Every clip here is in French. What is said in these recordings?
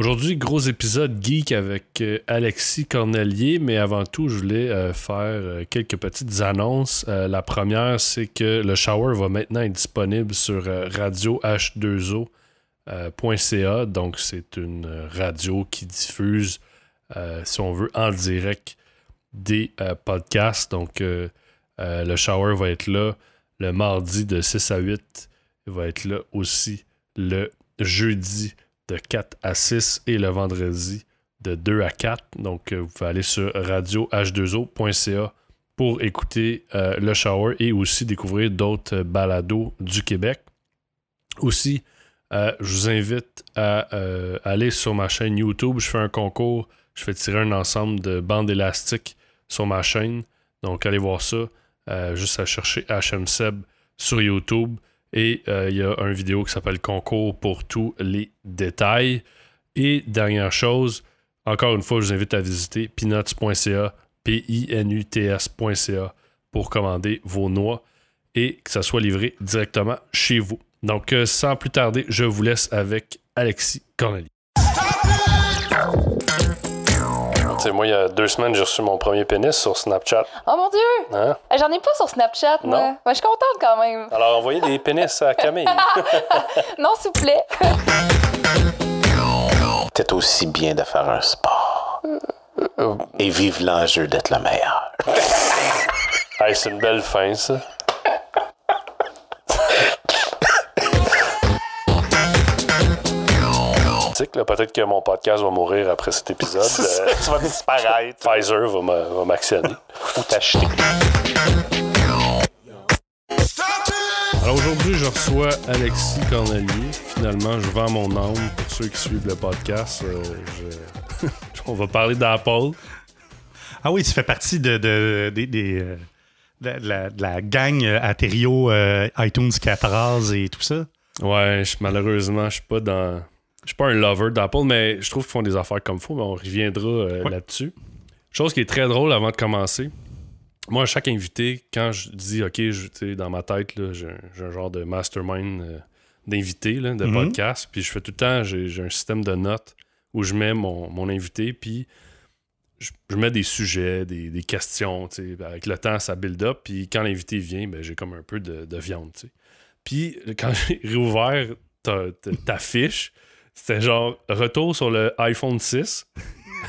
Aujourd'hui, gros épisode geek avec euh, Alexis Cornelier, mais avant tout, je voulais euh, faire euh, quelques petites annonces. la première, c'est que le shower va maintenant être disponible sur radio H2O.ca. donc, c'est une radio qui diffuse, si on veut, en direct des podcasts. Donc, le shower va être là le mardi de 6 à 8. Il va être là aussi le jeudi de 4 à 6 et le vendredi de 2 à 4. Donc, euh, vous pouvez aller sur radioh2o.ca pour écouter euh, le shower et aussi découvrir d'autres balados du Québec. Aussi, euh, je vous invite à aller sur ma chaîne YouTube. Je fais un concours. Je fais tirer un ensemble de bandes élastiques sur ma chaîne. Donc, allez voir ça. juste à chercher HMSeb sur YouTube. Et euh, il y a une vidéo qui s'appelle Concours pour tous les détails. Et dernière chose, encore une fois, je vous invite à visiter peanuts.ca, P-I-N-U-T-S.ca pour commander vos noix et que ça soit livré directement chez vous. Donc, euh, sans plus tarder, je vous laisse avec Alexis Corneli moi, il y a deux semaines, j'ai reçu mon premier pénis sur Snapchat. Oh mon Dieu! Hein? Euh, j'en ai pas sur Snapchat, moi. Non? je suis contente quand même. Alors, envoyez des pénis à Camille. non, s'il vous plaît. C'est aussi bien de faire un sport. Et vive l'enjeu d'être le meilleur. c'est une belle fin, ça. Peut-être que mon podcast va mourir après cet épisode. Euh, tu vas disparaître. Pfizer va m'actionner. Ou t'acheter. Alors aujourd'hui, je reçois Alexis Cornelier. Finalement, je vends mon âme pour ceux qui suivent le podcast. Euh, On va parler d'Apple. Ah oui, tu fais partie de, de, euh, la, gang Aterio, iTunes 14 et tout ça? Ouais, malheureusement, je suis pas dans je suis pas un lover d'Apple, mais je trouve qu'ils font des affaires comme faut, mais on reviendra euh, là-dessus. Chose qui est très drôle avant de commencer. Moi, à chaque invité, quand je dis OK, je, dans ma tête, j'ai un genre de mastermind euh, d'invités, de mhm. podcast, puis je fais tout le temps, j'ai un système de notes où je mets mon, invité, puis je, mets des sujets, des, questions. Avec le temps, ça build up, puis quand l'invité vient, ben, j'ai comme un peu de, de viande. Puis quand j'ai réouvert ta fiche, c'était genre retour sur le iPhone 6.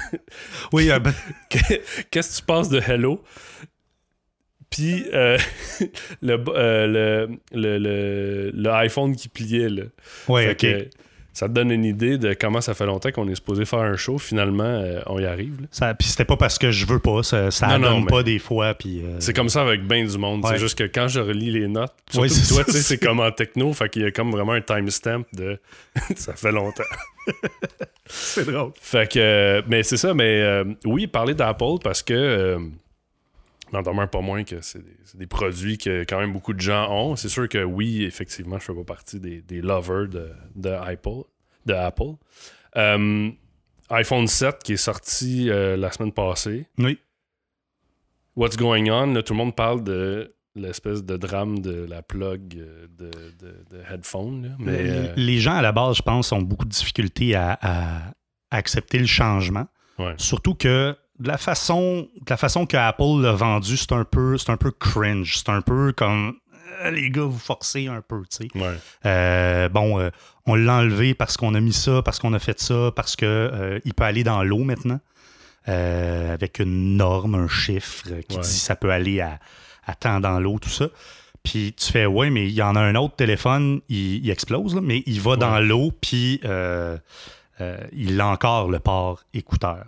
oui, euh, ben- qu'est-ce que tu penses de Hello? Puis euh, euh, le, le, le, iPhone qui pliait. Là. Oui, ok ça te donne une idée de comment ça fait longtemps qu'on est supposé faire un show. Finalement, euh, on y arrive. puis c'était pas parce que je veux pas, ça, ça pas des fois. Puis euh, C'est comme ça avec bien du monde. C'est juste que quand je relis les notes, toi, c'est comme en techno, fait qu'il y a comme vraiment un timestamp de ça fait longtemps. c'est drôle. Fait que, mais c'est ça, mais euh, oui, parler d'Apple parce que n'en demeure pas moins que c'est des, produits que quand même beaucoup de gens ont. C'est sûr que oui, effectivement, je fais pas partie des, lovers de, de, Apple. De Apple. Euh, iPhone 7 qui est sorti euh, la semaine passée. Oui. What's going on? tout le monde parle de l'espèce de drame de la plug euh, de, de, headphone. Mais, les, gens, à la base, je pense, ont beaucoup de difficultés à, accepter le changement. Surtout que de la façon, de la façon que Apple l'a vendu, c'est un peu, c'est un peu cringe. C'est un peu comme euh, les gars, vous forcez un peu, tu sais. Euh, bon, euh, on l'a enlevé parce qu'on a mis ça, parce qu'on a fait ça, parce que il peut aller dans l'eau maintenant. avec une norme, un chiffre qui dit ça peut aller à, à temps dans l'eau, tout ça. Puis tu fais, ouais, mais il y en a un autre téléphone, il, explose, mais il va dans l'eau, puis il a encore le port écouteur.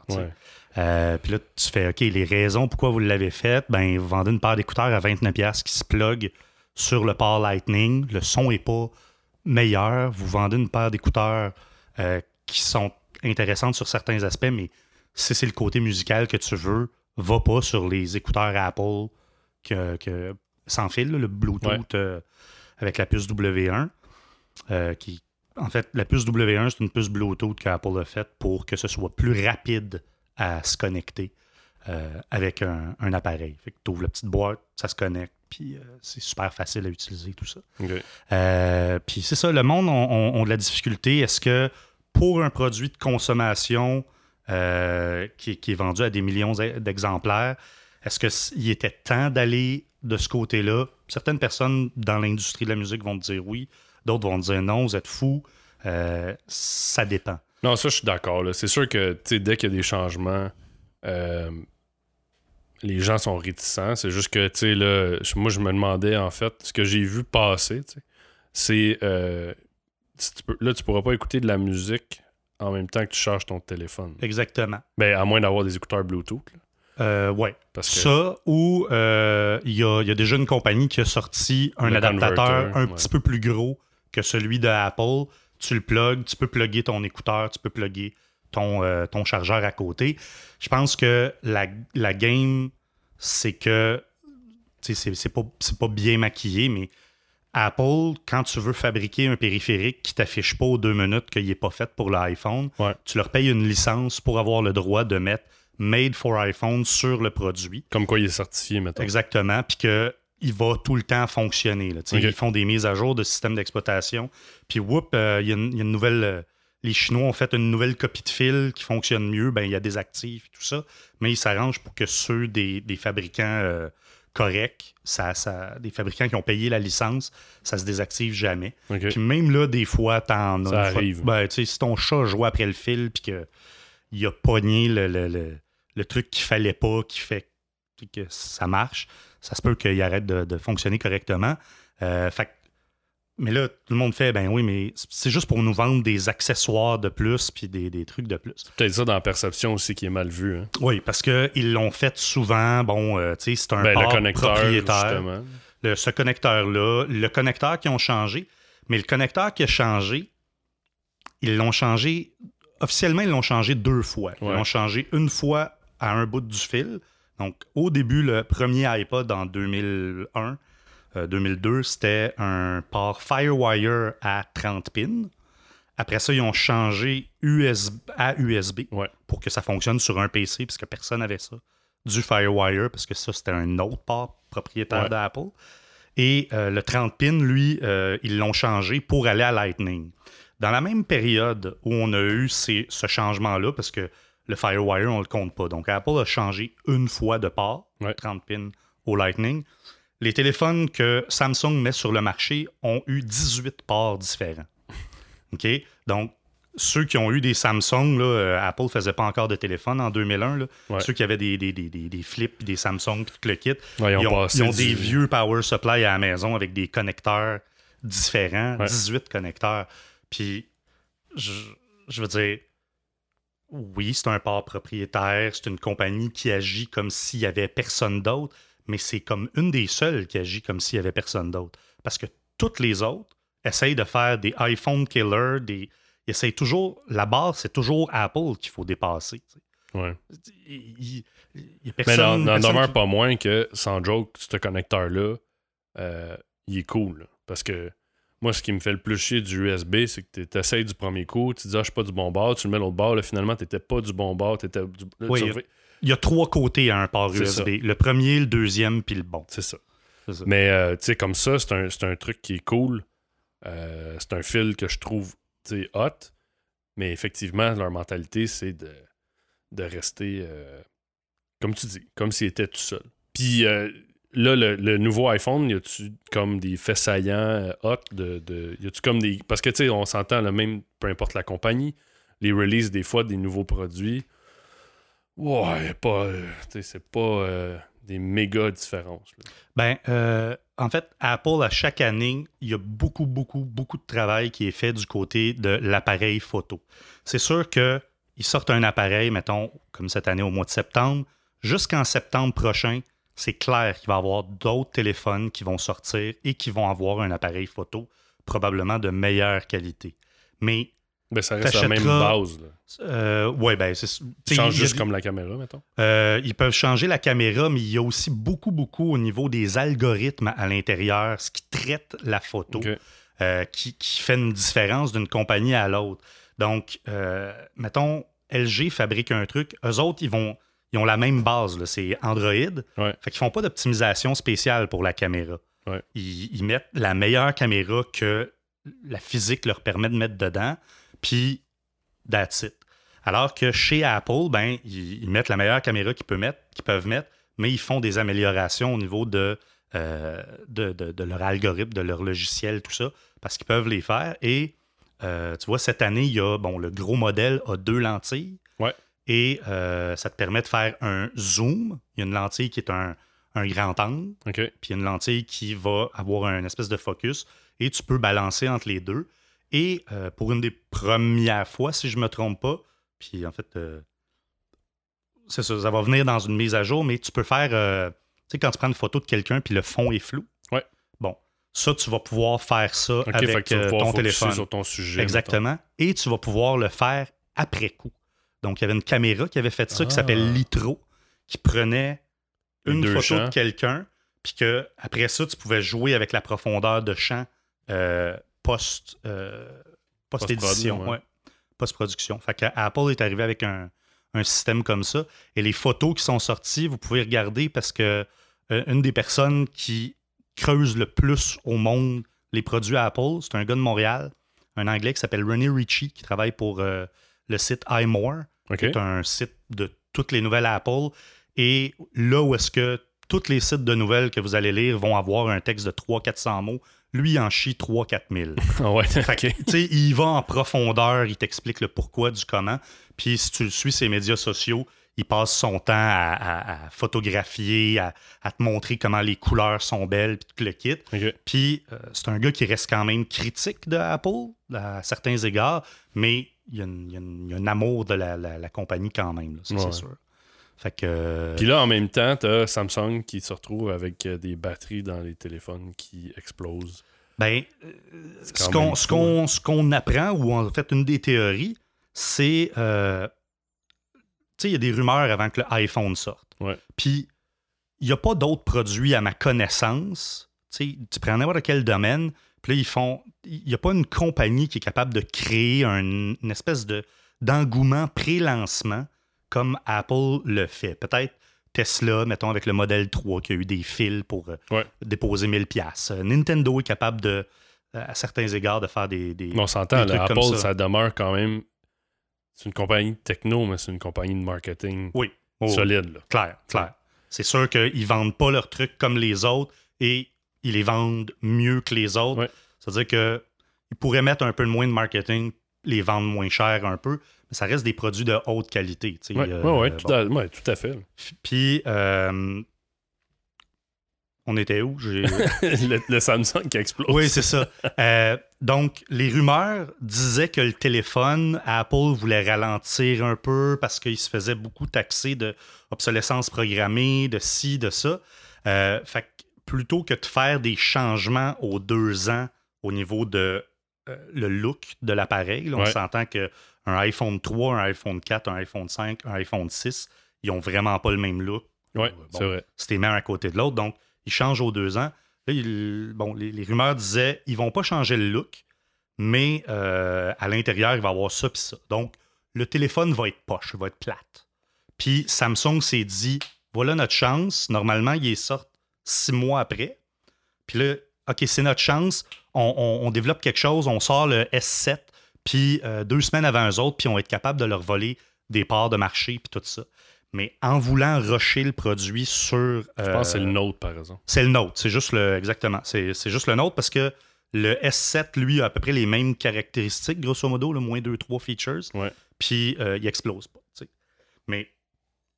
Euh, puis là, tu fais, OK, les raisons pourquoi vous l'avez fait, ben, vous vendez une paire d'écouteurs à 29$ qui se plug sur le port Lightning. Le son n'est pas meilleur. Vous vendez une paire d'écouteurs euh, qui sont intéressantes sur certains aspects, mais si c'est le côté musical que tu veux, va pas sur les écouteurs Apple que, sans fil, le Bluetooth euh, avec la puce W1. qui, en fait, la puce W1, c'est une puce Bluetooth qu'Apple a faite pour que ce soit plus rapide à se connecter euh, avec un, appareil. Fait que tu ouvres la petite boîte, ça se connecte, puis euh, c'est super facile à utiliser, tout ça. Euh, puis c'est ça, le monde a, de la difficulté. Est-ce que pour un produit de consommation euh, qui, est vendu à des millions d'exemplaires, est-ce qu'il était temps d'aller de ce côté-là? Certaines personnes dans l'industrie de la musique vont dire oui, d'autres vont dire non, vous êtes fous. Ça dépend. Non, ça, je suis d'accord. C'est sûr que dès qu'il y a des changements, euh, les gens sont réticents. C'est juste que, tu là, moi, je me demandais, en fait, ce que j'ai vu passer, c'est. Euh, là, tu pourras pas écouter de la musique en même temps que tu charges ton téléphone. Exactement. Ben, à moins d'avoir des écouteurs Bluetooth. Euh, ouais. Parce Ça, ou euh, il y, a, déjà une compagnie qui a sorti un adaptateur un petit peu plus gros que celui de Apple. Tu le plugs, tu peux plugger ton écouteur, tu peux plugger ton, euh, ton chargeur à côté. Je pense que la, la game, c'est que c'est pas, pas bien maquillé, mais Apple, quand tu veux fabriquer un périphérique qui t'affiche pas aux deux minutes qu'il n'est pas fait pour l'iPhone, tu leur payes une licence pour avoir le droit de mettre made for iPhone sur le produit. Comme quoi il est certifié, maintenant. Exactement. Puis qu'il va tout le temps fonctionner. Ils font des mises à jour de système d'exploitation. Puis, whoop, euh, il y, a une nouvelle. Euh, les Chinois ont fait une nouvelle copie de fil qui fonctionne mieux. Ben, il y a des actifs et tout ça. Mais ils s'arrangent pour que ceux des, fabricants euh, corrects, ça, ça, des fabricants qui ont payé la licence, ça se désactive jamais. Puis même là, des fois, t'en as. Ça arrive. ben, si ton chat joue après le fil puis qu'il a pogné le, le le truc qu'il fallait pas, qui fait que ça marche, ça se peut qu'il arrête de, fonctionner correctement. Euh, mais là, tout le monde fait, ben oui, mais c'est juste pour nous vendre des accessoires de plus puis des, trucs de plus. C'est peut-être ça dans la perception aussi qui est mal vu. Hein. Oui, parce qu'ils l'ont fait souvent. Bon, euh, tu sais, c'est un ben, port propriétaire. Le, ce connecteur-là, le connecteur qui ont changé, mais le connecteur qui a changé, ils l'ont changé. Officiellement, ils l'ont changé deux fois. Ils l'ont changé une fois à un bout du fil. Donc, au début, le premier iPod en 2001, 2002, euh, c'était un port Firewire à 30 pins. Après ça, ils ont changé USB à USB pour que ça fonctionne sur un PC, puisque personne n'avait ça. Du Firewire, parce que ça, c'était un autre port propriétaire d'Apple. Et euh, le 30 pins, lui, euh, ils l'ont changé pour aller à Lightning. Dans la même période où on a eu ce changement-là, parce que le Firewire, on ne le compte pas. Donc, Apple a changé une fois de port, 30 pins au Lightning. Les téléphones que Samsung met sur le marché ont eu 18 ports différents. OK? Donc, ceux qui ont eu des Samsung, là, euh, Apple ne faisait pas encore de téléphone en 2001. Ceux qui avaient des, des, des, des flips, des Samsung, tout le kit, ils ont, des vieux power supply à la maison avec des connecteurs différents, 18 connecteurs. Puis, je, je veux dire, oui, c'est un port propriétaire, c'est une compagnie qui agit comme s'il n'y avait personne d'autre, mais c'est comme une des seules qui agit comme s'il n'y avait personne d'autre. Parce que toutes les autres essayent de faire des iPhone killers, des... ils essayent toujours. La base, c'est toujours Apple qu'il faut dépasser. Ouais. Il, a personne, mais n'en demeure pas moins que, sans joke, ce connecteur-là, euh, il est cool. parce que moi, ce qui me fait le plus chier du USB, c'est que tu essayes du premier coup, tu dis, ah, je suis pas du bon bord, tu le mets l'autre bord, là, finalement, tu n'étais pas du bon bord, tu étais du. oui, il y a trois côtés à un port USB. Le premier, le deuxième, puis le bon. C'est ça. Mais, euh, tu sais, comme ça, c'est un, un, truc qui est cool. Euh, c'est un fil que je trouve, tu hot. Mais effectivement, leur mentalité, c'est de, de rester, euh, comme tu dis, comme s'il était tout seul. Puis, là, le, nouveau iPhone, y a-tu comme des faits saillants euh, hot de, Y a-tu comme des. Parce que, tu sais, on s'entend, le même, peu importe la compagnie, les releases des fois des nouveaux produits. Ouais, pas. Euh, c'est pas euh, des méga différences. Ben, en fait, Apple, à chaque année, il y a beaucoup, beaucoup, beaucoup de travail qui est fait du côté de l'appareil photo. C'est sûr qu'ils sortent un appareil, mettons, comme cette année au mois de septembre. Jusqu'en septembre prochain, c'est clair qu'il va y avoir d'autres téléphones qui vont sortir et qui vont avoir un appareil photo probablement de meilleure qualité. Mais. Ben, ça reste la même base. Euh, oui, ben, c'est. Ils changent juste comme la caméra, mettons. Euh, ils peuvent changer la caméra, mais il y a aussi beaucoup, beaucoup au niveau des algorithmes à l'intérieur, ce qui traite la photo, euh, qui, qui, fait une différence d'une compagnie à l'autre. Donc, mettons, LG fabrique un truc, eux autres, ils vont ils ont la même base, c'est Android. Ouais. Fait qu'ils font pas d'optimisation spéciale pour la caméra. Ils, mettent la meilleure caméra que la physique leur permet de mettre dedans. Puis that's it. Alors que chez Apple, ben, ils, mettent la meilleure caméra qu'ils peuvent mettre, qu'ils peuvent mettre, mais ils font des améliorations au niveau de, euh, de, leur algorithme, de leur logiciel, tout ça, parce qu'ils peuvent les faire. Et euh, tu vois, cette année, il y a, bon, le gros modèle a deux lentilles. Ouais. Et euh, ça te permet de faire un zoom. Il y a une lentille qui est un, grand angle. Puis il y a une lentille qui va avoir un espèce de focus. Et tu peux balancer entre les deux. Et pour une des premières fois, si je ne me trompe pas, puis en fait, euh, c'est ça, ça va venir dans une mise à jour, mais tu peux faire, euh, tu sais, quand tu prends une photo de quelqu'un puis le fond est flou. Ouais. Bon, ça, tu vas pouvoir faire ça avec euh, ton téléphone. sur ton sujet. Exactement. Et tu vas pouvoir le faire après coup. Donc, il y avait une caméra qui avait fait ça qui s'appelle ah. Litro, qui prenait une photo de quelqu'un, puis que après ça, tu pouvais jouer avec la profondeur de champ post, post, édition. ouais post-production. Fait Apple est arrivé avec un, système comme ça. Et les photos qui sont sorties, vous pouvez regarder parce que euh, une des personnes qui creuse le plus au monde les produits Apple, c'est un gars de Montréal, un Anglais qui s'appelle René Ritchie, qui travaille pour euh, le site iMore, qui est un site de toutes les nouvelles Apple. Et là où est-ce que tous les sites de nouvelles que vous allez lire vont avoir un texte de 300-400 mots lui, il en chie 3-4 000. Ah ouais, il va en profondeur, il t'explique le pourquoi du comment. Puis si tu le suis ses médias sociaux, il passe son temps à, photographier, à, te montrer comment les couleurs sont belles, puis tout le kit. Puis euh, c'est un gars qui reste quand même critique de Apple à certains égards, mais il y a, un amour de la, compagnie quand même, c'est sûr. Euh, Puis là, en même temps, tu as Samsung qui se retrouve avec euh, des batteries dans les téléphones qui explosent. Ben, ce qu'on apprend, ou en fait, une des théories, c'est. Sais, il y a des rumeurs avant que l'iPhone sorte. Puis, il n'y a pas d'autres produits à ma connaissance. tu prends n'importe quel domaine, puis là, ils font. Il n'y a pas une compagnie qui est capable de créer une espèce de d'engouement pré-lancement comme Apple le fait. Peut-être Tesla, mettons, avec le modèle 3 qui a eu des fils pour euh, déposer 1000 pièces. Nintendo est capable de, euh, à certains égards, de faire des, des On s'entend, Apple, ça. demeure quand même... C'est une compagnie de techno, mais c'est une compagnie de marketing oui. solide. Claire, clair. C'est sûr qu'ils ne vendent pas leurs trucs comme les autres et ils les vendent mieux que les autres. C'est-à-dire qu'ils pourraient mettre un peu moins de marketing, les vendre moins cher un peu, ça reste des produits de haute qualité. Oui, ouais, tout, à, fait. Puis, euh, on était où? le, Samsung qui explose. Oui, c'est ça. Euh, donc, les rumeurs disaient que le téléphone, Apple voulait ralentir un peu parce qu'il se faisait beaucoup taxer de obsolescence programmée, de ci, de ça. Euh, fait plutôt que de faire des changements aux deux ans au niveau de le look de l'appareil, on s'entend que un iPhone 3, un iPhone 4, un iPhone 5, un iPhone 6, ils ont vraiment pas le même look. Oui, c'est vrai. C'était même à côté de l'autre. Donc, ils changent aux deux ans. Bon, les, rumeurs disaient ils vont pas changer le look, mais euh, à l'intérieur, il va y avoir ça puis ça. Donc, le téléphone va être poche, il va être plate. Puis Samsung s'est dit voilà notre chance. Normalement, il est sorti six mois après. Puis là, OK, c'est notre chance. on, développe quelque chose, on sort le S7 puis euh, deux semaines avant eux autres, puis on va être capable de leur voler des parts de marché, puis tout ça. Mais en voulant rusher le produit sur. Je pense que c'est le euh, Note, par exemple. C'est le Note, c'est juste le. Exactement. C'est juste le Note parce que le S7, lui, a à peu près les mêmes caractéristiques, grosso modo, le moins 2-3 features. Puis euh, il explose pas. Mais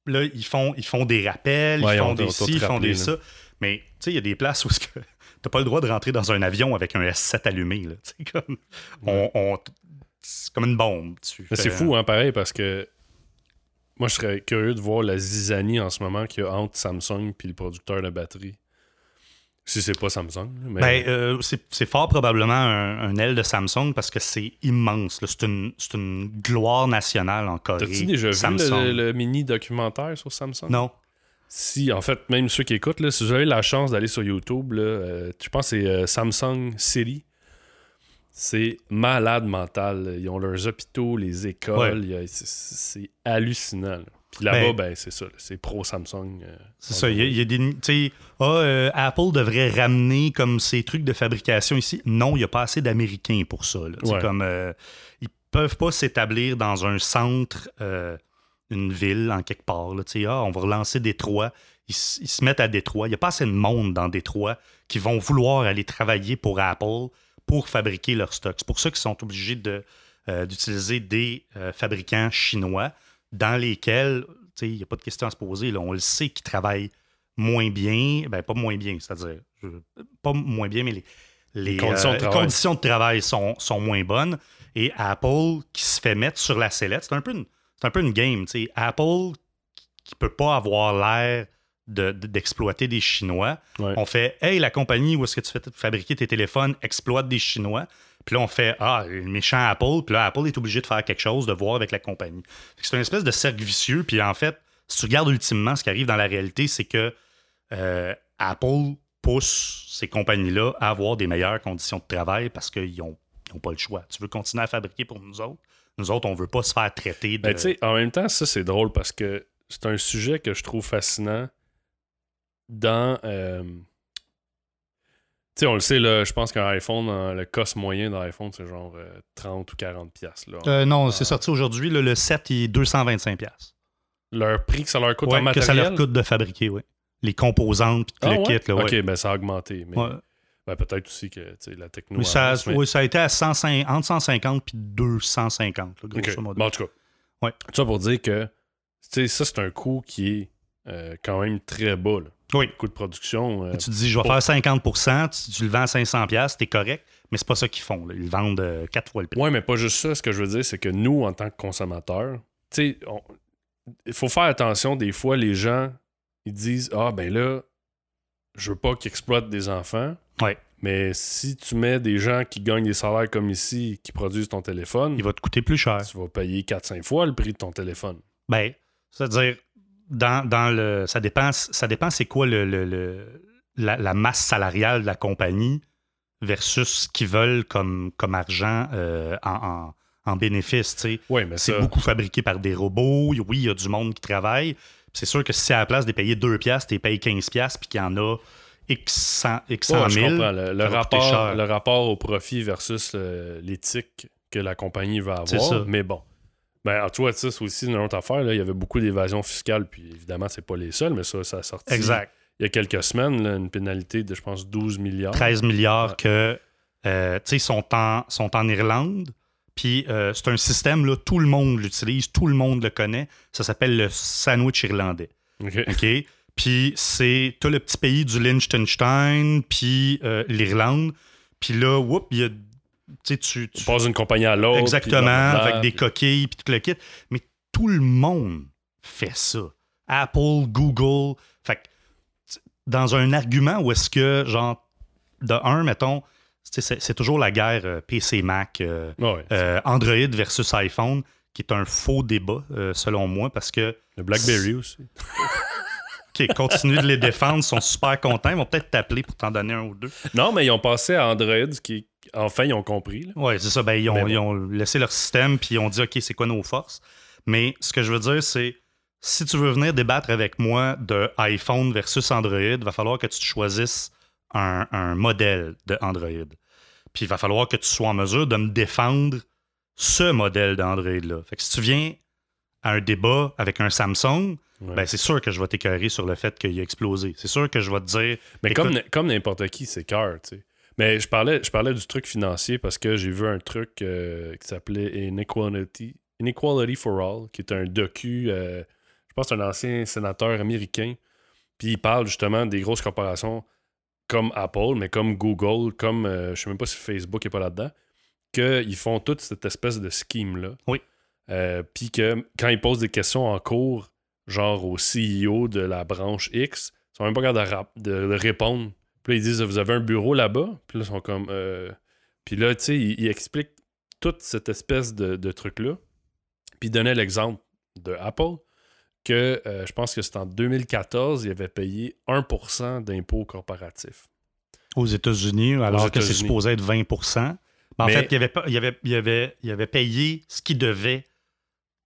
là, ils font, ils font des rappels, ils font des ci, ils font des ça. Mais tu sais, il y a des places où tu n'as pas le droit de rentrer dans un avion avec un S7 allumé. Là, comme, on, c'est comme une bombe. C'est fou, hein, pareil, parce que moi, je serais curieux de voir la zizanie en ce moment qu'il y a entre Samsung et le producteur de batterie. Si c'est pas Samsung. Mais... Ben, euh, c'est fort probablement un, aile de Samsung parce que c'est immense. C'est une, une, gloire nationale en Corée. T'as-tu déjà vu le, mini documentaire sur Samsung? Non. Si, en fait, même ceux qui écoutent, là, si vous avez la chance d'aller sur YouTube, là, euh, je pense que c'est euh, Samsung City. C'est malade mental. Ils ont leurs hôpitaux, les écoles. C'est hallucinant. Puis là-bas, ben, c'est ça. C'est pro Samsung. Euh, c'est ça. Il y, a, des. Ah, euh, Apple devrait ramener comme ces trucs de fabrication ici. Non, il n'y a pas assez d'Américains pour ça. Comme. Euh, peuvent pas s'établir dans un centre, une ville, en quelque part. Là, ah, on va relancer Détroit. Ils, ils, se mettent à Détroit. Il n'y a pas assez de monde dans Détroit qui vont vouloir aller travailler pour Apple pour fabriquer leur stock. C'est pour ça qu'ils sont obligés de, euh, d'utiliser des euh, fabricants chinois dans lesquels il n'y a pas de question à se poser. Là. On le sait qu'ils travaillent moins bien, ben pas moins bien, c'est-à-dire, pas moins bien, mais les, les, conditions, de euh, travail, sont, sont, moins bonnes. Et Apple qui se fait mettre sur la sellette, c'est un peu une, un peu une game. Apple qui peut pas avoir l'air d'exploiter des Chinois. On fait Hey, la compagnie où est-ce que tu fais fabriquer tes téléphones exploite des Chinois. Puis là, on fait Ah, le méchant Apple. Puis là, Apple est obligé de faire quelque chose, de voir avec la compagnie. C'est une espèce de cercle vicieux. Puis en fait, si tu regardes ultimement ce qui arrive dans la réalité, c'est que euh, Apple pousse ces compagnies-là à avoir des meilleures conditions de travail parce qu'ils n'ont pas le choix. Tu veux continuer à fabriquer pour nous autres? Nous autres, on ne veut pas se faire traiter ben, de. en même temps, ça, c'est drôle parce que c'est un sujet que je trouve fascinant dans. Euh, tu sais, on le sait, là, je pense qu'un iPhone, le cost moyen d'un iPhone, c'est genre 30 euh, ou 40 pièces. Euh, non, c'est sorti aujourd'hui. Le 7, il est 225 pièces. Leur prix que ça leur coûte en matériel? que ça leur coûte de fabriquer, oui. Les composantes, puis ah, le kit. Là, OK, ben ça a augmenté. Mais... Ben, peut-être aussi que la technologie. ça, oui, ça a été à 150, entre 150 et 250, là, grosso modo. Bon, en tout cas, ouais. ça pour dire que ça, c'est un coût qui est quand même très bas. Là. Oui. Coût de production. Euh, tu te dis, je vais faire 50 tu, tu, le vends à 500 t'es correct, mais c'est pas ça qu'ils font. Ils vendent euh, quatre fois le prix. Oui, mais pas juste ça. Ce que je veux dire, c'est que nous, en tant que consommateurs, tu sais, il faut faire attention. Des fois, les gens, ils disent, ah, ben là, je veux pas qu'ils exploitent des enfants. Ouais. Mais si tu mets des gens qui gagnent des salaires comme ici, qui produisent ton téléphone, il va te coûter plus cher. Tu vas payer 4-5 fois le prix de ton téléphone. Ben, c'est-à-dire, dans, le. Ça dépend, ça dépend c'est quoi le, la, masse salariale de la compagnie versus ce qu'ils veulent comme, comme argent euh, en, en, bénéfice. c'est beaucoup fabriqué par des robots. Oui, il y a du monde qui travaille. C'est sûr que si à la place de payer 2 piastres, tu payes 15 piastres puis qu'il y en a X 100, 000. Le, rapport, le rapport au profit versus l'éthique que la compagnie va avoir. Mais bon. Ben, tu vois, ça, c'est aussi une autre affaire. Là. Il y avait beaucoup d'évasion fiscale, puis évidemment, c'est pas les seuls, mais ça, ça a sorti. Exact. Il y a quelques semaines, une pénalité de, je pense, 12 milliards. 13 milliards que, euh, tu sais, sont en, sont en Irlande. Puis euh, c'est un système, là, tout le monde l'utilise, tout le monde le connaît. Ça s'appelle le sandwich irlandais. OK. Puis c'est, tout le petit pays du Liechtenstein, puis euh, l'Irlande. Puis là, whoop, il y a tu, tu, passes d'une compagnie à l'autre. Exactement, avec des coquilles puis tout le kit. Mais tout le monde fait ça. Apple, Google. Fait dans un argument où est-ce que, genre, de un, mettons, c'est toujours la guerre euh, PC-Mac, euh, euh, Android versus iPhone, qui est un faux débat, selon moi, parce que. Le Blackberry aussi. OK, continue de les défendre, ils sont super contents. Ils vont peut-être t'appeler pour t'en donner un ou deux. Non, mais ils ont passé à Android, qui enfin, ils ont compris. Oui, c'est ça. Ben, ils, ont, laissé leur système, puis ils ont dit, OK, c'est quoi nos forces? Mais ce que je veux dire, c'est, si tu veux venir débattre avec moi de iPhone versus Android, il va falloir que tu te choisisses un, modèle de Android. Puis il va falloir que tu sois en mesure de me défendre ce modèle d'Android-là. Fait que si tu viens à un débat avec un Samsung, ben c'est sûr que je vais t'écœurer sur le fait qu'il a explosé. C'est sûr que je vais te dire. Mais comme, comme n'importe qui, c'est cœur, tu sais. Mais je parlais, je parlais du truc financier parce que j'ai vu un truc euh, qui s'appelait Inequality, Inequality for All, qui est un docu, euh, je pense que c'est un ancien sénateur américain. Puis il parle justement des grosses corporations comme Apple, mais comme Google, comme euh, je sais même pas si Facebook n'est pas là-dedans, qu'ils font toute cette espèce de scheme-là. Oui. Puis que quand ils posent des questions en cours, genre au CEO de la branche X, ils sont même pas capables de répondre puis là, ils disent Vous avez un bureau là-bas? Puis là, ils sont comme. Euh... Puis là, tu sais, ils, expliquent toute cette espèce de, truc-là. Puis ils donnaient l'exemple de Apple que euh, je pense que c'est en 2014, ils avaient payé 1% d'impôts corporatifs. Aux États-Unis, alors que c'est supposé être 20% en fait, il avait, il, avait, il, avait, il avait payé ce qu'il devait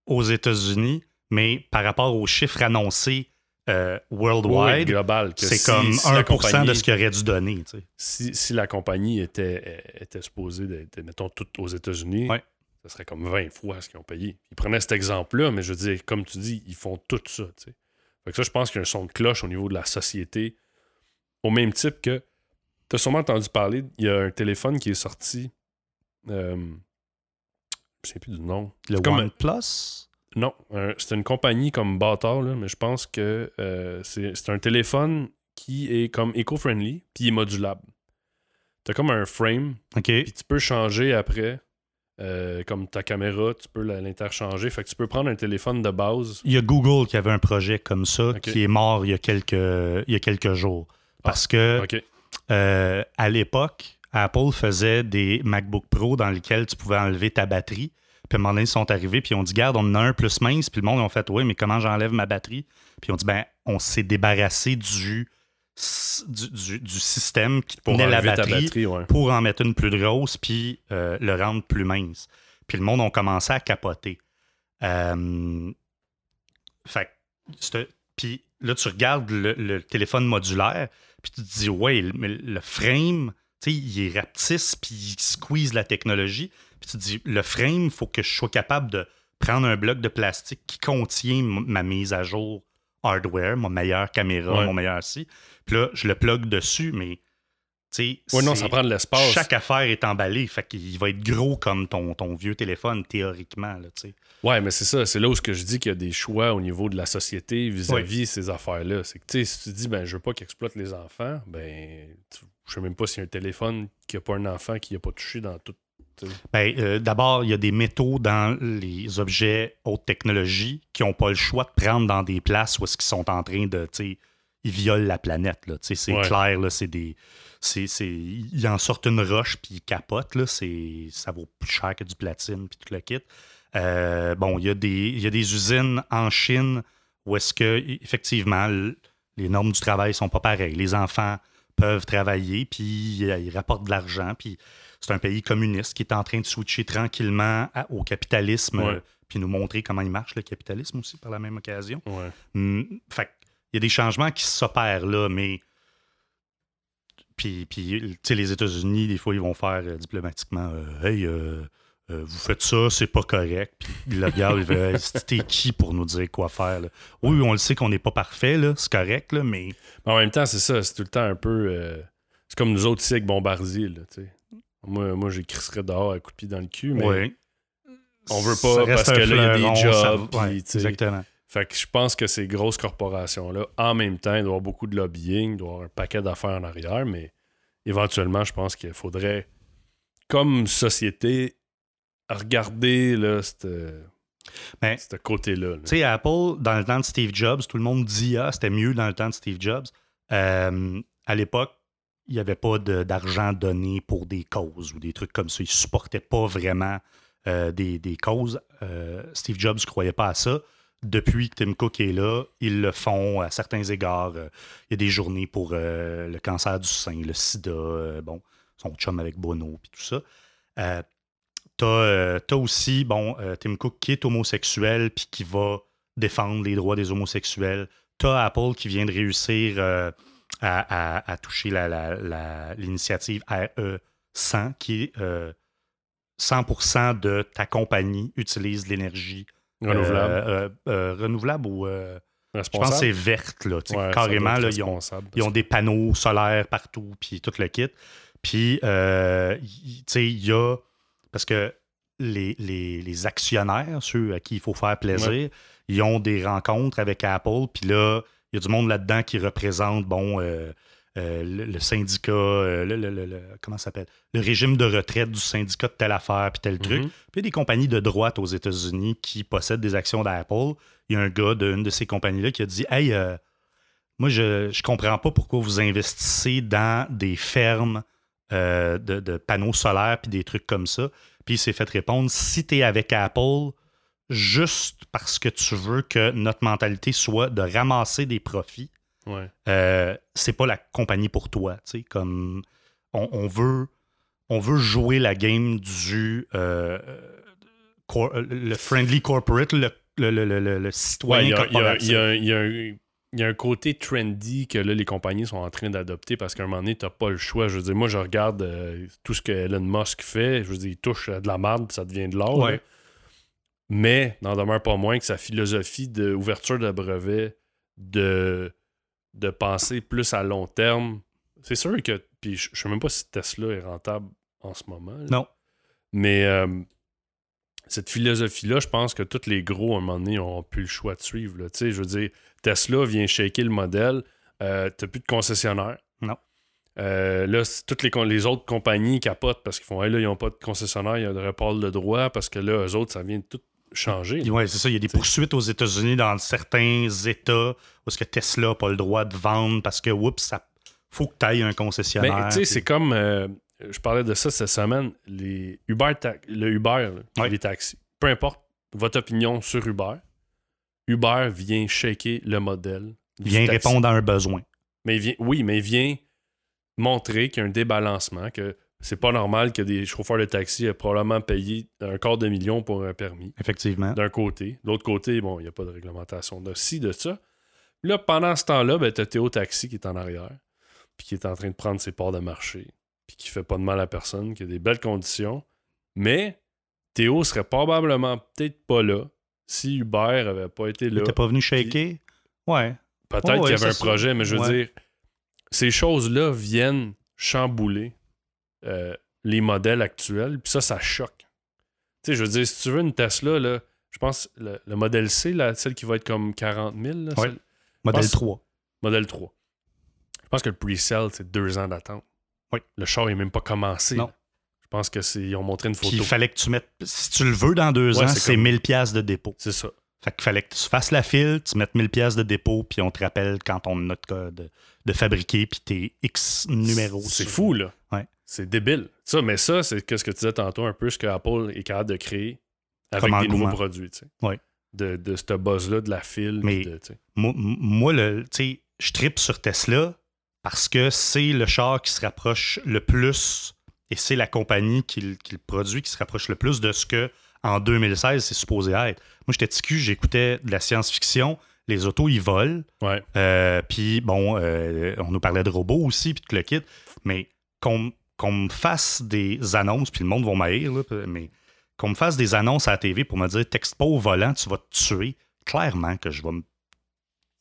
aux États-Unis, mais par rapport aux chiffres annoncés euh, worldwide, global, c'est comme 1% de ce qu'il aurait dû donner. Si, la compagnie était, était supposée d'être, mettons, toute aux États-Unis, ça serait comme 20 fois ce qu'ils ont payé. Ils prenaient cet exemple-là, mais je veux dire, comme tu dis, ils font tout ça. sais. Fait que ça, je pense qu'il y a un son de cloche au niveau de la société, au même type que. Tu as sûrement entendu parler, il y a un téléphone qui est sorti. Euh, je sais plus du nom. Le OnePlus? Non, c'est une compagnie comme Bâtard, là, mais je pense que euh, c'est un téléphone qui est comme éco-friendly, puis il est modulable. T'as comme un frame, puis tu peux changer après euh, comme ta caméra, tu peux l'interchanger. Fait que tu peux prendre un téléphone de base. Il y a Google qui avait un projet comme ça qui est mort il y a quelques, il y a quelques jours. Parce que ah, euh, à l'époque, Apple faisait des MacBook Pro dans lesquels tu pouvais enlever ta batterie. Puis à un moment donné, ils sont arrivés, puis on dit, garde, on en a un plus mince. Puis le monde a fait, oui, mais comment j'enlève ma batterie? Puis on dit, ben, on s'est débarrassé du, du, système qui tenait la batterie, pour en mettre une plus grosse puis euh, le rendre plus mince. Puis le monde a commencé à capoter. Euh, fait puis là, tu regardes le, téléphone modulaire, puis tu te dis, ouais, le, le frame, tu sais, il est rapetisse, puis il squeeze la technologie. Puis tu te dis, le frame, il faut que je sois capable de prendre un bloc de plastique qui contient ma mise à jour hardware, mon meilleure caméra, mon meilleur si. Puis là, je le plug dessus, mais. Oui, non, ça prend de l'espace. Chaque affaire est emballée, fait qu'il va être gros comme ton, ton vieux téléphone, théoriquement. Là, ouais, mais c'est ça. C'est là où je dis qu'il y a des choix au niveau de la société vis-à-vis de ces affaires-là. C'est que si tu dis, ben, je veux pas qu'ils exploitent les enfants, ben, je sais même pas s'il y a un téléphone qui a pas un enfant qui n'a pas touché dans tout ben, euh, D'abord, il y a des métaux dans les objets haute technologie qui n'ont pas le choix de prendre dans des places où est-ce qu'ils sont en train de. Ils violent la planète. C'est clair, c'est des. ils en sortent une roche puis ils capotent. Là, ça vaut plus cher que du platine puis tout le kit. Euh, bon, il y, a des, y a des usines en Chine où est-ce que, effectivement, les normes du travail sont pas pareilles. Les enfants peuvent travailler, puis ils rapportent de l'argent, puis c'est un pays communiste qui est en train de switcher tranquillement au capitalisme, puis nous montrer comment il marche le capitalisme aussi par la même occasion. Hum, fait il y a des changements qui s'opèrent là, mais puis, puis les États-Unis, des fois, ils vont faire euh, diplomatiquement euh, Hey, euh, vous faites ça, c'est pas correct. Puis le gars, il veut C'était qui pour nous dire quoi faire Oui, on le sait qu'on n'est pas parfait, c'est correct, là, mais. En même temps, c'est ça, c'est tout le temps un peu. c'est comme nous autres ici avec Bombardier, là, tu sais. Moi, moi j'écrirais dehors à coup de pied dans le cul, mais on veut pas parce que là, il y a des jobs. exactement. Fait que je pense que ces grosses corporations-là, en même temps, il doit y avoir beaucoup de lobbying, il doit y avoir un paquet d'affaires en arrière, mais éventuellement, je pense qu'il faudrait, comme société, regarder là, ben, ce côté-là. Tu sais, Apple, dans le temps de Steve Jobs, tout le monde dit Ah, c'était mieux dans le temps de Steve Jobs. Euh, à l'époque, il n'y avait pas d'argent donné pour des causes ou des trucs comme ça. Ils ne supportaient pas vraiment euh, des, causes. Euh, Steve Jobs ne croyait pas à ça. Depuis que Tim Cook est là, ils le font à certains égards. Euh, il y a des journées pour le cancer du sein, le sida, bon, son chum avec Bono, puis tout ça. Tu as, aussi, bon, Tim Cook qui est homosexuel, puis qui va défendre les droits des homosexuels. Tu as Apple qui vient de réussir à, toucher l'initiative RE100, qui est 100% euh, de ta compagnie utilise l'énergie renouvelable. Euh, euh, renouvelable ou. je pense que c'est verte, là. carrément, là, ils, ont, ils ont des panneaux solaires partout, puis tout le kit. Puis, tu sais, il y a. Parce que les, les, actionnaires, ceux à qui il faut faire plaisir, ils ont des rencontres avec Apple, puis là, il y a du monde là-dedans qui représente, bon, euh, euh, le, syndicat, euh, le, comment ça s'appelle? Le régime de retraite du syndicat de telle affaire puis tel mhm. truc. Puis il y a des compagnies de droite aux États-Unis qui possèdent des actions d'Apple. Il y a un gars d'une de ces compagnies-là qui a dit Hey, moi, je ne comprends pas pourquoi vous investissez dans des fermes de, de, panneaux solaires puis des trucs comme ça. Puis il s'est fait répondre Si tu es avec Apple, juste parce que tu veux que notre mentalité soit de ramasser des profits, euh, c'est pas la compagnie pour toi. Comme on, veut, on veut jouer la game du euh, le friendly corporate, le, le, citoyen Il y, a il y a un côté trendy que là, les compagnies sont en train d'adopter parce qu'à un moment donné, tu n'as pas le choix. Je veux dire, moi, je regarde euh, tout ce que Elon Musk fait. Je veux dire, il touche de la merde, ça devient de l'or. Mais, n'en demeure pas moins que sa philosophie d'ouverture de brevet, de, de penser plus à long terme, c'est sûr que. Puis je ne sais même pas si Tesla est rentable en ce moment. Non. Mais euh, cette philosophie-là, je pense que tous les gros, à un moment donné, n'ont plus le choix de suivre. Là. Je veux dire, Tesla vient shaker le modèle. Euh, tu n'as plus de concessionnaire. Non. Euh, là, toutes les, les, autres compagnies capotent parce qu'ils font là, ils n'ont pas de concessionnaire, il y a de report de droit parce que là, eux autres, ça vient de tout changer. Oui, c'est ça. Il y a des poursuites aux États-Unis dans certains États où que Tesla n'a pas le droit de vendre parce que, oups, ça faut que tu ailles un concessionnaire. Mais tu sais, c'est comme. Euh, je parlais de ça cette semaine. Les Uber, le Uber, les taxis. Peu importe votre opinion sur Uber, Uber vient shaker le modèle. Vient répondre à un besoin. Mais vient, oui, mais vient montrer qu'il y a un débalancement, que c'est pas normal que des chauffeurs de taxi aient probablement payé un quart de million pour un permis. Effectivement. D'un côté. De l'autre côté, bon, il n'y a pas de réglementation de ci, de ça. Là, pendant ce temps-là, ben, tu as Théo Taxi qui est en arrière, puis qui est en train de prendre ses parts de marché, puis qui fait pas de mal à personne, qui a des belles conditions. Mais Théo serait probablement peut-être pas là si Hubert avait pas été là. Il pas venu shaker? Ouais. Peut-être qu'il y avait un projet, mais je veux dire, ces choses-là viennent chambouler euh, les modèles actuels, puis ça, ça choque. Tu sais, je veux dire, si tu veux une Tesla, là, je pense le, le modèle C, là, celle qui va être comme 40 000, là, modèle 3. Modèle 3. Je pense que le pre-sale, c'est deux ans d'attente. Oui. Le char n'est même pas commencé. Non. Je pense que c'est. Ils ont montré une photo. il fallait que tu mettes. Si tu le veux dans deux ans, c'est 1000 pièces de dépôt. C'est ça. Fait qu'il fallait que tu fasses la file, tu mettes 1000 pièces de dépôt, puis on te rappelle quand on a notre code de fabriquer, puis tes X numéros. C'est fou, là. C'est débile. Ça, mais ça, c'est ce que tu disais tantôt, un peu ce que Apple est capable de créer avec des nouveaux produits. Tu sais. Oui. De, de ce buzz-là, de la file. Mais moi, moi, le, je tripe sur Tesla parce que c'est le char qui se rapproche le plus et c'est la compagnie qui, le produit qui se rapproche le plus de ce que en 2016 c'est supposé être. Moi, j'étais TQ, j'écoutais de la science-fiction. Les autos, ils volent. Ouais. Euh, puis, bon, euh, on nous parlait de robots aussi, puis de le kit. Mais qu'on me fasse des annonces, puis le monde va m'haïr, mais qu'on me fasse des annonces à la TV pour me dire texte pas au volant, tu vas te tuer. Clairement que je vais me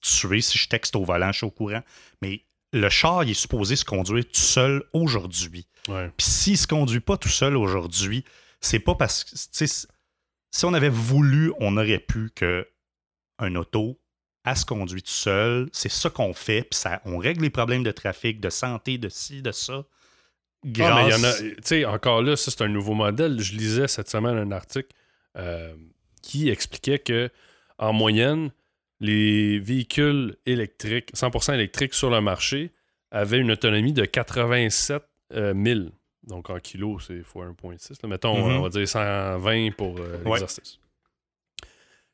tuer si je texte au volant, je suis au courant. Mais le char, il est supposé se conduire tout seul aujourd'hui. Puis s'il se conduit pas tout seul aujourd'hui, c'est pas parce que si on avait voulu, on aurait pu que un auto elle se conduit tout seul. C'est ça qu'on fait. Puis ça, on règle les problèmes de trafic, de santé, de ci, de ça. Grâce... Ah. Tu sais, encore là, ça, c'est un nouveau modèle. Je lisais cette semaine un article euh, qui expliquait que en moyenne, les véhicules électriques, 100% électriques sur le marché, avaient une autonomie de 87 000. Euh, Donc en kilos, c'est fois 1,6. Mettons, mm-hmm. on va dire 120 pour euh, l'exercice.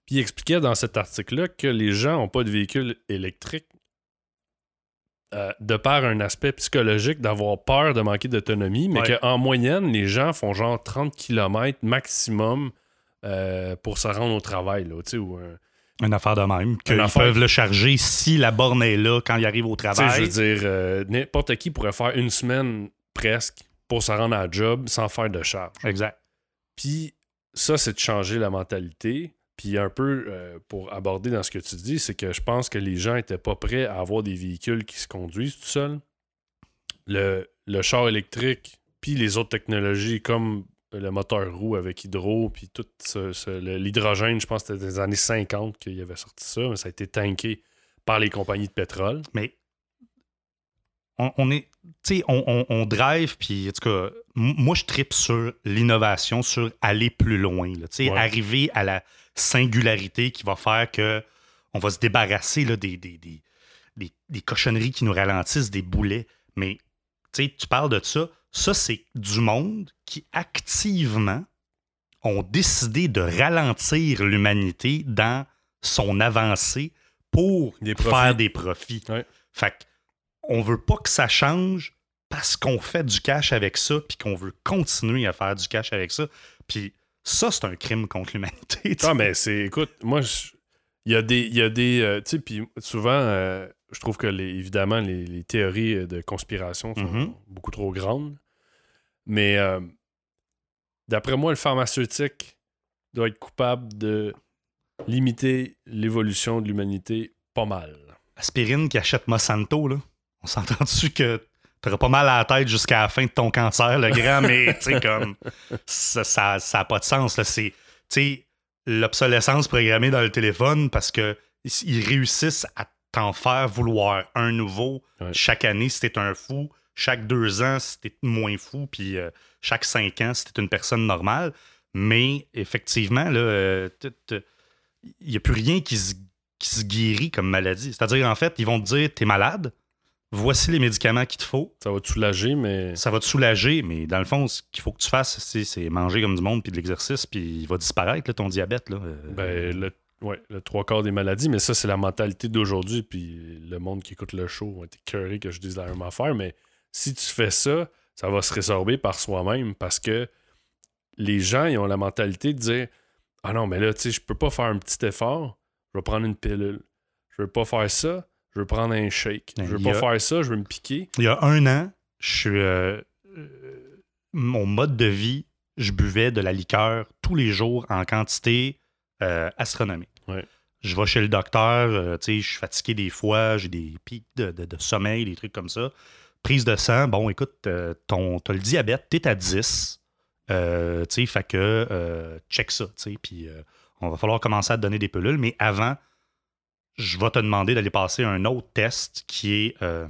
Puis il expliquait dans cet article-là que les gens n'ont pas de véhicule électrique euh, de par un aspect psychologique d'avoir peur de manquer d'autonomie, mais qu'en moyenne, les gens font genre 30 km maximum pour se rendre au travail. Là, ou, une affaire de même. Qu'ils peuvent le charger si la borne est là quand il arrive au travail. je veux dire, euh, n'importe qui pourrait faire une semaine presque pour se rendre à la job sans faire de charge. Exact. Puis ça, c'est de changer la mentalité. Puis un peu euh, pour aborder dans ce que tu dis, c'est que je pense que les gens n'étaient pas prêts à avoir des véhicules qui se conduisent tout seuls. Le, le char électrique, puis les autres technologies comme le moteur roue avec hydro, puis tout l'hydrogène, je pense que c'était des années 50 qu'il y avait sorti ça, mais ça a été tanké par les compagnies de pétrole. Mais on, est, tu sais, on, drive, puis en tout cas, moi je tripe sur l'innovation, sur aller plus loin, tu sais, arriver à la singularité qui va faire que on va se débarrasser là, des, des, des cochonneries qui nous ralentissent, des boulets. Mais tu sais, tu parles de ça, ça, c'est du monde qui activement ont décidé de ralentir l'humanité dans son avancée pour faire des profits. Fait on veut pas que ça change parce qu'on fait du cash avec ça, puis qu'on veut continuer à faire du cash avec ça. Puis ça, c'est un crime contre l'humanité. Ah, mais c'est, écoute, moi, Il y a des. Il y a des euh, tu sais, puis souvent, euh, je trouve que, les, évidemment, les, théories de conspiration sont Mhm. beaucoup trop grandes. Mais euh, d'après moi, le pharmaceutique doit être coupable de limiter l'évolution de l'humanité pas mal. Aspirine qui achète Monsanto, là. On s'entend dessus que t'auras pas mal à la tête jusqu'à la fin de ton cancer, le grand, mais tu sais, comme. Ça ça, ça a pas de sens. C'est. Tu sais, l'obsolescence programmée dans le téléphone parce que ils réussissent à t'en faire vouloir un nouveau Ouais. chaque année si t'es un fou, chaque deux ans si t'es moins fou, puis euh, chaque cinq ans si t'es une personne normale. Mais effectivement, euh, il n'y a plus rien qui se, qui se guérit comme maladie. C'est-à-dire, en fait, ils vont te dire t'es malade, voici les médicaments qu'il te faut, Ça va te soulager, mais. ça va te soulager, mais dans le fond, ce qu'il faut que tu fasses, c'est, manger comme du monde, puis de l'exercice, puis il va disparaître, là, ton diabète. Là. Euh, Ben, le, ouais, le trois quarts des maladies, mais ça, c'est la mentalité d'aujourd'hui. Puis le monde qui écoute le show va être écœuré que je dise la même affaire. Mais si tu fais ça, ça va se résorber par soi-même parce que les gens, ils ont la mentalité de dire Ah non, mais là, tu sais, je peux pas faire un petit effort, je vais prendre une pilule. Je veux pas faire ça, je veux prendre un shake. Ben, Je veux il pas a- faire ça, je veux me piquer. Il y a un an, je suis. euh, euh, mon mode de vie, je buvais de la liqueur tous les jours en quantité euh, astronomique. Ouais. Je vais chez le docteur, tu sais, je suis fatigué des fois, j'ai des pics de, de- de sommeil, des trucs comme ça. Prise de sang, bon, écoute, ton, t'as le diabète, t'es à 10. Euh, tu sais, fait que check ça, tu sais, puis on va falloir commencer à te donner des pilules, mais avant, je vais te demander d'aller passer un autre test qui est euh,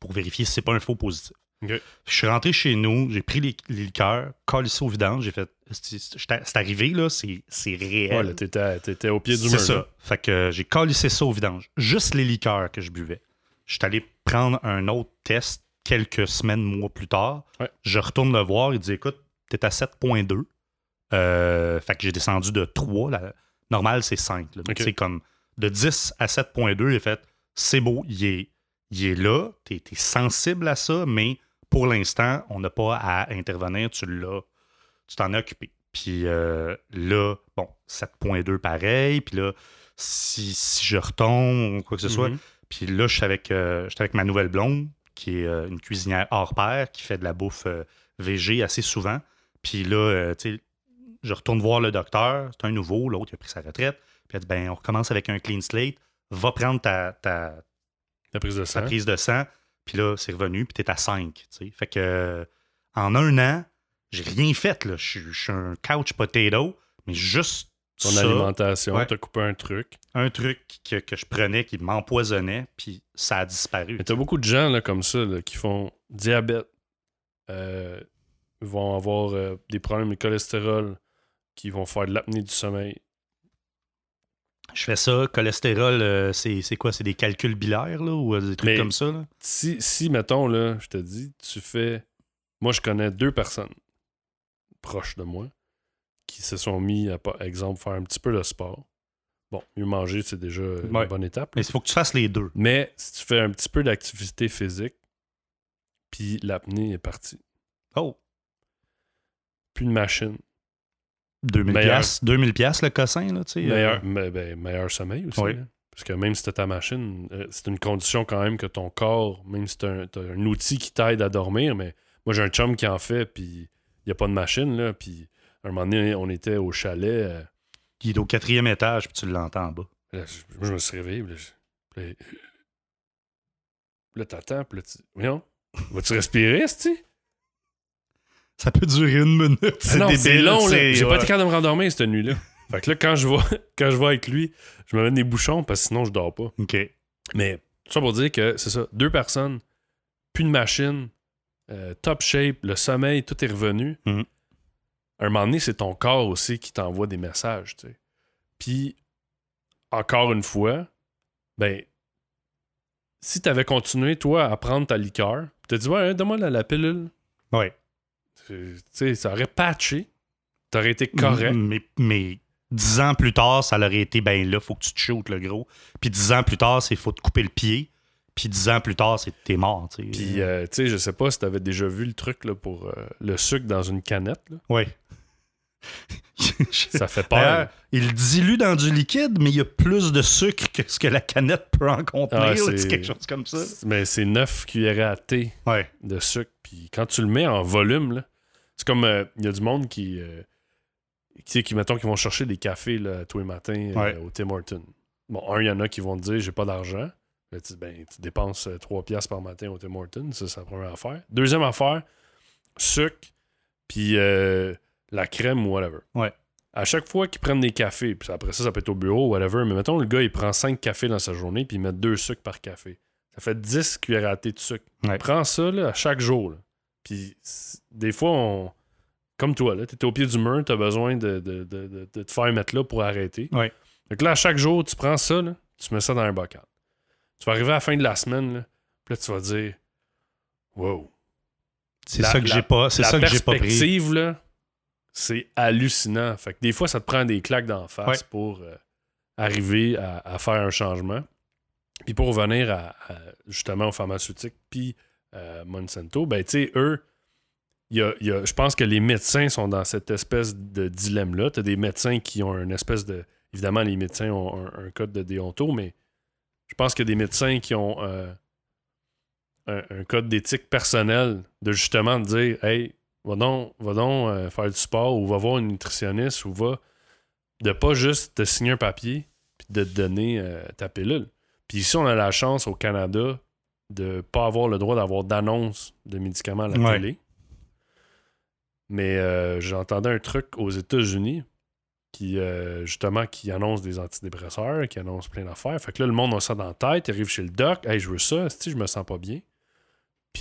pour vérifier si c'est pas un faux positif. Je suis rentré chez nous, j'ai pris les, les liqueurs, collé ça au vidange, j'ai fait. C'est c'est arrivé, là, c'est c'est réel. Ouais, t'étais, au pied du C'est mur. ça. là. Fait que j'ai calissé ça au vidange. Juste les liqueurs que je buvais. Je suis allé prendre un autre test quelques semaines, mois plus tard. Ouais. Je retourne le voir. Il dit Écoute, t'es à 7.2. Euh, fait que j'ai descendu de 3. La normale, c'est 5. là. Donc, Ok. C'est comme de 10 à 7.2. J'ai fait C'est beau, il est, il est là. T'es es sensible à ça, mais pour l'instant, on n'a pas à intervenir. Tu l'as. Tu t'en as occupé. Puis euh, là, bon, 7.2 pareil. Puis là, si, si je retombe ou quoi que ce soit. Mhm. Puis là, je suis avec, euh, avec ma nouvelle blonde, qui est euh, une cuisinière hors pair, qui fait de la bouffe euh, VG assez souvent. Puis là, tu sais, je retourne voir le docteur. C'est un nouveau, l'autre, il a pris sa retraite. Puis elle dit, ben, on recommence avec un clean slate. Va prendre ta, ta, La prise de ta sang. prise de sang. Puis là, c'est revenu, puis t'es à 5. tu sais. Fait que euh, en un an, j'ai rien fait. Là. Je suis- je suis un couch potato, mais juste Ton ça, alimentation, Ouais. t'as coupé un truc. un truc que, que je prenais qui m'empoisonnait, puis ça a disparu. Mais t'as beaucoup de gens là, comme ça là, qui font diabète, euh, vont avoir euh, des problèmes de cholestérol, qui vont faire de l'apnée du sommeil. Je fais ça, cholestérol, euh, c'est quoi? C'est des calculs bilaires, là, ou euh, des trucs Mais- comme ça? Là? Si, si, mettons, là, je te dis, tu fais. Moi, je connais deux personnes proches de moi qui se sont mis à, par exemple, faire un petit peu de sport. Bon, mieux manger, c'est déjà une Ouais. bonne étape. Mais il faut que tu fasses les deux. Mais si tu fais un petit peu d'activité physique, puis l'apnée est partie. Oh! Plus de machine. 2000 Meilleur. piastres, 2000 piastres, le cossin, là, tu sais. Meilleur, euh, mais- ben, meilleur sommeil aussi. Oui. là. Parce que même si t'as ta machine, euh, c'est une condition quand même que ton corps, même si t'as un, t'as un outil qui t'aide à dormir, mais moi j'ai un chum qui en fait, puis il n'y a pas de machine, là, puis un moment donné, on était au chalet, euh, Il est au quatrième étage, puis tu l'entends en bas. là, je, moi, je me suis réveillé, puis là, je- là, t'attends, puis là, tu voyons, vas-tu respirer, tu Ça peut durer une minute. C'est non, débile, c'est long, J'ai pas été capable de me rendormir cette nuit-là. fait que là, quand je vois, quand je vois avec lui, je me mets des bouchons, parce que sinon, je dors pas. OK. Mais tout ça pour dire que c'est ça, deux personnes, plus de machine, euh, top shape, le sommeil, tout est revenu. Mhm. À un moment donné, c'est ton corps aussi qui t'envoie des messages, tu sais. Puis, encore une fois, ben, si t'avais continué, toi, à prendre ta liqueur, tu t'as dit, ouais, hein, donne-moi la, la pilule, Ouais. Tu sais, ça aurait patché, t'aurais été correct. Mais, mais dix ans plus tard, ça aurait été, ben là, faut que tu te shootes, le gros. Puis dix ans plus tard, c'est faut te couper le pied. Puis dix ans plus tard, c'est t'es mort. Puis, euh, tu sais, je sais pas si t'avais déjà vu le truc là, pour euh, le sucre dans une canette. Là. Ouais. ça fait peur. il dilue dans du liquide, mais il y a plus de sucre que ce que la canette peut en contenir. Ah, c'est quelque chose comme ça. Mais c'est 9 cuillerées à thé de sucre. Puis quand tu le mets en volume, c'est comme euh, il y a du monde qui, euh, qui, qui, mettons, qui vont chercher des cafés là, tous les matins euh, au Tim Hortons. Bon, un, il y en a qui vont te dire j'ai pas d'argent. tu, ben, tu dépenses 3 piastres par matin au Tim Hortons, ça c'est la première affaire. Deuxième affaire, sucre, puis la crème ou whatever. Ouais. À chaque fois qu'ils prennent des cafés, puis après ça, ça peut être au bureau, ou whatever, mais mettons, le gars, il prend 5 cafés dans sa journée, puis il met 2 sucres par café. Ça fait 10 cuillères à thé de sucre. Ouais. Prends ça là, à chaque jour. Puis des fois, on... comme toi, tu es au pied du mur, tu as besoin de, de, de, de, te faire mettre là pour arrêter. Ouais. Donc là, à chaque jour, tu prends ça, là, tu mets ça dans un bocal. Tu vas arriver à la fin de la semaine, là, puis là, tu vas dire Wow. C'est ça que j'ai pas, c'est ça que j'ai pas pris. là, c'est hallucinant. Fait que des fois, ça te prend des claques d'en face pour euh, arriver à, faire un changement. Puis pour revenir à, justement aux pharmaceutiques, puis euh, Monsanto, ben tu sais, eux, y a, je pense que les médecins sont dans cette espèce de dilemme-là. Tu as des médecins qui ont une espèce de. Évidemment, les médecins ont un, code de déonto, mais je pense a des médecins qui ont euh, un, un, code d'éthique personnel de justement dire Hey, va donc, va donc euh, faire du sport ou va voir une nutritionniste ou va de pas juste te signer un papier puis de te donner euh, ta pilule. Puis ici, on a la chance au Canada de pas avoir le droit d'avoir d'annonce de médicaments à la télé. Mais euh, j'entendais un truc aux États-Unis qui, justement, qui annonce des antidépresseurs, qui annonce plein d'affaires. Fait que là, le monde a ça dans la tête, il arrive chez le doc, hey, je veux ça, si je me sens pas bien.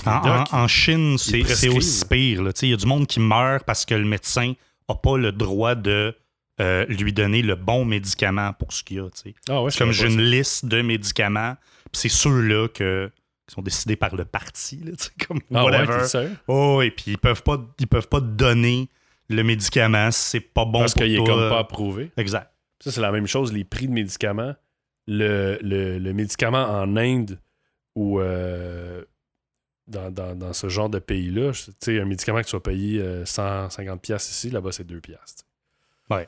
En, Chine, c'est aussi pire. Il y a du monde qui meurt parce que le médecin n'a pas le droit de euh, lui donner le bon médicament pour ce qu'il y a. Ah c'est comme j'ai une liste de médicaments, c'est ceux-là que qui sont décidés par le parti, là, comme ah whatever. oh, et puis ils peuvent pas, ils peuvent pas donner le médicament si c'est pas bon Parce qu'il est comme pas approuvé. Exact. Ça, c'est la même chose, les prix de médicaments. Le, le, médicament en Inde ou euh, dans, ce genre de pays-là, tu sais, un médicament que tu vas payer 150 euh, pièces ici, là-bas, c'est 2 pièces. Ouais.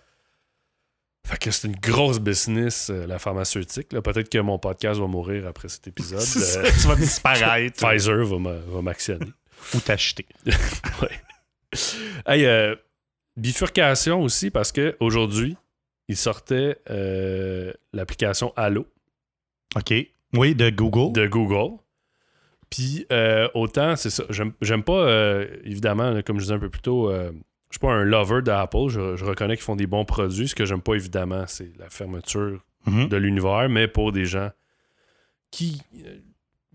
Fait que c'est une grosse business, euh, la pharmaceutique. Peut-être que mon podcast va mourir après cet épisode. Euh, tu vas disparaître. Pfizer va m'actionner. Ou t'acheter. ouais. Hey, bifurcation aussi, parce qu'aujourd'hui, il sortait l'application Allo. OK. Oui, de Google. De Google. Puis euh, autant, c'est ça. J'aime pas, euh, évidemment, comme je disais un peu plus tôt, euh, je suis pas un lover d'Apple. Je, reconnais qu'ils font des bons produits. Ce que j'aime pas, évidemment, c'est la fermeture mhm. de l'univers. Mais pour des gens qui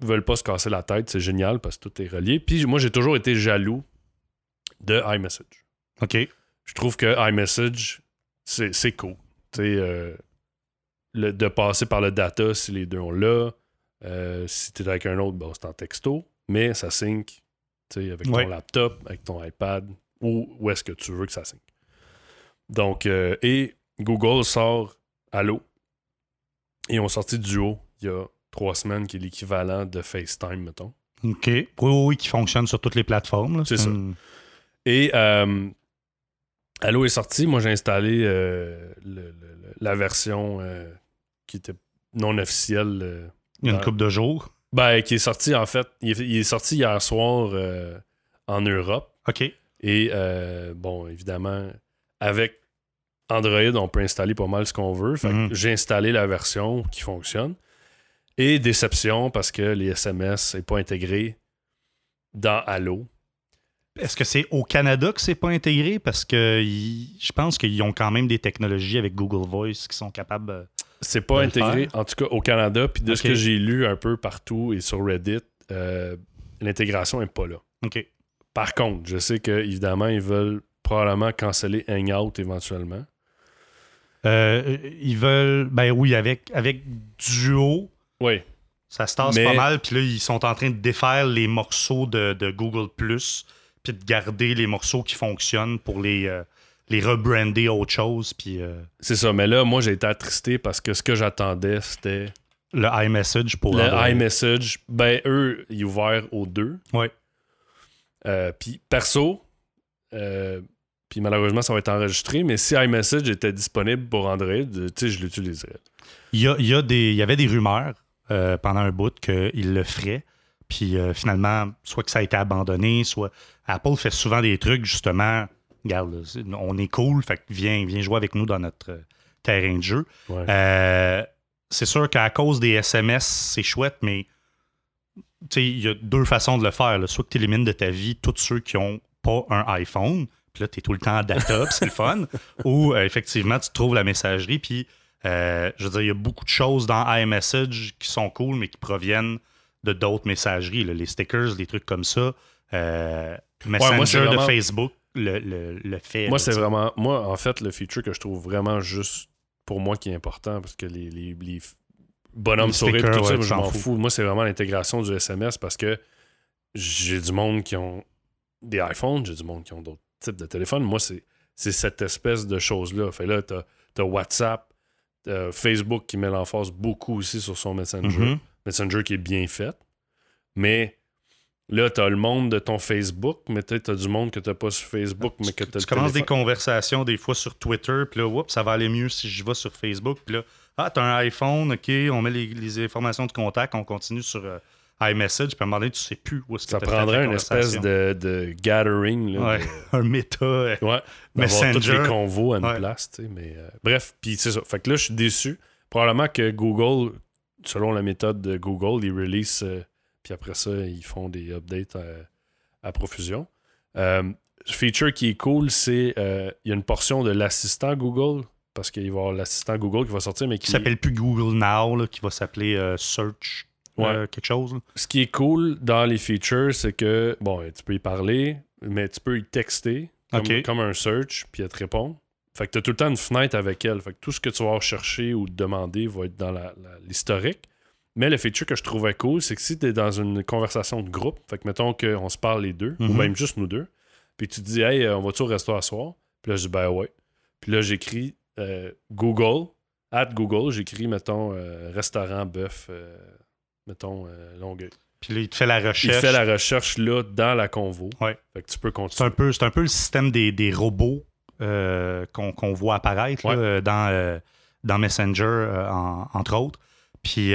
veulent pas se casser la tête, c'est génial parce que tout est relié. Puis moi, j'ai toujours été jaloux de iMessage. OK. Je trouve que iMessage, c'est cool. Tu sais, de passer par le data si les deux ont là euh, si tu es avec un autre, c'est en texto, mais ça sync avec ton laptop, avec ton iPad, ou où est-ce que tu veux que ça sync. Donc, euh, et Google sort Allo. Et on sorti Duo il y a trois semaines, qui est l'équivalent de FaceTime, mettons. OK. Oui, oui, qui fonctionne sur toutes les plateformes. C'est ça. Et euh, Allo est sorti. Moi, j'ai installé la version qui était non officielle il y a une coupe de jours. Ben, qui est sorti, en fait. Il est, sorti hier soir euh, en Europe. OK. Et, euh, bon, évidemment, avec Android, on peut installer pas mal ce qu'on veut. Fait mhm. j'ai installé la version qui fonctionne. Et déception parce que les SMS n'est pas intégré dans Allo. Est-ce que c'est au Canada que c'est pas intégré? Parce que je pense qu'ils ont quand même des technologies avec Google Voice qui sont capables euh, c'est pas intégré, en tout cas au Canada. Puis de ce que j'ai lu un peu partout et sur Reddit, euh, l'intégration n'est pas là. OK. Par contre, je sais qu'évidemment, ils veulent probablement canceller Hangout éventuellement. Euh, ils veulent, ben oui, avec, avec Duo. Oui. Ça se tasse pas mal. Puis là, ils sont en train de défaire les morceaux de, Google Plus, puis de garder les morceaux qui fonctionnent pour les, euh, les rebrander autre chose. Puis, euh, C'est ça, mais là, moi, j'ai été attristé parce que ce que j'attendais, c'était. Le iMessage pour. Le iMessage, ben, eux, ils ouverts aux deux. Ouais. Euh, puis, perso, euh, Puis malheureusement, ça va être enregistré. Mais si iMessage était disponible pour Android, tu sais, je l'utiliserais. Il y, a, il, y a des, il y avait des rumeurs pendant un bout qu'il le ferait. Puis euh, finalement, soit que ça a été abandonné, soit Apple fait souvent des trucs, justement. Regarde, on est cool, fait que viens, viens jouer avec nous dans notre euh, terrain de jeu. c'est sûr qu'à cause des SMS, c'est chouette, mais il y a deux façons de le faire. Soit que tu élimines de ta vie tous ceux qui n'ont pas un iPhone, puis là, tu es tout le temps en data, c'est le fun. Ou effectivement, tu trouves la messagerie, puis euh, je veux dire, il y a beaucoup de choses dans iMessage qui sont cool, mais qui proviennent de d'autres messageries. les stickers, des trucs comme ça. Euh, Messenger de Facebook le, fait. Moi, c'est vraiment. Moi, en fait, le feature que je trouve vraiment juste pour moi qui est important, parce que les, les, bonhommes sourires, tout ça, je m'en fous. Moi, c'est vraiment l'intégration du SMS parce que j'ai du monde qui ont des iPhones, j'ai du monde qui ont d'autres types de téléphones. Moi, c'est cette espèce de choses-là. Fait là, t'as as WhatsApp, Facebook qui met l'emphase beaucoup aussi sur son Messenger. Mhm. Messenger qui est bien fait. Mais là, tu as le monde de ton Facebook, mais tu as du monde que tu pas sur Facebook, mais que tu Tu commences des conversations des fois sur Twitter, puis là, oups, ça va aller mieux si je vais sur Facebook. Puis là, ah, tu as un iPhone, OK, on met les, informations de contact, on continue sur. Euh, iMessage, puis à un moment donné, tu sais plus où est-ce que Ça prendrait une espèce de, de gathering. Là, un méta. Euh, ouais, Messenger. tous les convos à une place. Tu sais, mais, euh, bref, puis c'est ça. Fait que là, je suis déçu. Probablement que Google, selon la méthode de Google, ils release, euh, puis après ça, ils font des updates à, profusion. feature qui est cool, c'est il y a une portion de l'assistant Google parce qu'il va y avoir l'assistant Google qui va sortir, mais qui. S'appelle plus Google Now, qui va s'appeler Search ouais. quelque chose. Ce qui est cool dans les features, c'est que, bon, tu peux y parler, mais tu peux y texter comme, un search, puis elle te répond. Fait que tu as tout le temps une fenêtre avec elle. Fait que tout ce que tu vas rechercher ou demander va être dans l'historique. Mais le feature que je trouvais cool, c'est que si tu es dans une conversation de groupe, fait que mettons qu'on se parle les deux, ou mhm. même juste nous deux, puis tu te dis, hey, on va-tu au resto à soir? Puis là, je dis, ben ouais. Puis là, j'écris euh, Google, at Google, j'écris, mettons, euh, restaurant bœuf euh, mettons, euh, Longueuil. Puis là, il te fait la recherche. Il fait la recherche là dans la convo. Ouais. Fait que tu peux continuer. C'est un peu, un peu le système des, des robots euh, qu'on, voit apparaître là, dans, euh, dans Messenger, entre autres. Puis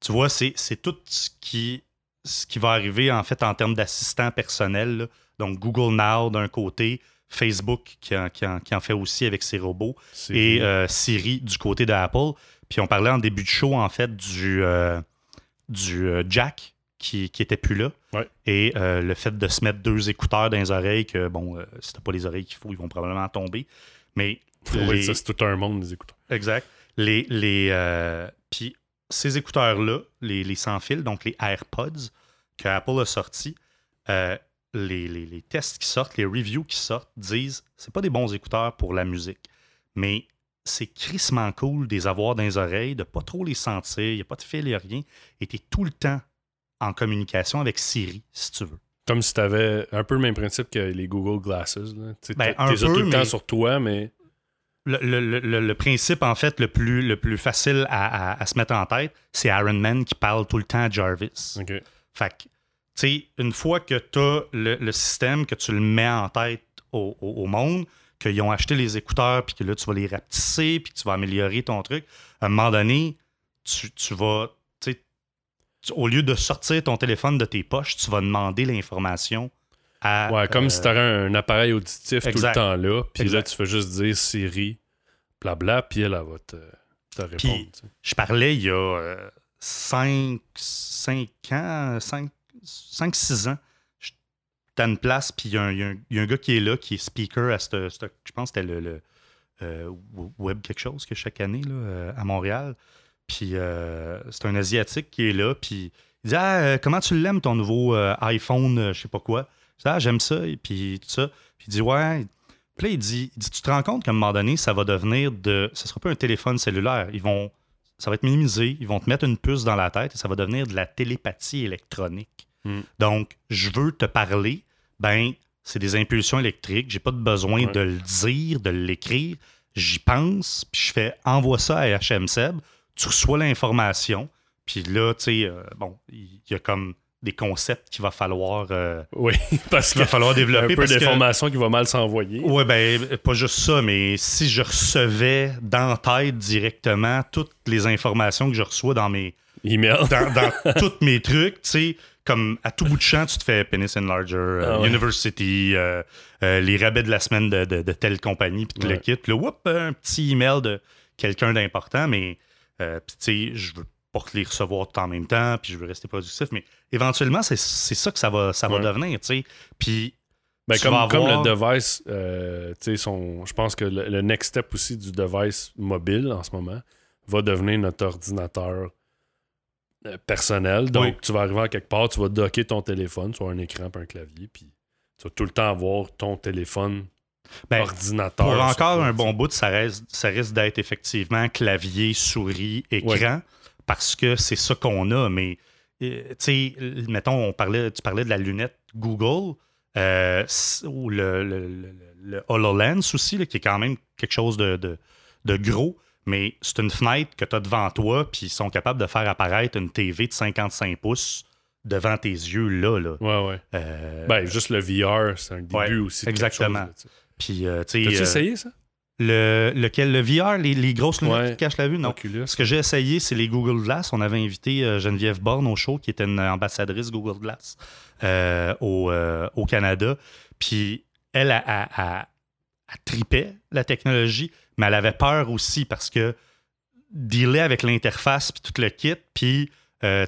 tu vois, c'est, tout ce qui, ce qui va arriver en fait en termes d'assistants personnels. Donc Google Now d'un côté, Facebook qui en, qui, qui en, fait aussi avec ses robots et Siri du côté d'Apple. Puis on parlait en début de show en fait du du euh, jack qui, qui était plus là. Et euh, le fait de se mettre deux écouteurs dans les oreilles, que bon, euh, si t'as pas les oreilles qu'il faut, ils vont probablement tomber. Mais. c'est tout un monde, les écouteurs. Exact. Les, les, puis ces écouteurs-là, les, les sans fil, donc les AirPods que Apple a sortis, les, les, les, tests qui sortent, les reviews qui sortent disent c'est pas des bons écouteurs pour la musique. Mais c'est crissement cool de les avoir dans les oreilles, de pas trop les sentir, il n'y a pas de fil, il n'y a rien. Et tu es tout le temps en communication avec Siri, si tu veux. Comme si tu avais un peu le même principe que les Google Glasses. Tu ben, es tout le temps sur toi, mais. Le, principe, en fait, le plus, le plus facile à, se mettre en tête, c'est Iron Man qui parle tout le temps à Jarvis. Fait que, tu sais, une fois que tu as le, système, que tu le mets en tête au monde, qu'ils ont acheté les écouteurs, puis que là, tu vas les rapetisser, puis que tu vas améliorer ton truc, à un moment donné, tu, tu vas, au lieu de sortir ton téléphone de tes poches, tu vas demander l'information à. Ouais, comme si tu avais un appareil auditif tout le temps là, puis là, tu fais juste dire Siri, blabla, puis elle, va te, répondre. je parlais il y a 5, euh, ans, 5-6 ans t'as une place, puis il y, a un gars qui est là, qui est speaker à ce. Je pense que c'était le, euh, Web quelque chose que chaque année là, euh, à Montréal. Puis euh, c'est un Asiatique qui est là, puis il dit Ah, comment tu l'aimes ton nouveau iPhone, je sais pas quoi? Ah, j'aime ça, et puis tout ça. Puis il dit Ouais. Puis là, il dit, il dit Tu te rends compte qu'à un moment donné, ça va devenir de. Ça sera pas un téléphone cellulaire. Ils vont. Ça va être minimisé, ils vont te mettre une puce dans la tête et ça va devenir de la télépathie électronique. Mm. Donc, je veux te parler, ben, c'est des impulsions électriques. J'ai pas de besoin de le dire, de l'écrire. J'y pense, puis je fais envoie ça à HMSEB. Tu reçois l'information, puis là, tu sais, euh, bon, il y a comme des concepts qu'il va falloir. Euh, oui, parce qu'il va falloir développer. Un peu d'informations qui va mal s'envoyer. Oui, ben, pas juste ça, mais si je recevais dans tête directement toutes les informations que je reçois dans mes. Emails. Dans, dans tous mes trucs, tu sais, comme à tout bout de champ, tu te fais Penis Enlarger, euh, ah University, euh, les rabais de la semaine de, de, telle compagnie, puis tu le quittes. Puis là, whoop, un petit email de quelqu'un d'important, mais, tu sais, je veux pour les recevoir tout en même temps, puis je veux rester productif. Mais éventuellement, c'est ça que ça va, ça va devenir, tu sais. Puis. Ben, comme, comme le device, euh, tu sais, je pense que le, next step aussi du device mobile en ce moment va devenir notre ordinateur euh, personnel. Donc, tu vas arriver à quelque part, tu vas docker ton téléphone, soit un écran et un clavier, puis tu vas tout le temps avoir ton téléphone ben, ordinateur. Pour encore un bon bout, ça, reste, ça risque d'être effectivement clavier, souris, écran parce que c'est ça qu'on a. Mais, euh, tu sais, mettons, on parlait, tu parlais de la lunette Google euh, ou le, HoloLens aussi, qui est quand même quelque chose de, gros. Mais c'est une fenêtre que tu as devant toi, puis ils sont capables de faire apparaître une TV de 55 pouces devant tes yeux là. là. Ouais, ouais. Euh, ben, juste le VR, c'est un début aussi. exactement. Puis, tu As-tu essayé ça? Le, lequel, le VR, les, grosses lunettes qui cachent la vue, non. Ce que j'ai essayé, c'est les Google Glass. On avait invité euh, Geneviève Borne au show, qui était une ambassadrice Google Glass euh, euh, au, Canada. Puis elle a, a, tripé la technologie, mais elle avait peur aussi parce que dealer avec l'interface puis tout le kit, puis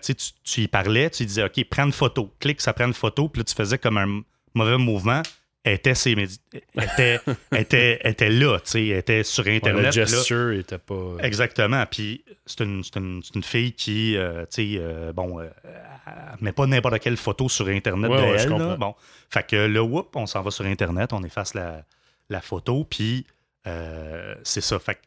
tu, tu y parlais, tu disais, OK, prends une photo. Clique, ça prend une photo, puis là, tu faisais comme un mauvais mouvement était, était, était, était là, tu sais, était sur Internet. le gesture était pas. Euh, Exactement. Puis c'est une, une, une, fille qui, euh, tu sais, euh, bon, euh, met pas n'importe quelle photo sur Internet de elle. Bon. Fait que le whoop, on s'en va sur Internet, on efface la, la photo, puis c'est ça. Fait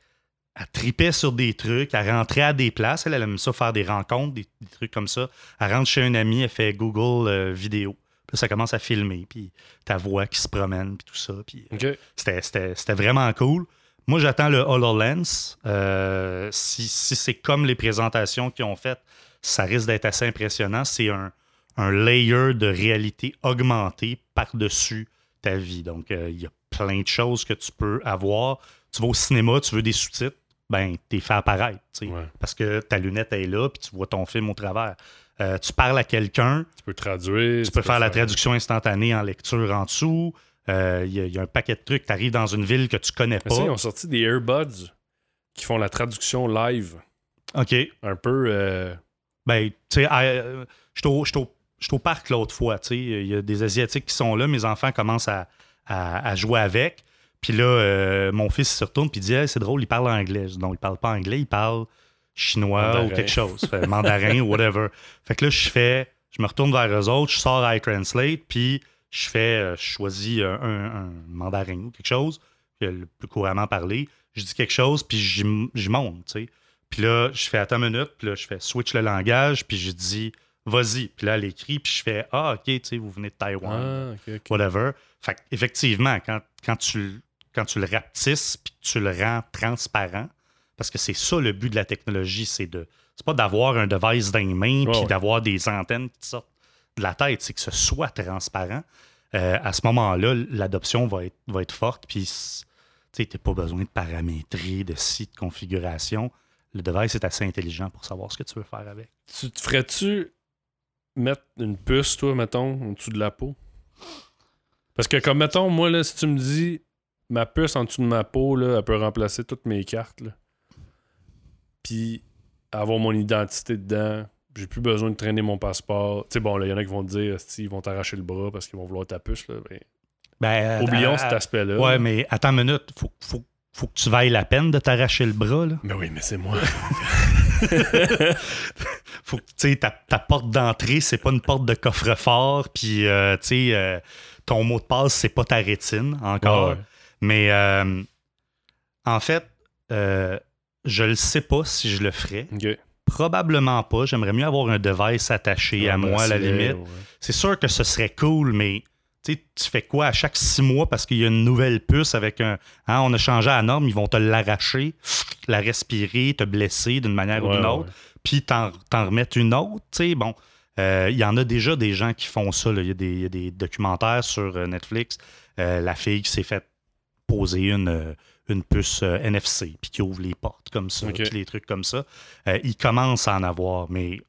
elle tripait sur des trucs, elle rentrait à des places, elle, aime ça faire des rencontres, des, des, trucs comme ça. Elle rentre chez un ami, elle fait Google vidéo ça commence à filmer, puis ta voix qui se promène, puis tout ça. Puis, euh, c'était vraiment cool. Moi, j'attends le HoloLens. Euh, si, c'est comme les présentations qu'ils ont faites, ça risque d'être assez impressionnant. C'est un, layer de réalité augmentée par-dessus ta vie. Donc, euh, il y a plein de choses que tu peux avoir. Tu vas au cinéma, tu veux des sous-titres, ben, t'es fait apparaître. Parce que ta lunette est là, puis tu vois ton film au travers. Euh, tu parles à quelqu'un. Tu peux traduire. Tu, peux, faire, la traduction instantanée en lecture en dessous. Il euh, y, a un paquet de trucs. Tu arrives dans une ville que tu connais pas. ils ont sorti des earbuds qui font la traduction live. OK. Un peu. Euh, ben, tu sais, je suis au, parc l'autre fois. Il y a des Asiatiques qui sont là. Mes enfants commencent à, jouer avec. Puis là, mon fils se retourne et dit C'est drôle, il parle anglais. Non, il parle pas anglais, il parle chinois ou quelque chose, mandarin ou whatever. Fait que là, je fais, je me retourne vers eux autres, je sors iTranslate, puis je fais, euh, je choisis un, mandarin ou quelque chose, le plus couramment parlé. Je dis quelque chose, puis je monte, tu sais. Puis là, je fais attends une minute, puis là, je fais switch le langage, puis je dis vas-y. Puis là, elle écrit, puis je fais ah, ok, tu sais, vous venez de Taïwan, ah, whatever. Fait effectivement, quand, quand, tu, quand tu le rapetisses, puis tu le rends transparent, parce que c'est ça le but de la technologie, c'est de. C'est pas d'avoir un device dans les mains puis d'avoir des antennes qui sortent de la tête, c'est que ce soit transparent. Euh, à ce moment-là, l'adoption va être, va être forte. Puis, tu n'as pas besoin de paramétrer, de site, de configuration. Le device est assez intelligent pour savoir ce que tu veux faire avec. Tu te ferais-tu mettre une puce, toi, mettons, en dessous de la peau? Parce que, comme, mettons, moi, là, si tu me dis ma puce en dessous de ma peau, là, elle peut remplacer toutes mes cartes. Là puis avoir mon identité dedans. J'ai plus besoin de traîner mon passeport. Tu sais, bon, il y en a qui vont te dire, ils vont t'arracher le bras parce qu'ils vont vouloir ta puce. Là. Ben, ben oublions cet aspect-là. Ouais, mais attends une minute. Faut, faut, faut que tu vailles la peine de t'arracher le bras. Là. Mais oui, mais c'est moi. faut que, tu sais, ta, porte d'entrée, c'est pas une porte de coffre-fort. Puis, euh, tu sais, euh, ton mot de passe, c'est pas ta rétine encore. Mais, euh, en fait, je ne sais pas si je le ferais. Probablement pas. J'aimerais mieux avoir un device attaché à moi, à la limite. C'est sûr que ce serait cool, mais tu fais quoi à chaque six mois parce qu'il y a une nouvelle puce avec un. Hein, on a changé la norme, ils vont te l'arracher, la respirer, te blesser d'une manière ou d'une autre, puis t'en remettre une autre. Bon, Il y en a déjà des gens qui font ça. Il y, y, a des documentaires sur Netflix. la fille qui s'est faite poser une, une puce NFC, puis qui ouvre les portes comme ça, puis les trucs comme ça. il commence à en avoir, mais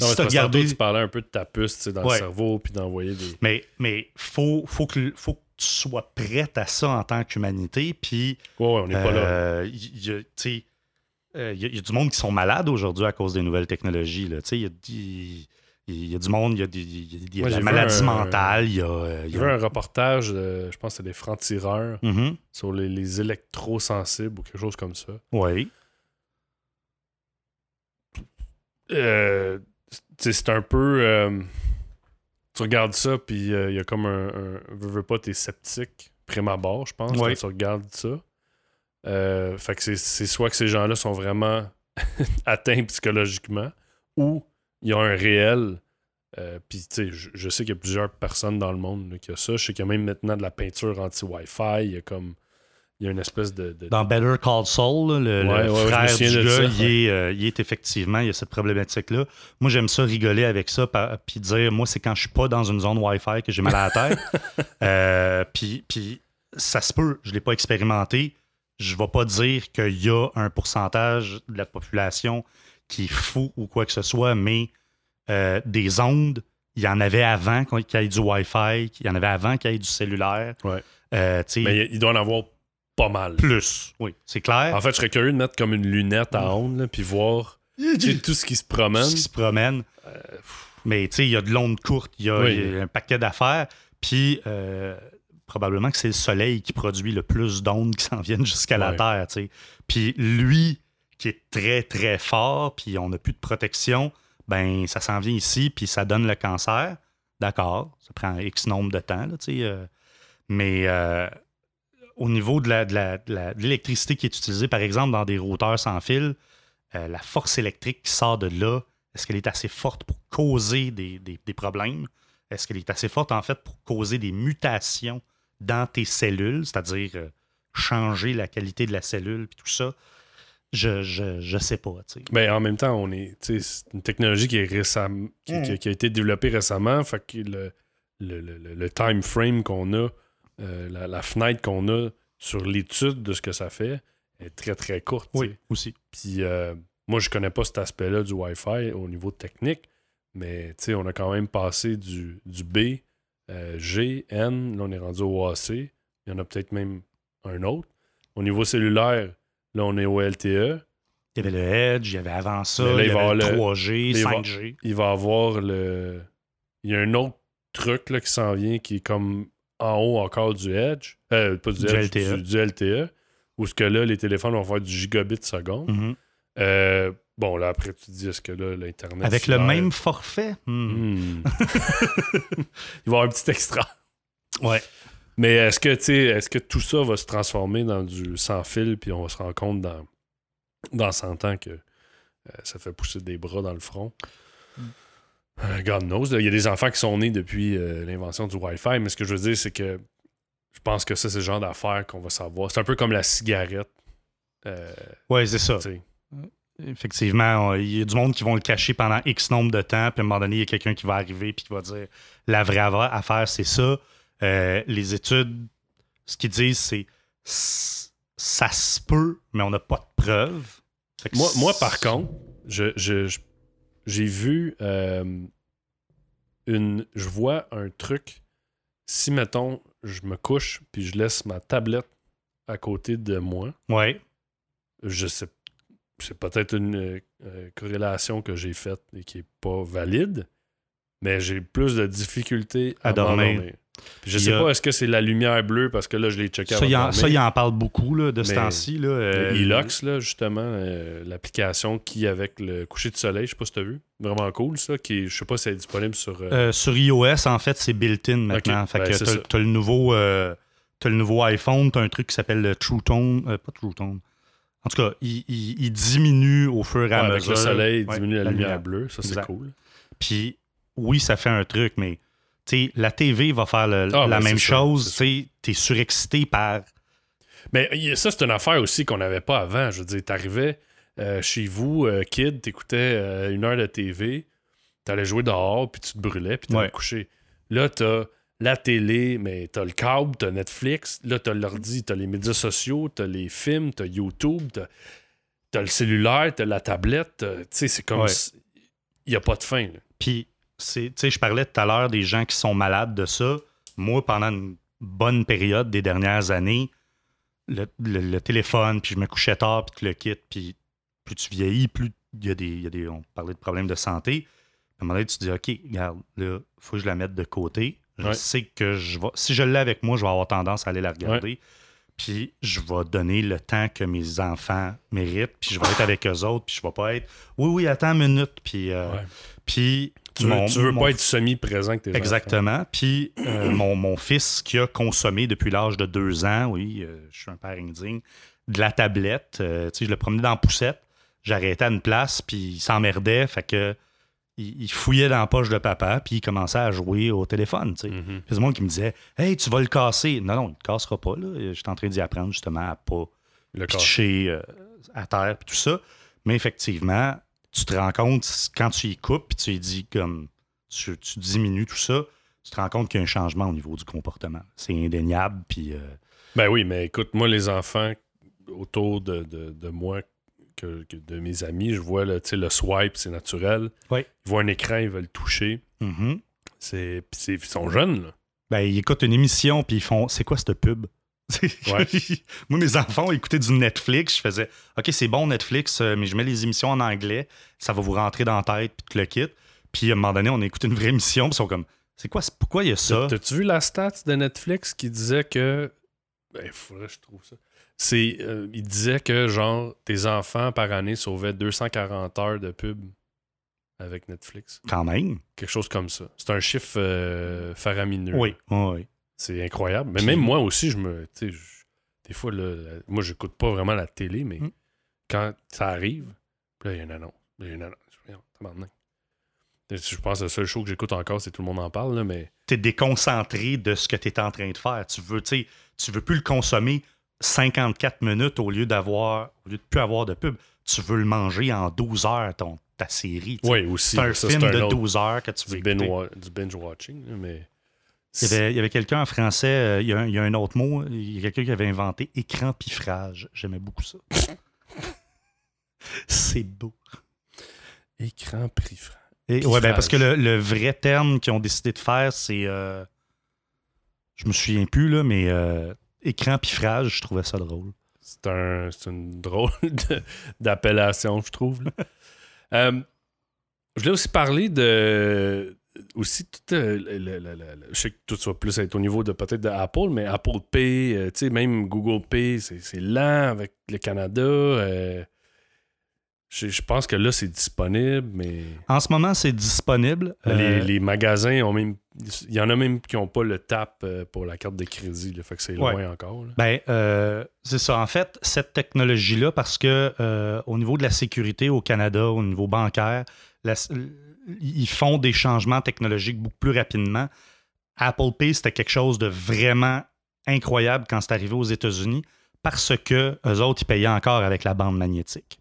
si tu regardé... tu parlais un peu de ta puce dans le cerveau puis d'envoyer des. Mais mais faut, faut, que, faut que tu sois prête à ça en tant qu'humanité. Puis. Ouais, on n'est pas là. Il y, a, y, a du monde qui sont malades aujourd'hui à cause des nouvelles technologies. Il y a, il y a du monde, il y a, des, y a, la maladie mentale. Il y a, J'ai vu un reportage, je pense que c'est des francs-tireurs mm-hmm. sur les, les électrosensibles ou quelque chose comme ça. Oui. Euh, c'est un peu. Euh, tu regardes ça, puis euh, il y a comme un. veux, veux pas, t'es sceptique, prime abord, je pense, quand tu regardes ça. Euh, fait que c'est soit que ces gens-là sont vraiment atteints psychologiquement, ou il y a un réel. puis, tu sais, je, sais qu'il y a plusieurs personnes dans le monde qui ont ça. Je sais qu'il y a même maintenant de la peinture anti-Wi-Fi. Il y a comme il y a une espèce de. Dans Better Call Saul, le, frère du gars, euh, il, est, effectivement, il y a cette problématique-là. Moi, j'aime ça rigoler avec ça, puis dire, moi, c'est quand je suis pas dans une zone Wi-Fi que j'ai mal à la tête. Euh, puis, puis ça se peut, je l'ai pas expérimenté. Je vais pas dire qu'il y a un pourcentage de la population qui est fou ou quoi que ce soit, mais euh, des ondes, il y en avait avant qu'il y ait du Wi-Fi, il y en avait avant qu'il y ait du cellulaire. Ouais. mais il doit en avoir pas mal. Plus, oui, c'est clair. En fait, je serais curieux de mettre comme une lunette à ondes, puis voir tout ce qui se promène. Tout ce qui se promène. Euh, mais tu sais, il y a de l'onde courte, il y, a un paquet d'affaires. Puis euh, probablement que c'est le soleil qui produit le plus d'ondes qui s'en viennent jusqu'à la Terre. sais. Puis lui, qui est très, très fort, puis on n'a plus de protection, ben ça s'en vient ici, puis ça donne le cancer. D'accord, ça prend X nombre de temps, là. Euh, mais au niveau de, l'électricité qui est utilisée, par exemple, dans des routeurs sans fil, euh, la force électrique qui sort de là, est-ce qu'elle est assez forte pour causer des, problèmes? Est-ce qu'elle est assez forte, en fait, pour causer des mutations dans tes cellules, c'est-à-dire euh, changer la qualité de la cellule et tout ça? Je, je, sais pas. Mais en même temps, on est. C'est une technologie qui est récemment mm. qui, a été développée récemment. Fait que le, le time frame qu'on a euh, la, fenêtre qu'on a sur l'étude de ce que ça fait est très très courte. Oui, aussi. Puis euh, moi, je connais pas cet aspect-là du Wi-Fi au niveau technique, mais on a quand même passé du, du B, euh, G, N, là on est rendu au AC. Il y en a peut-être même un autre. Au niveau cellulaire, là on est au LTE. Il y avait le Edge, il y avait avant ça, il, y avait le 3G, 5G. Il va, avoir le. Il y a un autre truc là, qui s'en vient qui est comme en haut encore du Edge, euh, pas du, Edge, LTE. Du, LTE, où ce que là, les téléphones vont faire du gigabit seconde. Mm-hmm. Euh, bon, là, après, tu te dis, est-ce que là, l'Internet. Avec le même forfait? Hmm. Hmm. Il va y avoir un petit extra. Ouais. Mais est-ce que, tu est-ce que tout ça va se transformer dans du sans fil, puis on va se rendre compte dans, dans 100 ans que euh, ça fait pousser des bras dans le front? Euh, God knows. Il y a des enfants qui sont nés depuis euh, l'invention du Wi-Fi, mais ce que je veux dire, c'est que je pense que ça, c'est le genre d'affaires qu'on va savoir. C'est un peu comme la cigarette. Euh, oui, c'est ça. Effectivement, il y a du monde qui vont le cacher pendant X nombre de temps, puis à un moment donné, il y a quelqu'un qui va arriver puis qui va dire la vraie affaire, c'est ça. Les études, ce qu'ils disent, c'est ça se peut, mais on n'a pas de preuves. Moi, moi, par contre, je, je j'ai vu euh, une. Je vois un truc. Si, mettons, je me couche puis je laisse ma tablette à côté de moi. Ouais. Je sais. C'est peut-être une euh, corrélation que j'ai faite et qui est pas valide, mais j'ai plus de difficultés à, dormir. Je sais pas, est-ce que c'est la lumière bleue parce que là, je l'ai checké ça, avant. ça, il en parle beaucoup là, de ce temps-ci. Euh, Elox, là, justement, euh, l'application qui, avec le coucher de soleil, je sais pas si tu as vu, vraiment cool, ça. Qui, je sais pas si c'est disponible sur. Euh, sur iOS, en fait, c'est built-in maintenant. fait ben, que t'as, le nouveau. le nouveau iPhone, tu as un truc qui s'appelle le True Tone. pas True Tone. En tout cas, il, diminue au fur et à mesure. Avec le soleil, il diminue la, lumière, bleue. Ça, c'est cool. Puis, oui, ça fait un truc, mais la TV va faire ah, la ben, même chose. Tu es surexcité par. Mais ça, c'est une affaire aussi qu'on n'avait pas avant. Je veux dire, t'arrivais euh, chez vous, euh, kid, t'écoutais euh, une heure de TV, t'allais jouer dehors, puis tu te brûlais, puis t'allais te coucher. Là, t'as la télé, mais t'as le câble, t'as Netflix, là, t'as l'ordi, t'as les médias sociaux, t'as les films, t'as YouTube, t'as le cellulaire, t'as la tablette. Tu sais, c'est comme. Il n'y a pas de fin. Puis, je parlais tout à l'heure des gens qui sont malades de ça. Moi, pendant une bonne période des dernières années, le, téléphone, puis je me couchais tard, puis tu le quittes, puis plus tu vieillis, plus il y, a des, y a des. On parlait de problèmes de santé. À un moment donné, tu te dis, OK, regarde, là, il faut que je la mette de côté. Je sais que je vais. Si je l'ai avec moi, je vais avoir tendance à aller la regarder. Puis je vais donner le temps que mes enfants méritent. Puis je vais être avec eux autres. Puis je vais pas être. Oui, oui, attends une minute. Puis. Euh, puis tu veux, veux pas être semi-présent que tes Exactement. Puis euh, mon, fils qui a consommé depuis l'âge de deux ans, oui, euh, je suis un père indigne, de la tablette. tu sais, je le promenais dans la poussette. J'arrêtais à une place, puis il s'emmerdait. Fait que il, fouillait dans la poche de papa, puis il commençait à jouer au téléphone. Tu sais. Mm le monde qui me disait Hey, tu vas le casser. Non, non, il ne le cassera pas. Je suis en train d'y apprendre justement à pas le pitcher euh, à terre, puis tout ça. Mais effectivement, tu te rends compte quand tu y coupes, puis tu y dis comme tu, diminues tout ça, tu te rends compte qu'il y a un changement au niveau du comportement. C'est indéniable, puis. Euh, ben oui, mais écoute, moi, les enfants autour de, de moi que, de mes amis, je vois le, le swipe, c'est naturel. Ils voient un écran, ils veulent toucher. Mm-hmm. c'est, ils sont jeunes. Là. Ben, ils écoutent une émission, puis ils font C'est quoi cette pub? Moi, mes enfants écoutaient du Netflix. Je faisais OK, c'est bon Netflix, euh, mais je mets les émissions en anglais. Ça va vous rentrer dans la tête, puis tu le quittes. Puis à un moment donné, on a écouté une vraie émission, puis ils sont comme C'est quoi Pourquoi il y a ça? T'as-tu vu la stat de Netflix qui disait que. Ben, il faudrait que je trouve ça c'est euh, il disait que genre tes enfants par année sauvaient 240 heures de pub avec Netflix. Quand même. Quelque chose comme ça. C'est un chiffre euh, faramineux. Oui, oui. C'est incroyable. Mais même moi aussi, je me. Des fois, là, moi, j'écoute pas vraiment la télé, mais mm. quand ça arrive, là, il y a une annonce. Il y a une annonce. Je pense que le seul show que j'écoute encore, c'est tout le monde en parle, là, mais. T'es déconcentré de ce que tu es en train de faire. Tu veux, tu veux plus le consommer 54 minutes au lieu d'avoir, au lieu de plus avoir de pub. Tu veux le manger en 12 heures, ton, ta série. Oui, aussi. C'est un film de 12 heures que tu veux du, du binge-watching, mais... Il y avait, quelqu'un en français, euh, il, y a un, autre mot, il y a quelqu'un qui avait inventé écran piffrage. J'aimais beaucoup ça. C'est beau. Écran piffrage. Oui, ben parce que le, vrai terme qu'ils ont décidé de faire, c'est. Euh, je me souviens plus, là, mais euh, écran piffrage, je trouvais ça drôle. C'est un, une drôle d'appellation, je trouve. euh, je voulais aussi parler de. Aussi, tout, euh, je sais que tout ça va plus être au niveau de peut-être d'Apple, mais Apple Pay, euh, tu sais, même Google Pay, c'est lent avec le Canada. Euh, je, pense que là, c'est disponible, mais. En ce moment, c'est disponible. Les, magasins ont même. Il y en a même qui n'ont pas le tap pour la carte de crédit. Fait que c'est loin encore. Ben, c'est ça. En fait, cette technologie-là, parce que au niveau de la sécurité au Canada, au niveau bancaire, ils font des changements technologiques beaucoup plus rapidement. Apple Pay, c'était quelque chose de vraiment incroyable quand c'est arrivé aux États-Unis parce que eux autres, ils payaient encore avec la bande magnétique.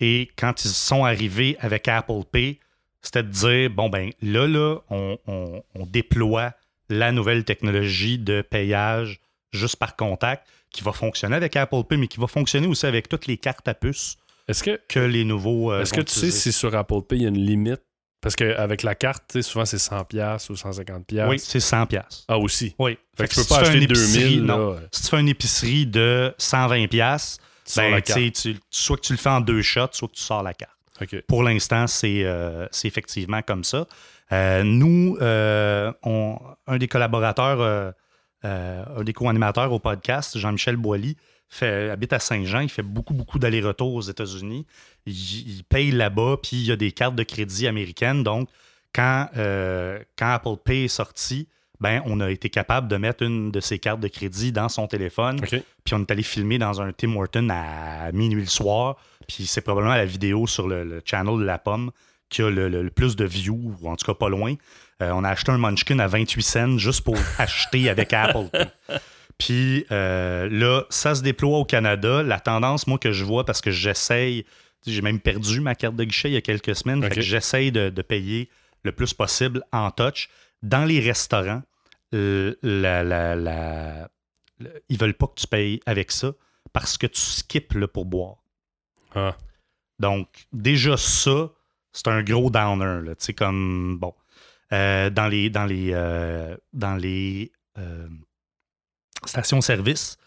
Et quand ils sont arrivés avec Apple Pay, c'était de dire bon, ben là, là, on, déploie la nouvelle technologie de payage juste par contact qui va fonctionner avec Apple Pay, mais qui va fonctionner aussi avec toutes les cartes à puce est-ce que, que les nouveaux. Euh, est-ce que tu sais si sur Apple Pay, il y a une limite parce qu'avec la carte, souvent c'est 100$ ou 150$. Oui, c'est 100$. Ah, aussi. Oui. Fait, que tu peux pas acheter 2000$. Non. Si tu fais une épicerie de 120$, ben, tu, soit que tu le fais en deux shots, soit que tu sors la carte. Pour l'instant, euh, c'est effectivement comme ça. Euh, nous, euh, on, un des collaborateurs, un des co-animateurs au podcast, Jean-Michel Boilly, fait, habite à Saint-Jean. Il fait beaucoup, beaucoup d'allers-retours aux États-Unis. Il, paye là-bas, puis il y a des cartes de crédit américaines. Donc, quand, quand Apple Pay est sorti, ben, on a été capable de mettre une de ses cartes de crédit dans son téléphone. Puis on est allé filmer dans un Tim Horton à minuit le soir. Puis c'est probablement la vidéo sur le, channel de la pomme qui a le, plus de views, ou en tout cas pas loin. Euh, on a acheté un Munchkin à 28 cents juste pour acheter avec Apple. Puis euh, là, ça se déploie au Canada. La tendance, moi, que je vois, parce que j'essaye, j'ai même perdu ma carte de guichet il y a quelques semaines, j'essaye de, payer le plus possible en touch. Dans les restaurants, euh, la, la, ils veulent pas que tu payes avec ça parce que tu skips le pourboire. Ah. Donc, déjà ça, c'est un gros downer. Tu sais, comme, bon, euh, dans les, dans les, euh, dans les stations-service,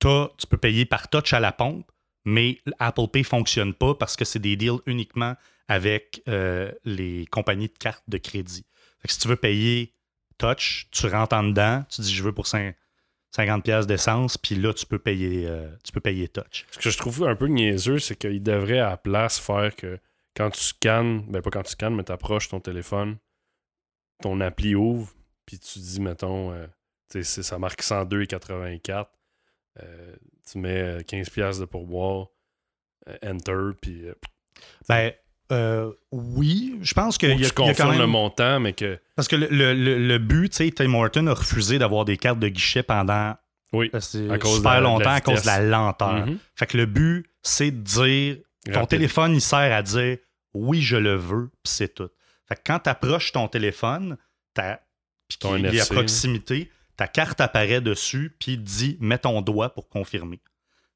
tu peux payer par touch à la pompe, mais Apple Pay ne fonctionne pas parce que c'est des deals uniquement avec euh, les compagnies de cartes de crédit. si tu veux payer touch, tu rentres en dedans, tu dis je veux pour 50$ d'essence, puis là, tu peux payer euh, tu peux payer touch. Ce que je trouve un peu niaiseux, c'est qu'il devrait à la place faire que quand tu scannes, ben pas quand tu scannes, mais tu approches ton téléphone, ton appli ouvre, puis tu dis, mettons, euh, ça marque 102,84. Euh, tu mets 15$ euh, de pourboire, euh, enter, puis. ben, oui, je pense qu'il y, a, quand même... le montant, mais que. Parce que le, le, le but, tu sais, Tim Horton a refusé d'avoir des cartes de guichet pendant oui, à cause super longtemps à cause de la lenteur. Mm-hmm. Fait que le but, c'est de dire ton téléphone, il sert à dire oui, je le veux, puis c'est tout. Fait que quand tu approches ton téléphone, puis qu'il est à proximité, ta carte apparaît dessus, puis dit mets ton doigt pour confirmer.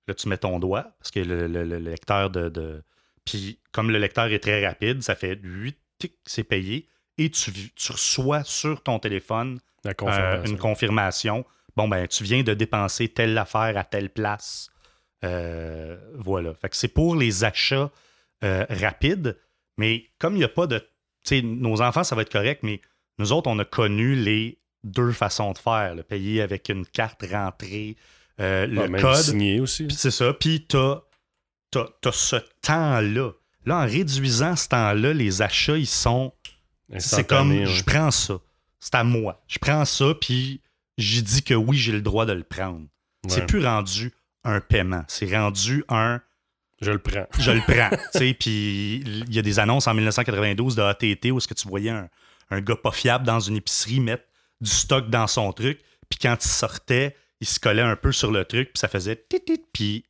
Là, tu mets ton doigt, parce que le, lecteur de, Puis comme le lecteur est très rapide, ça fait 8 tics, c'est payé, et tu, reçois sur ton téléphone euh, une confirmation. Bon, ben, tu viens de dépenser telle affaire à telle place. Euh, voilà. Fait que c'est pour les achats euh, rapides, mais comme il n'y a pas de. Tu sais, nos enfants, ça va être correct, mais nous autres, on a connu les deux façons de faire. Le payer avec une carte rentrée, euh, le code. signé aussi. C'est ça. Puis tu as, ce temps-là. Là, en réduisant ce temps-là, les achats, ils sont. C'est comme je prends ça. C'est à moi. Je prends ça, puis j'ai dit que oui, j'ai le droit de le prendre. C'est plus rendu un paiement. C'est rendu un. Je le prends. Je le prends. puis il y a des annonces en 1992 de ATT où est-ce que tu voyais un, un gars pas fiable dans une épicerie mettre du stock dans son truc. Puis quand il sortait, il se collait un peu sur le truc, puis ça faisait puis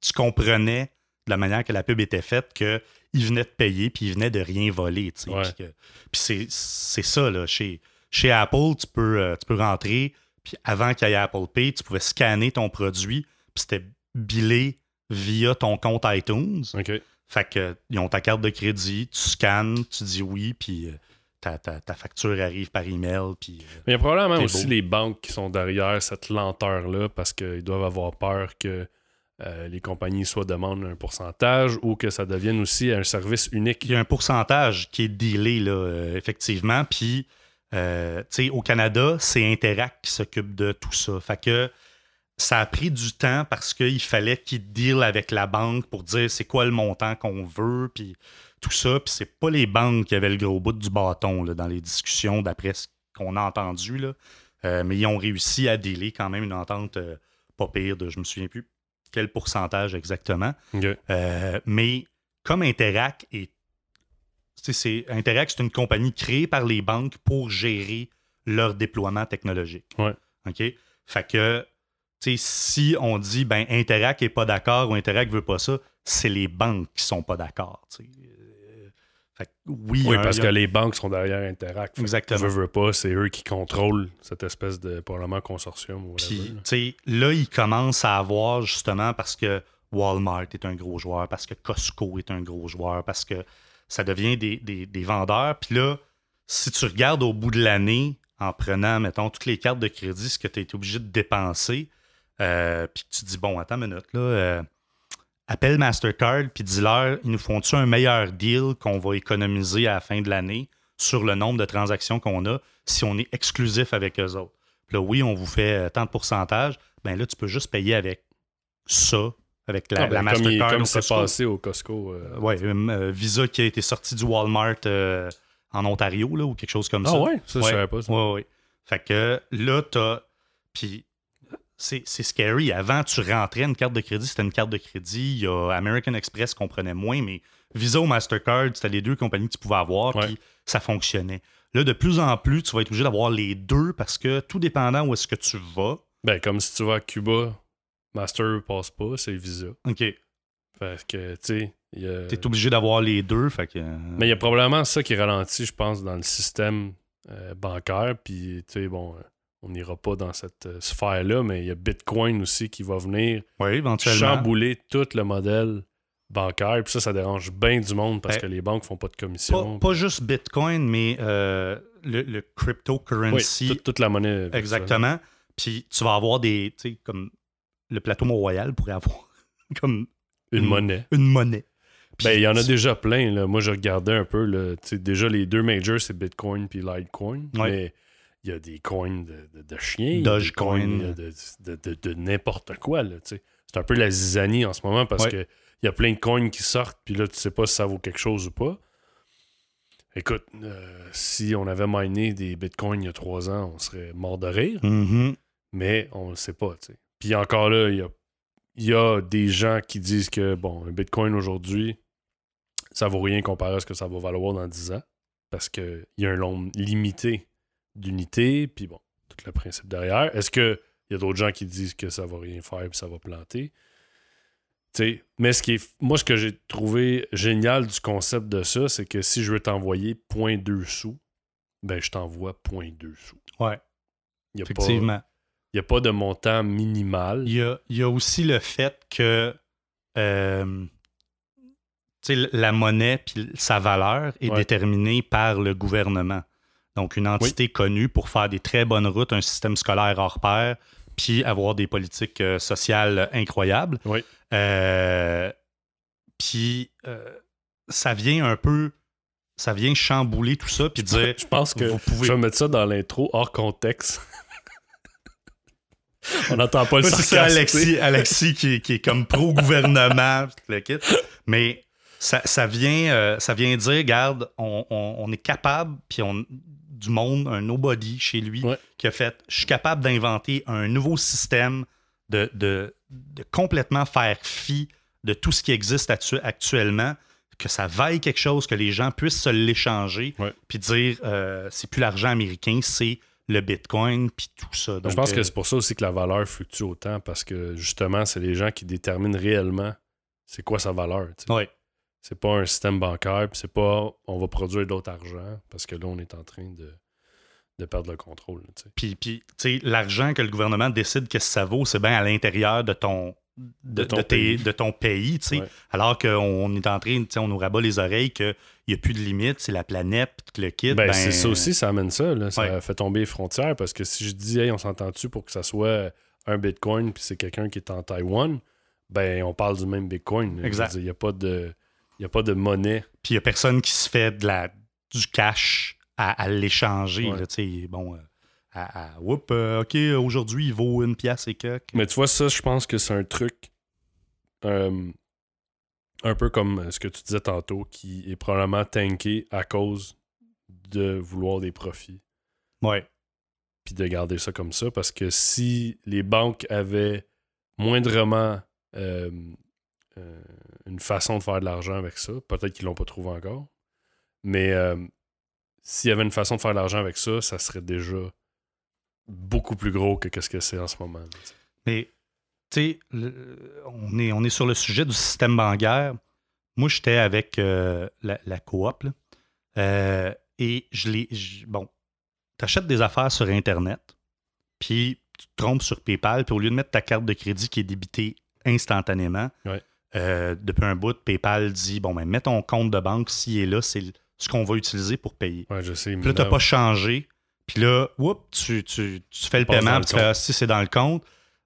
tu comprenais de la manière que la pub était faite qu'il venait de payer, puis il venait de rien voler. Puis, c'est ça, là. Chez, chez Apple, tu peux, euh, tu peux rentrer, puis avant qu'il y ait Apple Pay, tu pouvais scanner ton produit, puis c'était billé via ton compte iTunes. Fait que, ils ont ta carte de crédit, tu scannes, tu dis oui, puis euh, ta, facture arrive par email. Puis, euh, Mais il y a probablement aussi les banques qui sont derrière cette lenteur-là parce qu'ils doivent avoir peur que euh, les compagnies soit demandent un pourcentage ou que ça devienne aussi un service unique. Il y a un pourcentage qui est dealé, là, euh, effectivement. Puis, au Canada, c'est Interac qui s'occupe de tout ça. Fait que ça a pris du temps parce qu'il fallait qu'ils deal avec la banque pour dire c'est quoi le montant qu'on veut. Puis tout ça. Puis c'est pas les banques qui avaient le gros bout du bâton là, dans les discussions, d'après ce qu'on a entendu. Là. Euh, mais ils ont réussi à délai quand même une entente euh, pas pire de, je me souviens plus quel pourcentage exactement. Euh, mais comme Interac est. C'est, Interac, c'est une compagnie créée par les banques pour gérer leur déploiement technologique. OK? Fait que si on dit ben Interac n'est pas d'accord ou Interac veut pas ça, c'est les banques qui sont pas d'accord oui, parce que les banques sont derrière Interact. Exactement. Veux, veux pas, c'est eux qui contrôlent cette espèce de probablement consortium. Puis, tu là, ils commencent à avoir justement parce que Walmart est un gros joueur, parce que Costco est un gros joueur, parce que ça devient des, vendeurs. Puis là, si tu regardes au bout de l'année, en prenant, mettons, toutes les cartes de crédit, ce que tu es obligé de dépenser, euh, puis tu dis, bon, attends une minute, là. Euh, appelle Mastercard puis dis-leur, ils nous font-tu un meilleur deal qu'on va économiser à la fin de l'année sur le nombre de transactions qu'on a si on est exclusif avec eux autres? Puis là, oui, on vous fait euh, tant de pourcentage. Ben là, tu peux juste payer avec ça, avec la, ah, ben, Mastercard. Comme c'est passé au Costco. Euh, oui, euh, Visa qui a été sorti du Walmart en Ontario, là, ou quelque chose comme ah, ça. Ah ouais, ça, je savais pas. Oui, oui. Fait que là, t'as. Puis c'est scary. Avant, tu rentrais une carte de crédit, c'était une carte de crédit. Il y a American Express qu'on prenait moins, mais Visa ou Mastercard, c'était les deux compagnies que tu pouvais avoir, puis ça fonctionnait. Là, de plus en plus, tu vas être obligé d'avoir les deux parce que tout dépendant où est-ce que tu vas. Ben, comme si tu vas à Cuba, Master passe pas, c'est Visa. OK. Fait que, tu sais, Tu es obligé d'avoir les deux. Fait que... Mais il y a probablement ça qui ralentit, je pense, dans le système euh, bancaire. Puis, tu sais, bon, on n'ira pas dans cette euh, sphère-là, mais il y a Bitcoin aussi qui va venir chambouler tout le modèle bancaire. Puis ça, ça dérange bien du monde parce ben, que les banques font pas de commission. Pas, juste Bitcoin, mais euh, le, cryptocurrency. Oui, toute, la monnaie. Exactement. Puis tu vas avoir des. Tu sais, comme le plateau Mont-Royal pourrait avoir comme. Une, monnaie. Une monnaie. ben, il y en a déjà plein. Là. Moi, je regardais un peu. Là. Déjà, les deux majors, c'est Bitcoin puis Litecoin. Mais il y a des coins de, de, chiens. Dogecoin. De, de, n'importe quoi. C'est un peu la zizanie en ce moment parce que il y a plein de coins qui sortent, puis là, tu sais pas si ça vaut quelque chose ou pas. Écoute, euh, si on avait miné des bitcoins il y a trois ans, on serait mort de rire. Mm-hmm. Mais on le sait pas. Puis encore là, il y a, des gens qui disent que, bon, un bitcoin aujourd'hui, ça vaut rien comparé à ce que ça va valoir dans 10 ans. Parce qu'il y a un nombre limité d'unités, puis bon, tout le principe derrière. Est-ce qu'il y a d'autres gens qui disent que ça va rien faire et ça va planter? mais ce qui est, moi, ce que j'ai trouvé génial du concept de ça, c'est que si je veux t'envoyer 0.2 sous, ben je t'envoie 0.2 sous. Ouais. Effectivement. Il n'y a pas de montant minimal. Il y a, aussi le fait que euh, la monnaie puis sa valeur est déterminée par le gouvernement. Donc, une entité connue pour faire des très bonnes routes, un système scolaire hors pair, puis avoir des politiques euh, sociales incroyables. Oui. Euh, puis euh, ça vient un peu. Ça vient chambouler tout ça, puis dire. Je pense que vous pouvez... je vais mettre ça dans l'intro hors contexte. On n'entend pas le C'est ça, Alexis, Alexis qui, est comme pro-gouvernement, Mais ça, vient, euh, ça vient dire, regarde, on, est capable, puis on du monde, un nobody chez lui, qui a fait Je suis capable d'inventer un nouveau système de, de, complètement faire fi de tout ce qui existe actuellement, que ça vaille quelque chose, que les gens puissent se l'échanger, puis dire euh, c'est plus l'argent américain, c'est le Bitcoin, puis tout ça. je pense que euh, c'est pour ça aussi que la valeur fluctue autant, parce que justement, c'est les gens qui déterminent réellement c'est quoi sa valeur. Oui. C'est pas un système bancaire, puis c'est pas on va produire d'autres argent, parce que là, on est en train de de perdre le contrôle. Puis, puis l'argent que le gouvernement décide que ça vaut, c'est bien à l'intérieur de ton, de, ton pays, de ton pays alors qu'on est en train, on nous rabat les oreilles qu'il n'y a plus de limite, c'est la planète, le kit. Ben, c'est ça aussi, ça amène ça. Là. Ça fait tomber les frontières parce que si je dis, hey, on s'entend-tu pour que ça soit un Bitcoin puis c'est quelqu'un qui est en Taïwan, ben on parle du même Bitcoin. Exact. Il n'y a, pas de, a pas de monnaie. Puis il n'y a personne qui se fait de la, du cash à, l'échanger. Bon, euh, à, à euh, OK, aujourd'hui, il vaut une pièce et quelques. Mais tu vois, ça, je pense que c'est un truc euh, un peu comme ce que tu disais tantôt, qui est probablement tanké à cause de vouloir des profits. Ouais. Puis de garder ça comme ça, parce que si les banques avaient moindrement une façon de faire de l'argent avec ça, peut-être qu'ils l'ont pas trouvé encore, mais s'il y avait une façon de faire de l'argent avec ça, ça serait déjà beaucoup plus gros que ce que c'est en ce moment. Mais, tu sais, on est, on est sur le sujet du système bancaire. Moi, j'étais avec euh, la, coop, euh, et je l'ai. Bon, tu achètes des affaires sur Internet, puis tu te trompes sur PayPal, puis au lieu de mettre ta carte de crédit qui est débitée instantanément, euh, depuis un bout, PayPal dit bon, ben, mets ton compte de banque, s'il est là, c'est ce qu'on va utiliser pour payer. Ouais, je sais. Puis là, tu n'as pas changé. Puis là, tu, tu, fais le paiement, tu fais, si c'est dans le compte.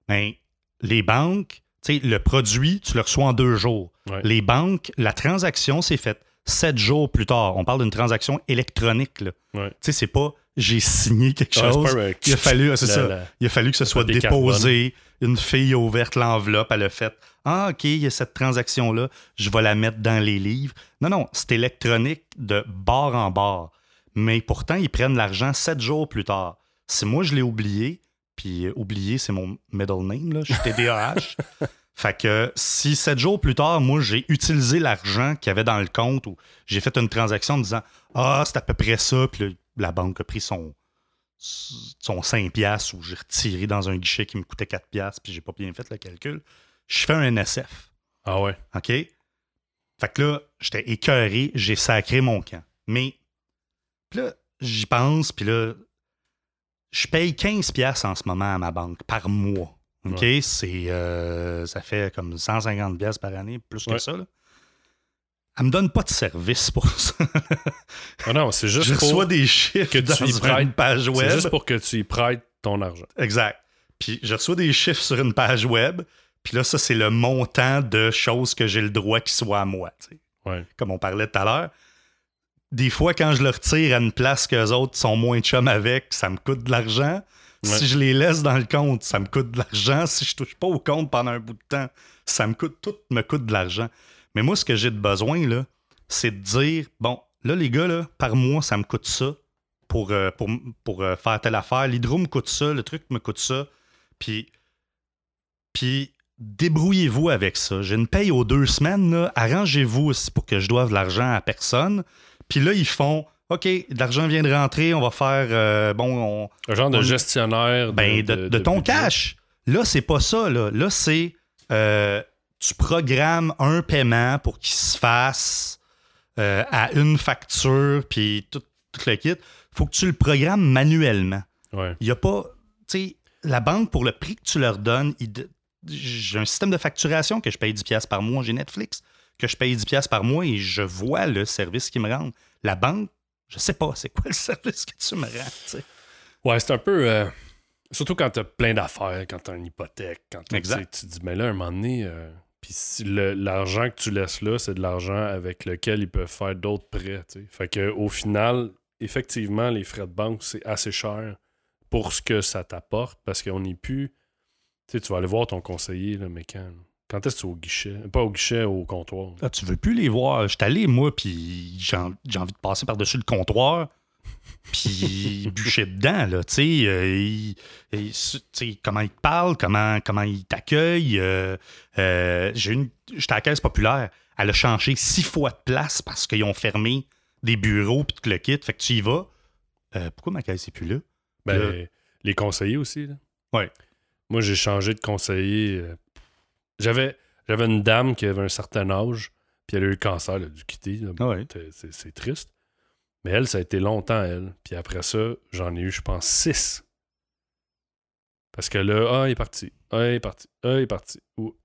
Mais ben, les banques, le produit, tu le reçois en deux jours. Les banques, la transaction s'est faite sept jours plus tard. On parle d'une transaction électronique. Tu sais, c'est pas j'ai signé quelque chose. il, a fallu, ça. il a fallu que ce soit déposé. Une fille a ouvert l'enveloppe, elle a fait Ah, OK, il y a cette transaction-là, je vais la mettre dans les livres. Non, non, c'est électronique de bord en bord. Mais pourtant, ils prennent l'argent sept jours plus tard. Si moi, je l'ai oublié, puis euh, oublié, c'est mon middle name, là, je suis TDAH. fait que si sept jours plus tard, moi, j'ai utilisé l'argent qu'il y avait dans le compte ou j'ai fait une transaction en disant Ah, c'est à peu près ça, puis la banque a pris son, son 5$ ou j'ai retiré dans un guichet qui me coûtait 4$, puis j'ai pas bien fait le calcul, je fais un NSF. Ah ouais. OK? Fait que là, j'étais écœuré, j'ai sacré mon camp. Mais là, j'y pense, puis là, je paye 15$ en ce moment à ma banque par mois. OK? C'est, euh, ça fait comme 150$ par année, plus que ça. Là. Elle me donne pas de service pour ça. ah non, c'est juste je pour reçois des chiffres que tu y prêtes, une page web. C'est juste pour que tu y prêtes ton argent. Exact. Puis je reçois des chiffres sur une page web. Puis là, ça, c'est le montant de choses que j'ai le droit qu'ils soient à moi. Ouais. Comme on parlait tout à l'heure. Des fois, quand je le retire à une place qu'eux autres sont moins chum avec, ça me coûte de l'argent. Si je les laisse dans le compte, ça me coûte de l'argent. Si je touche pas au compte pendant un bout de temps, ça me coûte, tout me coûte de l'argent. Mais moi, ce que j'ai de besoin, là, c'est de dire, bon, là, les gars, là, par mois, ça me coûte ça pour, euh, pour, pour euh, faire telle affaire. L'hydro me coûte ça, le truc me coûte ça. Puis, puis débrouillez-vous avec ça. J'ai une paye aux deux semaines, arrangez-vous pour que je doive de l'argent à personne. Puis là, ils font, OK, l'argent vient de rentrer, on va faire, euh, bon, Un genre de gestionnaire. De, ben, de, ton cash. Là, c'est pas ça, là. Là, c'est tu programmes un paiement pour qu'il se fasse euh, à une facture, puis tout, le kit. faut que tu le programmes manuellement. Il n'y a pas. Tu sais, la banque, pour le prix que tu leur donnes, j'ai un système de facturation que je paye 10$ par mois. J'ai Netflix que je paye 10$ par mois et je vois le service qu'ils me rendent. La banque, je sais pas, c'est quoi le service que tu me rends. Ouais, c'est un peu. Euh, surtout quand tu as plein d'affaires, quand tu as une hypothèque, quand tu dis, mais là, un moment donné. Euh, puis l'argent que tu laisses là, c'est de l'argent avec lequel ils peuvent faire d'autres prêts. T'sais. Fait que au final, effectivement, les frais de banque, c'est assez cher pour ce que ça t'apporte parce qu'on n'est plus. Tu vas aller voir ton conseiller, là, mais quand? Quand est-ce que tu es au guichet? Pas au guichet, au comptoir. Ah, tu veux plus les voir. Je suis allé, moi, puis j'ai envie de passer par-dessus le comptoir puis bûcher dedans, là, tu sais, euh, comment il te parle, comment, comment il t'accueille. Euh, euh, j'ai une, j'étais à la caisse populaire, elle a changé six fois de place parce qu'ils ont fermé des bureaux puis tout le kit, fait que tu y vas. pourquoi ma caisse n'est plus là? Ben, les conseillers aussi, là. Ouais. Moi, j'ai changé de conseiller. J'avais, j'avais une dame qui avait un certain âge, puis elle a eu le cancer, elle a dû quitter. c'est triste. Mais elle, ça a été longtemps, elle. Puis après ça, j'en ai eu, je pense, six. Parce que là, ah, il est parti. Ah, il est parti. Ah, il est parti. Ou,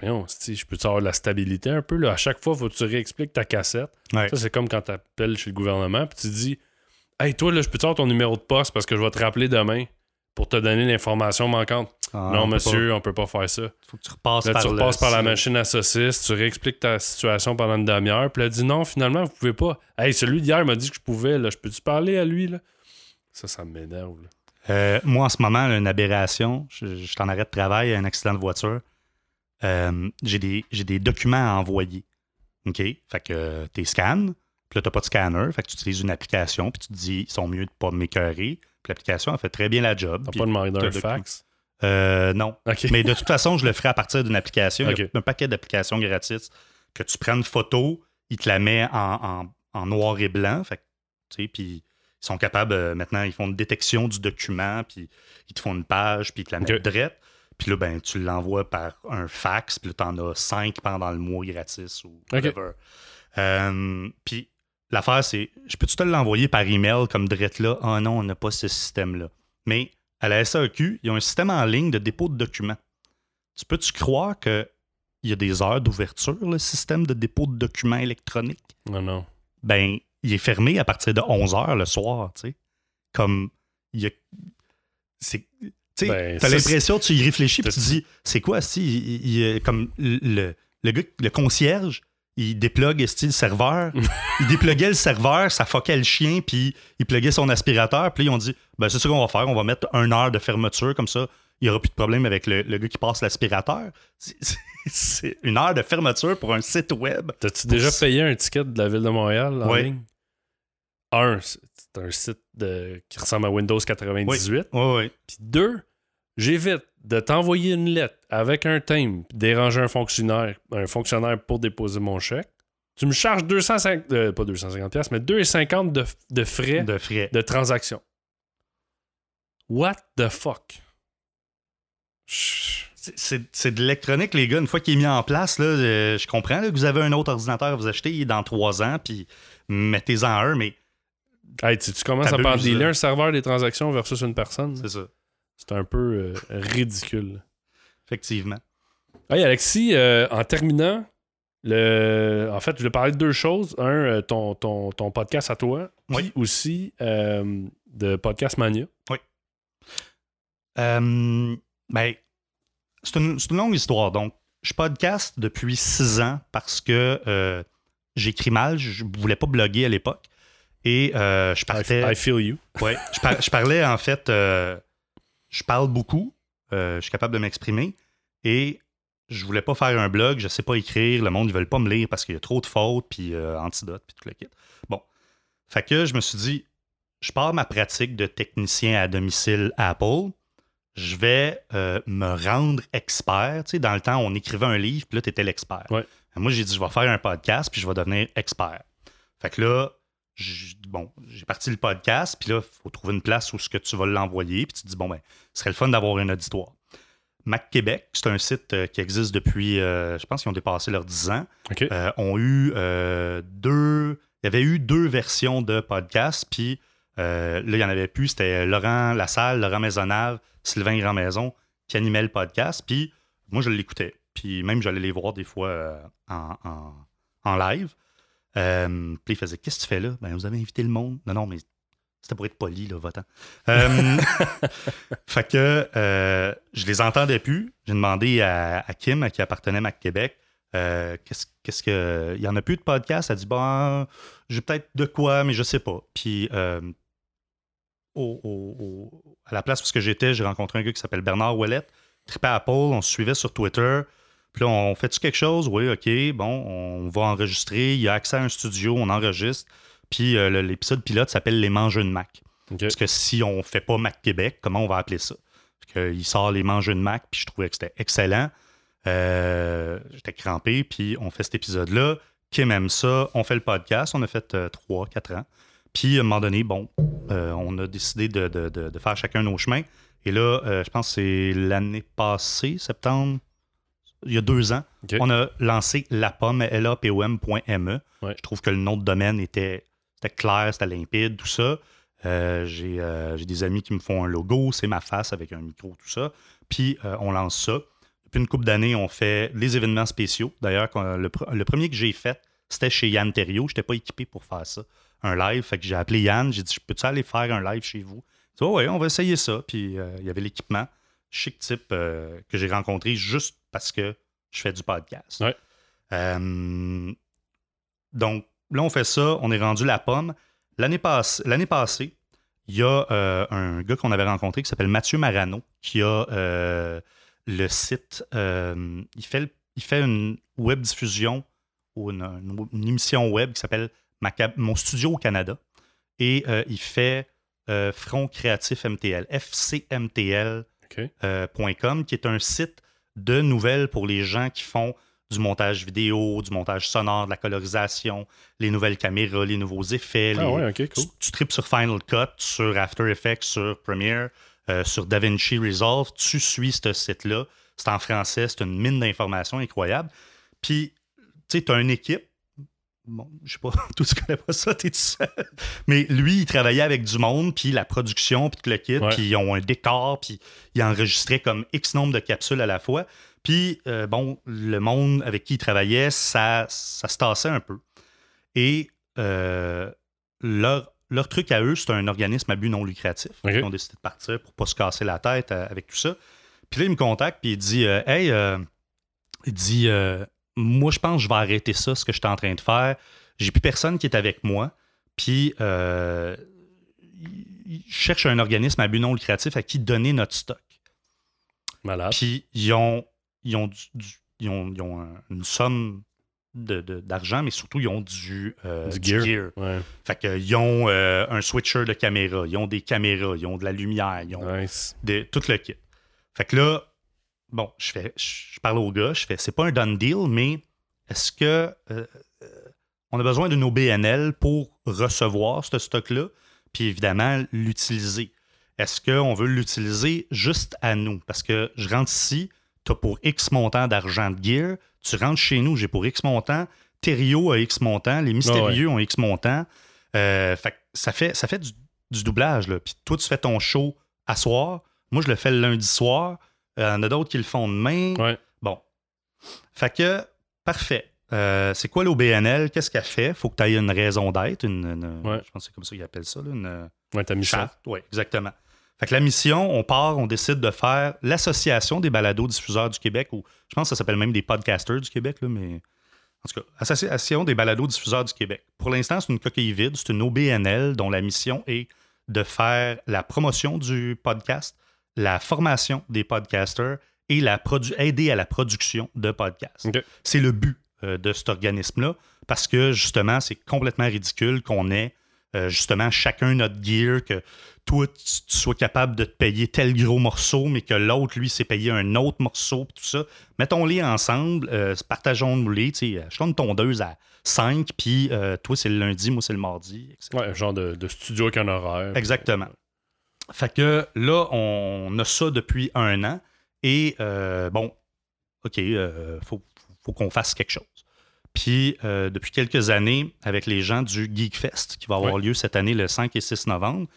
voyons, je peux avoir de la stabilité un peu. Là? À chaque fois, faut que tu réexpliques ta cassette. Ça, c'est comme quand tu appelles chez le gouvernement, puis tu dis Hey, toi, là, je peux te avoir ton numéro de poste parce que je vais te rappeler demain pour te donner l'information manquante. Ah, non, monsieur, on peut pas faire ça. Faut que tu repasses là, par, tu repasses par la machine à saucisses, tu réexpliques ta situation pendant une demi-heure, puis elle dit non, finalement, vous pouvez pas. Hey, celui d'hier m'a dit que je pouvais, là, je peux-tu parler à lui, là? Ça, ça m'énerve. Euh, moi, en ce moment, une aberration, je, je t'en arrête de travail, un accident de voiture. Euh, j'ai des, des, documents à envoyer. OK? Fait que tu scans, puis là, tu pas de scanner, fait que tu utilises une application, puis tu te dis, ils sont mieux de pas m'écœurer l'application a fait très bien la job. T'as pas demandé un fax? Euh, non. Mais de toute façon, je le ferai à partir d'une application. Il y a un paquet d'applications gratuites que tu prends une photo, il te la met en, noir et blanc. Fait puis ils sont capables, euh, maintenant, ils font une détection du document, puis ils te font une page, puis ils te la mettent drette. Puis là, ben, tu l'envoies par un fax, puis là, t'en as cinq pendant le mois gratis ou whatever. Euh, puis L'affaire, c'est, je peux-tu te l'envoyer par email comme drette là? Ah non, on n'a pas ce système-là. Mais à la SAQ, ils ont un système en ligne de dépôt de documents. Tu peux-tu croire qu'il y a des heures d'ouverture, le système de dépôt de documents électroniques? Non, non. Ben, il est fermé à partir de 11 heures le soir, tu sais. Comme, il y a. C'est. Tu ben, as l'impression, tu y réfléchis, puis tu dis, c'est quoi si, il, comme le, le, gars, le concierge, il déplugue le serveur? il dépluguait le serveur, ça fuckait le chien, puis il pluguait son aspirateur. Puis ils ont dit ben, c'est ce qu'on va faire, on va mettre une heure de fermeture, comme ça, il n'y aura plus de problème avec le, gars qui passe l'aspirateur. C'est une heure de fermeture pour un site web. T'as-tu déjà payé un ticket de la ville de Montréal en ligne? Un, c'est un site qui ressemble à Windows 98. Oui, oui. Puis deux, j'évite de t'envoyer une lettre avec un thème, déranger un fonctionnaire, un fonctionnaire pour déposer mon chèque. Tu me charges 250, euh, pas 250 pièces, mais 2,50 de, de frais de frais de transaction. What the fuck? c'est de l'électronique, les gars. Une fois qu'il est mis en place, là, je comprends que vous avez un autre ordinateur à vous acheter dans trois ans, puis mettez-en un, mais. Hey, tu, commences à parler un serveur des transactions versus une personne. C'est ça. C'est un peu euh, ridicule. Effectivement. Hey, Alexis, euh, en terminant, le... en fait, je voulais parler de deux choses. Un, ton, ton, ton podcast à toi, oui. aussi de Podcast Mania. Oui. ben, c'est une, longue histoire. Donc, je podcast depuis six ans parce que euh, j'écris mal. Je ne voulais pas bloguer à l'époque. Et euh, je partais. I, feel you. Ouais. Je, parlais, en fait. Euh, je parle beaucoup. je suis capable de m'exprimer. Et je voulais pas faire un blog. Je ne sais pas écrire. Le monde ne veut pas me lire parce qu'il y a trop de fautes, puis antidotes, puis tout le kit. Bon. Fait que je me suis dit, je pars ma pratique de technicien à domicile Apple je vais euh, me rendre expert. Tu sais, dans le temps, on écrivait un livre, puis là, tu étais l'expert. Moi, j'ai dit, je vais faire un podcast, puis je vais devenir expert. Fait que là, bon, j'ai parti le podcast, puis là, il faut trouver une place où ce que tu vas l'envoyer, puis tu te dis, bon, ben, ce serait le fun d'avoir un auditoire. Mac Québec, c'est un site euh, qui existe depuis, euh, je pense qu'ils ont dépassé leurs 10 ans, ont eu deux, il y avait eu deux versions de podcast, puis là, il n'y en avait plus, c'était Laurent Lassalle, Laurent Maisonnave, Sylvain Grand-Maison qui animait le podcast. Puis moi, je l'écoutais. Puis même, j'allais les voir des fois euh, en, live. Euh, puis il faisait Qu'est-ce que tu fais là? Ben, Vous avez invité le monde. Non, non, mais c'était pour être poli, là, votant. Euh, fait que je les entendais plus. J'ai demandé à, Kim, à qui appartenait Mac Québec, qu'est-ce, qu'est-ce que. Il y en a plus de podcast. Elle dit Bon, j'ai peut-être de quoi, mais je sais pas. Puis à la place où j'étais, j'ai rencontré un gars qui s'appelle Bernard Ouellette, tripé à Paul, on se suivait sur Twitter. Puis là, on fait-tu quelque chose? Oui, OK, bon, on va enregistrer. Il y a accès à un studio, on enregistre. Puis euh, l'épisode pilote s'appelle Les Mangeux de Mac. Parce que si on fait pas Mac Québec, comment on va appeler ça? Parce il sort Les Mangeux de Mac, puis je trouvais que c'était excellent. Euh, j'étais crampé, puis on fait cet épisode-là. Kim aime ça. On fait le podcast. On a fait euh, trois, 4 ans. Puis, à un moment donné, bon, euh, on a décidé de, faire chacun nos chemins. Et là, je pense que c'est l'année passée, septembre, il y a deux ans, on a lancé la pomme, lapom.me. Je trouve que le nom de domaine était, clair, c'était limpide, tout ça. Euh, j'ai des amis qui me font un logo, c'est ma face avec un micro, tout ça. Puis, on lance ça. Depuis une couple d'années, on fait les événements spéciaux. D'ailleurs, le, le, premier que j'ai fait, c'était chez Yann Terrio. Je n'étais pas équipé pour faire ça un live. Fait que j'ai appelé Yann, j'ai dit Je peux-tu aller faire un live chez vous? Il dit oh, on va essayer ça. Puis euh, il y avait l'équipement chic type euh, que j'ai rencontré juste parce que je fais du podcast. Euh, donc là, on fait ça, on est rendu la pomme. L'année passe, passée, il y a un gars qu'on avait rencontré qui s'appelle Mathieu Marano, qui a le site. il, fait, il fait une web diffusion ou une émission web qui s'appelle mon studio au Canada. Et euh, il fait euh, Front Créatif MTL, fcmtl.com, euh, qui est un site de nouvelles pour les gens qui font du montage vidéo, du montage sonore, de la colorisation, les nouvelles caméras, les nouveaux effets. Ah ouais, cool. tu, tu tripes sur Final Cut, sur After Effects, sur Premiere, sur DaVinci Resolve. Tu suis ce site-là. C'est en français, c'est une mine d'informations incroyable. Puis, tu sais, tu as une équipe bon, je sais pas, tout tu connais pas ça, t'es tout seul. Mais lui, il travaillait avec du monde, puis la production, puis tout le kit, puis ils ont un décor, puis il enregistrait comme X nombre de capsules à la fois. Puis, euh, bon, le monde avec qui il travaillait, ça, ça se tassait un peu. Et euh, leur, leur truc à eux, c'est un organisme à but non lucratif. Ils ont décidé de partir pour pas se casser la tête euh, avec tout ça. Puis là, il me contacte, puis il dit Hey, il dit moi, je pense que je vais arrêter ça, ce que je suis en train de faire. J'ai plus personne qui est avec moi. Puis, euh, je cherche un organisme à but non lucratif à qui donner notre stock. Malade. Puis, ils ont, ils ont, ils ont, une somme d'argent, mais surtout, ils ont du, euh, gear. Fait qu'ils ont euh, un switcher de caméra, ils ont des caméras, ils ont de la lumière, ils ont tout le kit. Fait que là, bon, je fais, je parle au gars, je fais, c'est pas un done deal, mais est-ce que euh, euh, on a besoin de nos BNL pour recevoir ce stock-là, puis évidemment l'utiliser? Est-ce qu'on veut l'utiliser juste à nous? Parce que je rentre ici, tu as pour X montant d'argent de gear. Tu rentres chez nous, j'ai pour X montant. Thériault a X montant. Les mystérieux ont X montant. Euh, fait, ça fait, ça fait du, doublage. Là. Puis toi, tu fais ton show à soir. Moi, je le fais le lundi soir. Il y en a d'autres qui le font demain. Bon. Fait que, parfait. Euh, c'est quoi l'OBNL? Qu'est-ce qu'elle fait? Faut que tu aies une raison d'être. Une, Je pense que c'est comme ça qu'ils appellent ça. Là, une, ouais, ta mission. Oui, exactement. Fait que la mission, on part, on décide de faire l'Association des balados-diffuseurs du Québec, ou je pense que ça s'appelle même des podcasters du Québec, là, mais en tout cas, Association des balados-diffuseurs du Québec. Pour l'instant, c'est une coquille vide, c'est une OBNL dont la mission est de faire la promotion du podcast, la formation des podcasters et la aider à la production de podcasts. C'est le but euh, de cet organisme-là, parce que justement, c'est complètement ridicule qu'on ait euh, justement chacun notre gear, que toi, tu, sois capable de te payer tel gros morceau, mais que l'autre, lui, s'est payé un autre morceau, tout ça. Mettons-les ensemble, euh, partageons-nous-les. Je une tondeuse à 5, puis euh, toi, c'est le lundi, moi, c'est le mardi. Etc. Ouais, un genre de, studio avec un horaire. Exactement. Fait que là, on a ça depuis un an. Et euh, bon, OK, il faut, faut qu'on fasse quelque chose. Puis depuis quelques années, avec les gens du Geekfest, qui va avoir lieu cette année le 5 et 6 novembre,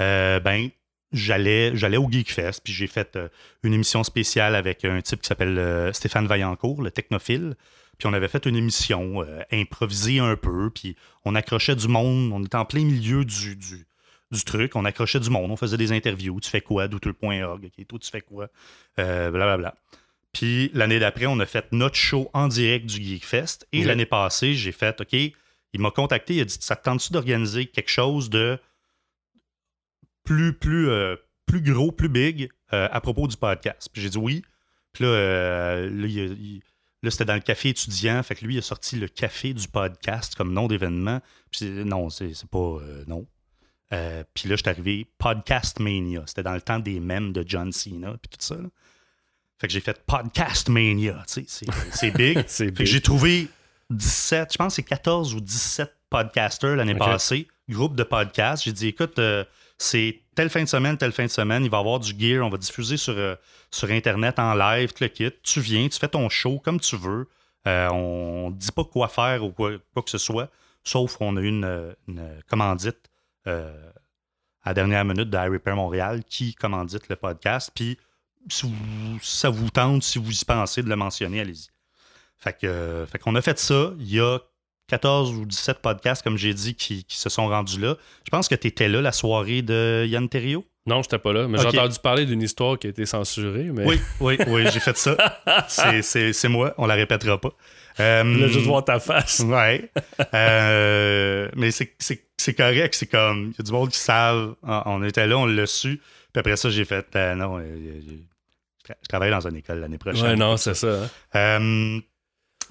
euh, ben, j'allais, j'allais au Geekfest, puis j'ai fait euh, une émission spéciale avec un type qui s'appelle euh, Stéphane Vaillancourt, le technophile. Puis on avait fait une émission improvisée un peu, puis on accrochait du monde, on était en plein milieu du, du, truc, on accrochait du monde, on faisait des interviews, tu fais quoi, douteux.org, ok, toi tu fais quoi, blablabla. Bla, Puis l'année d'après, on a fait notre show en direct du Geekfest, et l'année passée, j'ai fait, ok, il m'a contacté, il a dit, ça te tente-tu d'organiser quelque chose de plus, plus, euh, plus gros, plus big euh, à propos du podcast? Puis j'ai dit oui. Puis là, euh, là, c'était dans le café étudiant. Fait que lui, il a sorti le café du podcast comme nom d'événement. Puis non, c'est pas. non. Puis là, je suis arrivé Podcast Mania. C'était dans le temps des mèmes de John Cena. Puis tout ça. Fait que j'ai fait Podcast Mania. C'est big. fait que j'ai trouvé 17, je pense que c'est 14 ou 17 podcasters l'année passée, groupe de podcasts. J'ai dit, écoute, c'est telle fin de semaine, telle fin de semaine, il va y avoir du gear, on va diffuser sur, euh, sur Internet en live, tu le kit. Tu viens, tu fais ton show comme tu veux. Euh, on ne dit pas quoi faire ou quoi, que ce soit, sauf qu'on a une, commandite euh, à la dernière minute de Repair Montréal qui commandite le podcast. Puis, si ça vous tente, si vous y pensez de le mentionner, allez-y. Fait que, fait qu'on a fait ça. Il y a 14 ou 17 podcasts, comme j'ai dit, qui, se sont rendus là. Je pense que tu étais là la soirée de Yann Terrio. Non, je n'étais pas là, mais j'ai entendu parler d'une histoire qui a été censurée. Mais... Oui, oui, oui, j'ai fait ça. c'est moi, on la répétera pas. Euh, là, juste voir ta face. Ouais. Euh, mais c'est correct, c'est comme, il y a du monde qui savent. On était là, on l'a su. Puis après ça, j'ai fait, euh, non, je travaille dans une école l'année prochaine. Ouais, non, c'est ça. Hein.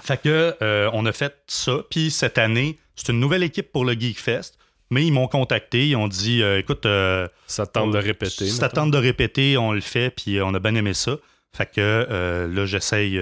Fait que euh, on a fait ça. Puis cette année, c'est une nouvelle équipe pour le Geekfest. Mais ils m'ont contacté, ils ont dit euh, écoute. Euh, ça tente de répéter. Ça tente de répéter, on le fait, puis on a bien aimé ça. Fait que là, j'essaye.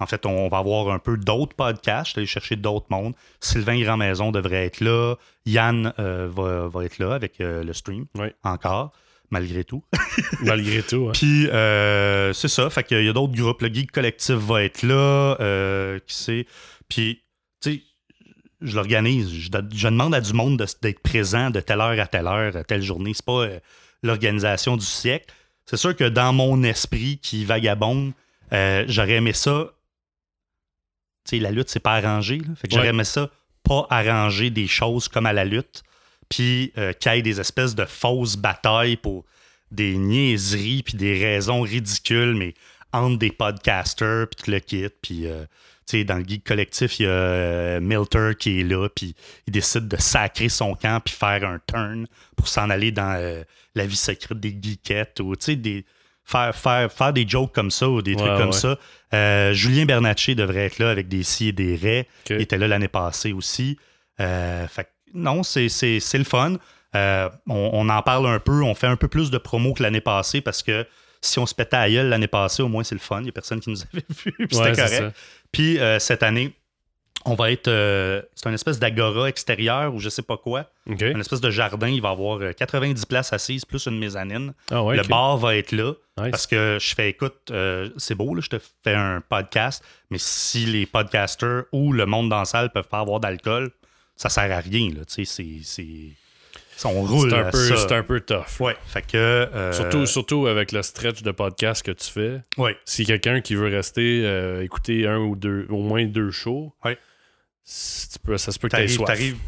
En fait, on va avoir un peu d'autres podcasts. Je vais aller chercher d'autres mondes. Sylvain Grand-Maison devrait être là. Yann va, va, être là avec le stream oui. encore malgré tout. malgré tout. Puis, euh, c'est ça. Fait qu'il y a d'autres groupes. Le Geek Collectif va être là. Euh, qui sait. Puis, tu sais, je l'organise. Je, demande à du monde d'être présent de telle heure à telle heure, à telle journée. C'est pas euh, l'organisation du siècle. C'est sûr que dans mon esprit qui vagabonde, j'aurais aimé ça. La lutte, c'est pas arrangé. Fait que j'aurais aimé ça pas arranger des choses comme à la lutte. Puis euh, qu'il y ait des espèces de fausses batailles pour des niaiseries, puis des raisons ridicules, mais entre des podcasters, puis tout le kit, puis... Euh, dans le geek collectif, il y a euh, Milter qui est là, puis il décide de sacrer son camp, puis faire un turn pour s'en aller dans la vie secrète des geekettes, ou tu sais, des, faire, faire, faire des jokes comme ça, ou des trucs comme ça. Julien Bernatchez devrait être là avec des si et des raies. Il était là l'année passée aussi. fait non, c'est le fun. Euh, on, en parle un peu, on fait un peu plus de promo que l'année passée parce que si on se pétait à gueule l'année passée, au moins c'est le fun. Il n'y a personne qui nous avait vu, puis c'était correct. Puis euh, cette année, on va être. Euh, c'est une espèce d'agora extérieure ou je sais pas quoi. Une espèce de jardin. Il va y avoir 90 euh, places assises plus une mezzanine. Ah le bar va être là. Parce que je fais, écoute, euh, c'est beau, là, je te fais un podcast, mais si les podcasters ou le monde dans la salle peuvent pas avoir d'alcool, ça sert à rien. Là, c'est, c'est, on roule. C'est un, peu, c'est un peu tough. Ouais. Fait que, surtout, surtout avec le stretch de podcast que tu fais. Ouais. Si quelqu'un qui veut rester écouter un ou deux, au moins deux shows, ouais ça se peut que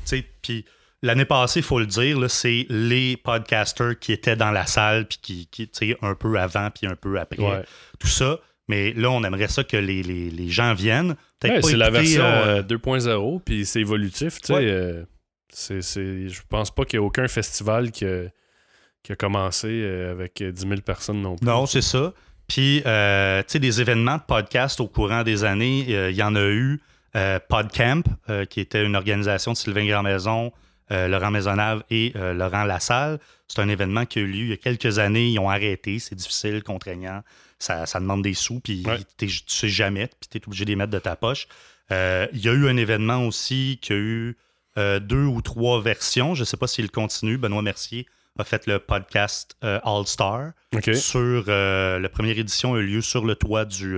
tu Puis l'année passée, il faut le dire, c'est les podcasters qui étaient dans la salle, puis qui, qui tu sais, un peu avant, puis un peu après. Tout ça. Mais là, on aimerait ça que les, les, les gens viennent. c'est la version 2.0, euh, euh, puis c'est évolutif. Tu sais, euh, c'est, je pense pas qu'il y ait aucun festival qui a, qui a commencé avec 10 000 personnes non plus. Non, c'est ça. Puis, tu sais, des événements de podcast au courant des années, il y en a eu. Euh, PodCamp, euh, qui était une organisation de Sylvain Grandmaison, euh, Laurent Maisonnave et Laurent Lassalle. C'est un événement qui a eu lieu il y a quelques années. Ils ont arrêté. C'est difficile, contraignant. Ça, demande des sous, puis tu sais jamais, puis tu es obligé de les mettre de ta poche. il y a eu un événement aussi qui a eu deux ou trois versions. Je ne sais pas s'il continue. Benoît Mercier a fait le podcast All Star. Sur, la première édition a eu lieu sur le toit du,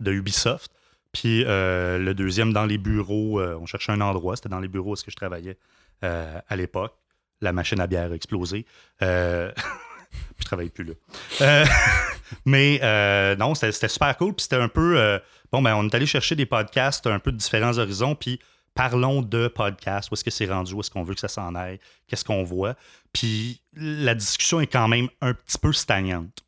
de Ubisoft. Puis euh, le deuxième, dans les bureaux, euh, on cherchait un endroit, c'était dans les bureaux où -ce que je travaillais euh, à l'époque. La machine à bière a explosé. je travaille plus là. mais non, c'était super cool. Puis c'était un peu. bon, ben, on est allé chercher des podcasts un peu de différents horizons. Puis parlons de podcasts. Où est-ce que c'est rendu? Où est-ce qu'on veut que ça s'en aille? Qu'est-ce qu'on voit? Puis la discussion est quand même un petit peu stagnante.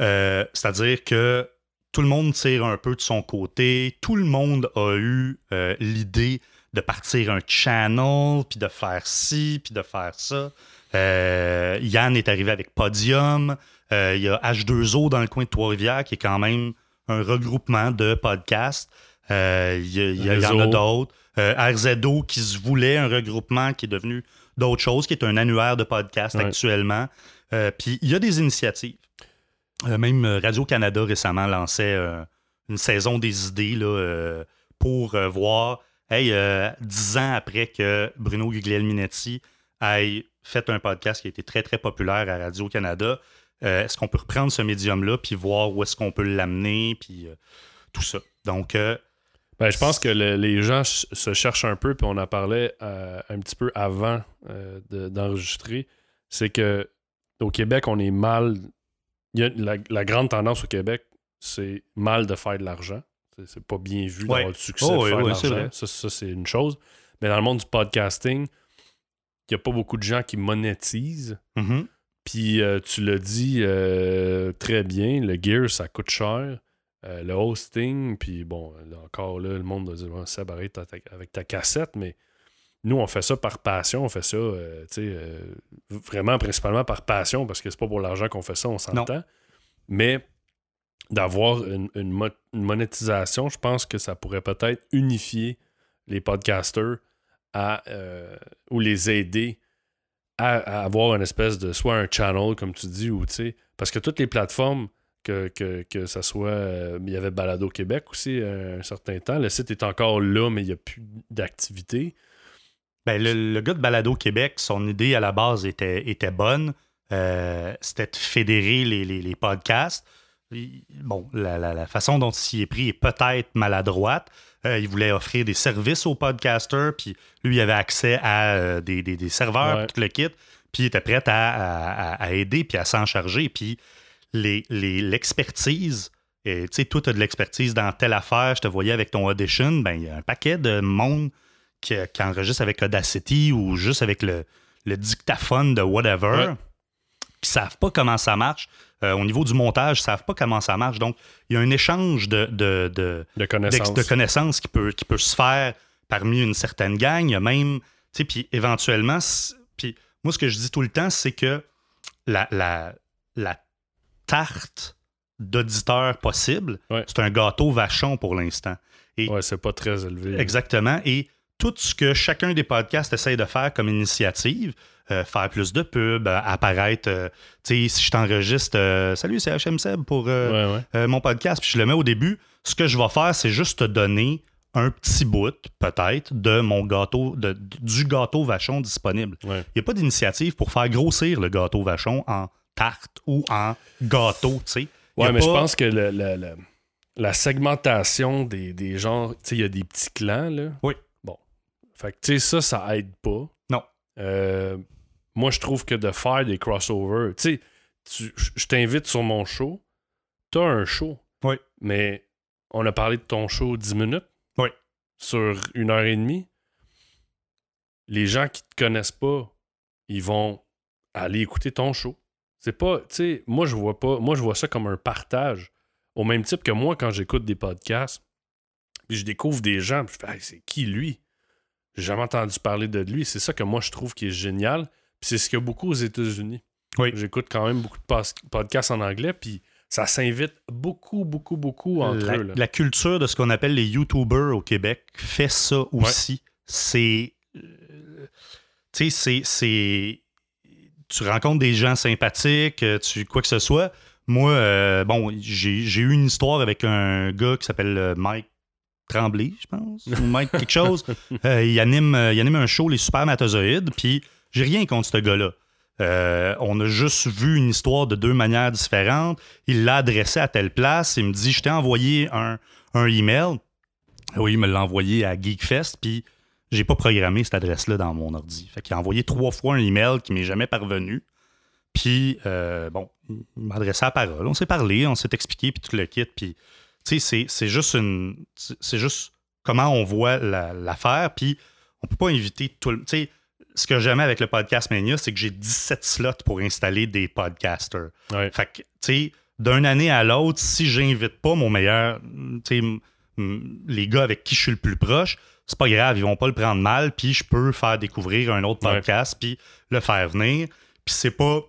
C'est-à-dire que tout le monde tire un peu de son côté. Tout le monde a eu euh, l'idée de partir un channel, puis de faire ci, puis de faire ça. Euh, Yann est arrivé avec Podium. Euh, il y a H2O dans le coin de Trois-Rivières, qui est quand même un regroupement de podcasts. Il y, en a d'autres. RZO, qui se voulait un regroupement qui est devenu d'autres choses, qui est un annuaire de podcasts actuellement. Puis il y a des initiatives. Euh, même euh, Radio-Canada récemment lançait euh, une saison des idées là, pour voir, hey, dix ans après que Bruno Guglielminetti ait fait un podcast qui a été très, très populaire à Radio-Canada, est-ce qu'on peut reprendre ce médium-là puis voir où est-ce qu'on peut l'amener, puis tout ça. Donc, ben, je pense que les gens se cherchent un peu, puis on en parlait un petit peu avant d'enregistrer. c'est que au Québec, on est mal la, grande tendance au Québec, c'est mal de faire de l'argent. C'est pas bien vu d'avoir du succès oh, de faire de l'argent. Ça, c'est une chose. Mais dans le monde du podcasting, il n'y a pas beaucoup de gens qui monétisent. Mm-hmm. Puis euh, tu l'as dit euh, très bien, le gear, ça coûte cher. Euh, le hosting, puis bon, encore là, le monde va dire Seb, arrête avec ta cassette, mais nous, on fait ça par passion, on fait ça, euh, euh, vraiment principalement par passion, parce que c'est pas pour l'argent qu'on fait ça, on s'entend. Mais d'avoir une, monétisation, je pense que ça pourrait peut-être unifier les podcasters à, euh, ou les aider à, avoir une espèce de soit un channel, comme tu dis, ou tu sais, parce que toutes les plateformes, que, que, que ça soit. il y avait Balado Québec aussi un certain temps. Le site est encore là, mais il n'y a plus d'activité. Ben, le, gars de Balado Québec, son idée à la base était, était bonne. Euh, c'était de fédérer les, podcasts. Bon, la, façon dont il s'y est pris est peut-être maladroite. Euh, il voulait offrir des services aux podcasters, puis lui, il avait accès à euh, des, serveurs, tout le kit, puis il était prêt à, aider, puis à s'en charger. Puis l'expertise, tu sais, toi, tu as de l'expertise dans telle affaire, je te voyais avec ton audition, ben, il y a un paquet de monde qui, enregistre avec Audacity ou juste avec le, dictaphone de whatever, qui savent pas comment ça marche. Euh, au niveau du montage, ils savent pas comment ça marche. Donc, il y a un échange de, de, de, connaissances. qui, peut, qui peut se faire parmi une certaine gang. Il y a même, tu sais, puis éventuellement, puis moi, ce que je dis tout le temps, c'est que la, la, la tarte d'auditeurs possible, c'est un gâteau vachon pour l'instant. Et, ouais, c'est pas très élevé. Exactement. Et tout ce que chacun des podcasts essaye de faire comme initiative, euh, faire plus de pubs, euh, apparaître. Euh, tu sais, si je t'enregistre, salut, c'est HM Seb pour mon podcast, puis je le mets au début, ce que je vais faire, c'est juste te donner un petit bout, peut-être, de mon gâteau, de, du gâteau vachon disponible. Il n'y a pas d'initiative pour faire grossir le gâteau vachon en tarte ou en gâteau, tu sais. Ouais, mais je pense que le, la segmentation des, des genres, tu sais, il y a des petits clans, là. Oui. Fait que, tu sais, ça, ça aide pas. Non. Euh, moi, je trouve que de faire des crossovers, tu sais, je t'invite sur mon show, t'as un show. Oui. Mais on a parlé de ton show 10 minutes. Oui. Sur une heure et demie. Les gens qui te connaissent pas, ils vont aller écouter ton show. C'est pas, tu sais, moi je vois pas, moi je vois ça comme un partage. Au même type que moi quand j'écoute des podcasts, puis je découvre des gens, puis je fais, c'est qui lui? J'ai jamais entendu parler de lui. C'est ça que moi je trouve qui est génial. Puis c'est ce qu'il y a beaucoup aux États-Unis. Oui. J'écoute quand même beaucoup de podcasts en anglais, puis ça s'invite beaucoup, beaucoup, beaucoup entre la, eux. La culture de ce qu'on appelle les YouTubers au Québec fait ça aussi. C'est. Euh, tu sais, c'est. Tu rencontres des gens sympathiques, euh, tu, quoi que ce soit. Moi, euh, bon, j'ai eu une histoire avec un gars qui s'appelle Mike Tremblay, je pense, ou Mike quelque chose. il, anime, il anime un show, Les Supermatozoïdes, puis j'ai rien contre ce gars-là. Euh, on a juste vu une histoire de deux manières différentes. Il l'a adressé à telle place. Il me dit Je t'ai envoyé un, un email. Oui, il me l'a envoyé à Geekfest, puis j'ai pas programmé cette adresse-là dans mon ordi. Fait qu'il a envoyé trois fois un email qui m'est jamais parvenu. Puis, euh, bon, il m'a adressé la parole. On s'est parlé, on s'est expliqué, puis tout le kit. Puis, c'est juste une. C'est juste comment on voit l'affaire. puis, on peut pas inviter tout le. Tu sais, ce que j'aime avec le Podcast Mania, c'est que j'ai 17 slots pour installer des podcasters. Fait que, tu sais, d'une année à l'autre, si j'invite pas mon meilleur, tu les gars avec qui je suis le plus proche, c'est pas grave, ils vont pas le prendre mal, puis je peux faire découvrir un autre podcast, puis le faire venir. Puis c'est pas,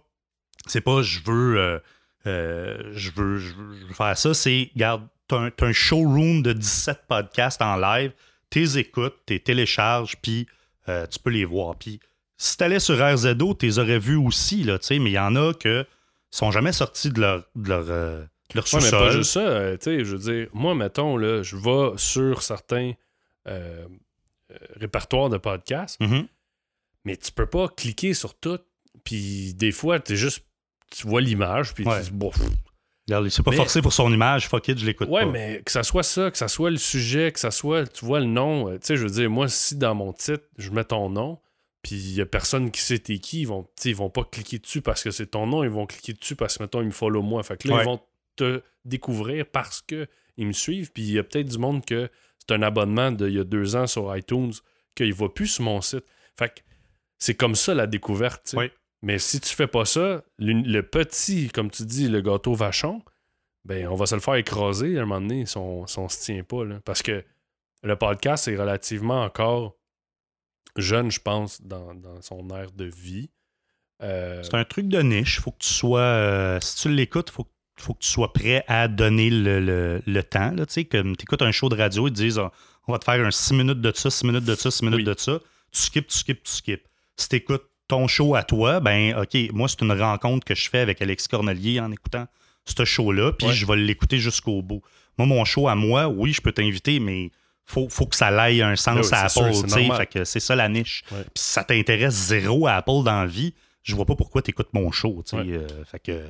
c'est pas, je veux, euh, euh, je veux, je veux, faire ça, c'est, regarde, t'as un, showroom de 17 podcasts en live, t'es écoutes, t'es télécharges, puis euh, tu peux les voir. Puis si tu allais sur RZO, tu les aurais vus aussi, là, mais il y en a que sont jamais sortis de leur, de leur, euh, sous-sol. mais pas juste ça, euh, je veux dire, moi, mettons, là, je vais sur certains répertoires de podcasts, mm-hmm. mais tu peux pas cliquer sur tout, puis des fois, tu juste, tu vois l'image, puis tu dis, bon, il s'est pas forcé pour son image, fuck it, je l'écoute ouais, pas. Ouais, mais que ça soit ça, que ça soit le sujet, que ça soit, tu vois, le nom. Euh, tu sais, je veux dire, moi, si dans mon titre, je mets ton nom, puis il y a personne qui sait t'es qui, ils vont, ils vont pas cliquer dessus parce que c'est ton nom, ils vont cliquer dessus parce que, mettons, ils me follow moi. Fait que là, ils vont te découvrir parce que ils me suivent, puis il y a peut-être du monde que c'est un abonnement d'il y a deux ans sur iTunes qu'il va plus sur mon site. Fait que c'est comme ça la découverte. Oui. Mais si tu fais pas ça, le, petit, comme tu dis, le gâteau vachon, ben on va se le faire écraser à un moment donné si on, ne se tient pas. Là. Parce que le podcast est relativement encore jeune, je pense, dans, son air de vie. Euh, C'est un truc de niche. Faut que tu sois. Euh, si tu l'écoutes, faut, faut que tu sois prêt à donner le, temps. Là, comme tu écoutes un show de radio, ils te disent on va te faire un 6 minutes de ça, 6 minutes de ça, 6 minutes de ça. Tu skips, tu skips, tu skips. Si tu écoutes ton show à toi, ben OK, moi, c'est une rencontre que je fais avec Alex Cornelier en écoutant ce show-là, puis je vais l'écouter jusqu'au bout. Moi, mon show à moi, oui, je peux t'inviter, mais faut, faut que ça aille un sens à Apple, Fait c'est ça la niche. Puis si ça t'intéresse zéro à Apple dans la vie, je vois pas pourquoi tu écoutes mon show, euh, fait que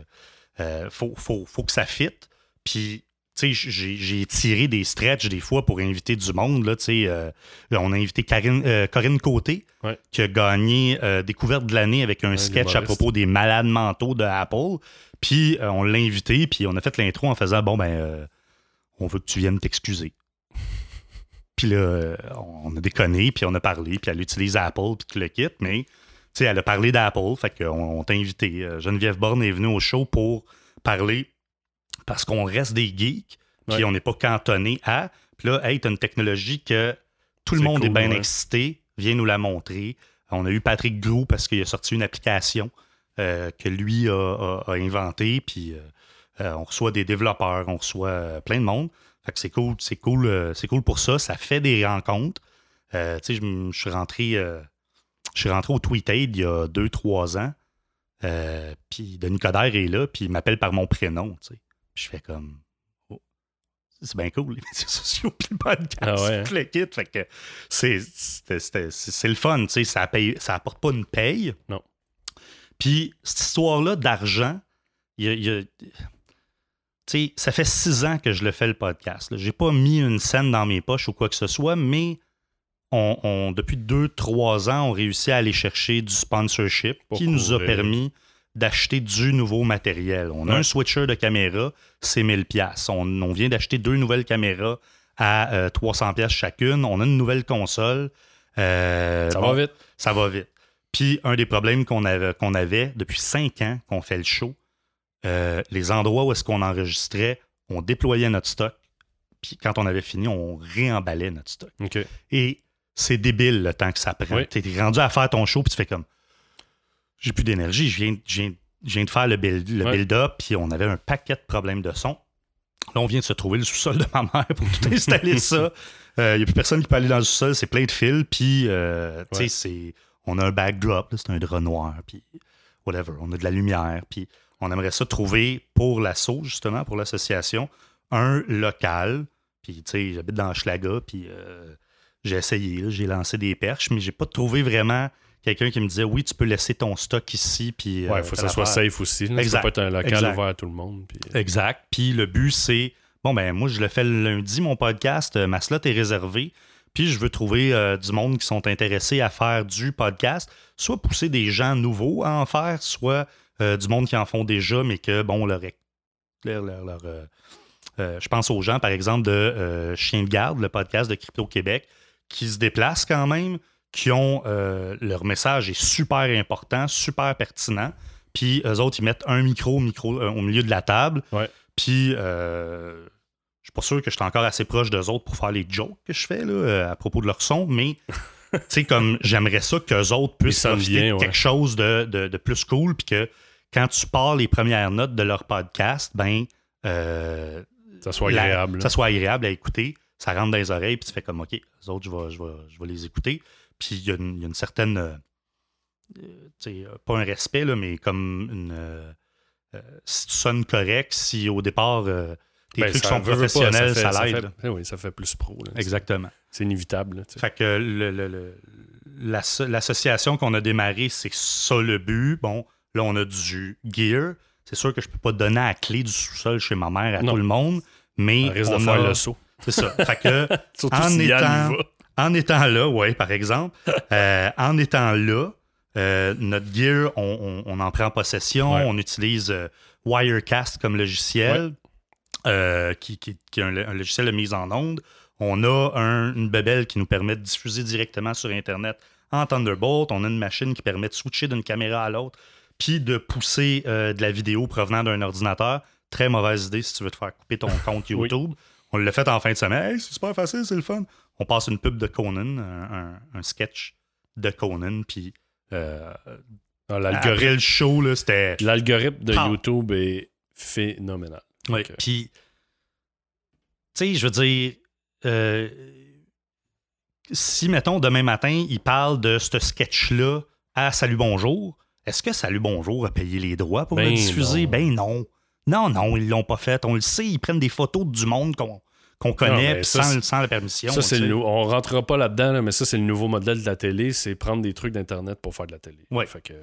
euh, faut, faut, que ça fitte. Puis j'ai tiré des stretches des fois pour inviter du monde. Là, euh, on a invité euh, Corinne Côté, qui a gagné euh, Découverte de l'année avec un sketch à propos des malades mentaux de Apple. Puis on l'a invité, puis on a fait l'intro en faisant Bon, ben, on veut que tu viennes t'excuser. puis là, on a déconné, puis on a parlé, puis elle utilise Apple, puis tu le quittes, mais elle a parlé d'Apple, fait qu'on t'a invité. Geneviève Borne est venue au show pour parler parce qu'on reste des geeks, puis on n'est pas cantonné à. Puis là, hey, t'as une technologie que tout le monde est bien excité, viens nous la montrer. On a eu Patrick Grou parce qu'il a sorti une application euh, que lui a, inventée, puis euh, euh, on reçoit des développeurs, on reçoit plein de monde. Fait que c'est cool, c'est cool, c'est cool pour ça. Ça fait des rencontres. tu sais, je suis rentré, je suis rentré au Tweetaid il y a deux, trois ans. puis Denis Coderre est là, puis il m'appelle par mon prénom, tu sais je fais comme. Oh, c'est bien cool, les médias sociaux, puis le podcast, ah ouais. Hein? le kit. Fait que c'est, c'est, le fun, tu sais, ça, paye, ça apporte pas une paye. Non. Puis cette histoire-là d'argent, il y a, sais, ça fait six ans que je le fais le podcast. J'ai pas mis une scène dans mes poches ou quoi que ce soit, mais on, depuis deux, trois ans, on réussit à aller chercher du sponsorship qui nous a permis d'acheter du nouveau matériel. On a un switcher de caméra, c'est 1000 pièces. On, vient d'acheter deux nouvelles caméras à 300 euh, pièces chacune. On a une nouvelle console. Euh, ça va vite. Ça va vite. Puis un des problèmes qu'on avait, qu'on avait depuis cinq ans qu'on fait le show, euh, les endroits où est-ce qu'on enregistrait, on déployait notre stock. Puis quand on avait fini, on réemballait notre stock. Et c'est débile le temps que ça prend. Tu es rendu à faire ton show, puis tu fais comme j'ai plus d'énergie, je viens, de faire le build-up, puis on avait un paquet de problèmes de son. Là, on vient de se trouver le sous-sol de ma mère pour tout installer ça. Il euh, n'y a plus personne qui peut aller dans le sous-sol, c'est plein de fils, puis euh, tu sais, on a un backdrop, c'est un drap noir, puis whatever, on a de la lumière, puis on aimerait ça trouver pour l'assaut, justement, pour l'association, un local. Puis, tu sais, j'habite dans Schlaga, puis euh, j'ai essayé, j'ai lancé des perches, mais j'ai pas trouvé vraiment quelqu'un qui me disait oui, tu peux laisser ton stock ici. Puis, ouais, il faut que ça soit safe aussi. Exact. Ça peut être un local ouvert à tout le monde. Puis... Euh. Exact. Puis le but, c'est bon, ben moi, je le fais le lundi, mon podcast, euh, ma slot est réservée. Puis je veux trouver du monde qui sont intéressés à faire du podcast, soit pousser des gens nouveaux à en faire, soit euh, du monde qui en font déjà, mais que, bon, leur. leur, euh, euh, je pense aux gens, par exemple, de Chien de garde, le podcast de Crypto Québec, qui se déplacent quand même, qui ont. leur message est super important, super pertinent. Puis eux autres, ils mettent un micro, micro au milieu de la table. Puis je suis pas sûr que je suis encore assez proche d'eux autres pour faire les jokes que je fais là, à propos de leur son, mais tu sais, comme j'aimerais ça qu'eux autres puissent profiter quelque chose de, de, plus cool, puis que quand tu pars les premières notes de leur podcast, ben. Euh, ça soit agréable. ça soit agréable à écouter. Ça rentre dans les oreilles, puis tu fais comme, OK, les autres, je vais, je vais, les écouter. Puis il y, a une certaine. Euh, sais, pas un respect, là, mais comme une. Euh, si tu sonnes correct, si au départ tes ben, trucs sont professionnels, ça, l'aide. Oui, ça fait plus pro. Exactement. C'est inévitable. fait que le, l'association qu'on a démarrée, c'est ça le but. Bon, Là, on a du gear. C'est sûr que je peux pas donner la clé du sous-sol chez ma mère à tout le monde, mais. On, faire le saut. C'est ça. fait que, en, étant, en étant là, ouais, par exemple, euh, en étant là, euh, notre gear, on, en prend possession. On utilise euh, Wirecast comme logiciel, qui, est un, logiciel de mise en onde. On a une bebelle qui nous permet de diffuser directement sur Internet en Thunderbolt. On a une machine qui permet de switcher d'une caméra à l'autre puis de pousser de la vidéo provenant d'un ordinateur. Très mauvaise idée si tu veux te faire couper ton compte YouTube. On l'a fait en fin de semaine. c'est super facile, c'est le fun. On passe une pub de Conan, un, sketch de Conan, puis euh, ah, l'algorithme le show, c'était. L'algorithme de YouTube est phénoménal. Oui. Puis, tu sais, je veux dire, euh, si, mettons, demain matin, il parle de ce sketch-là à Salut Bonjour, est-ce que Salut Bonjour a payé les droits pour le ben diffuser? Ben non. Non, non, ils l'ont pas fait. On le sait, ils prennent des photos du monde qu'on connaît sans, la permission. Ça, c'est on rentrera pas là-dedans, mais ça, c'est le nouveau modèle de la télé, c'est prendre des trucs d'Internet pour faire de la télé. Oui. Fait que,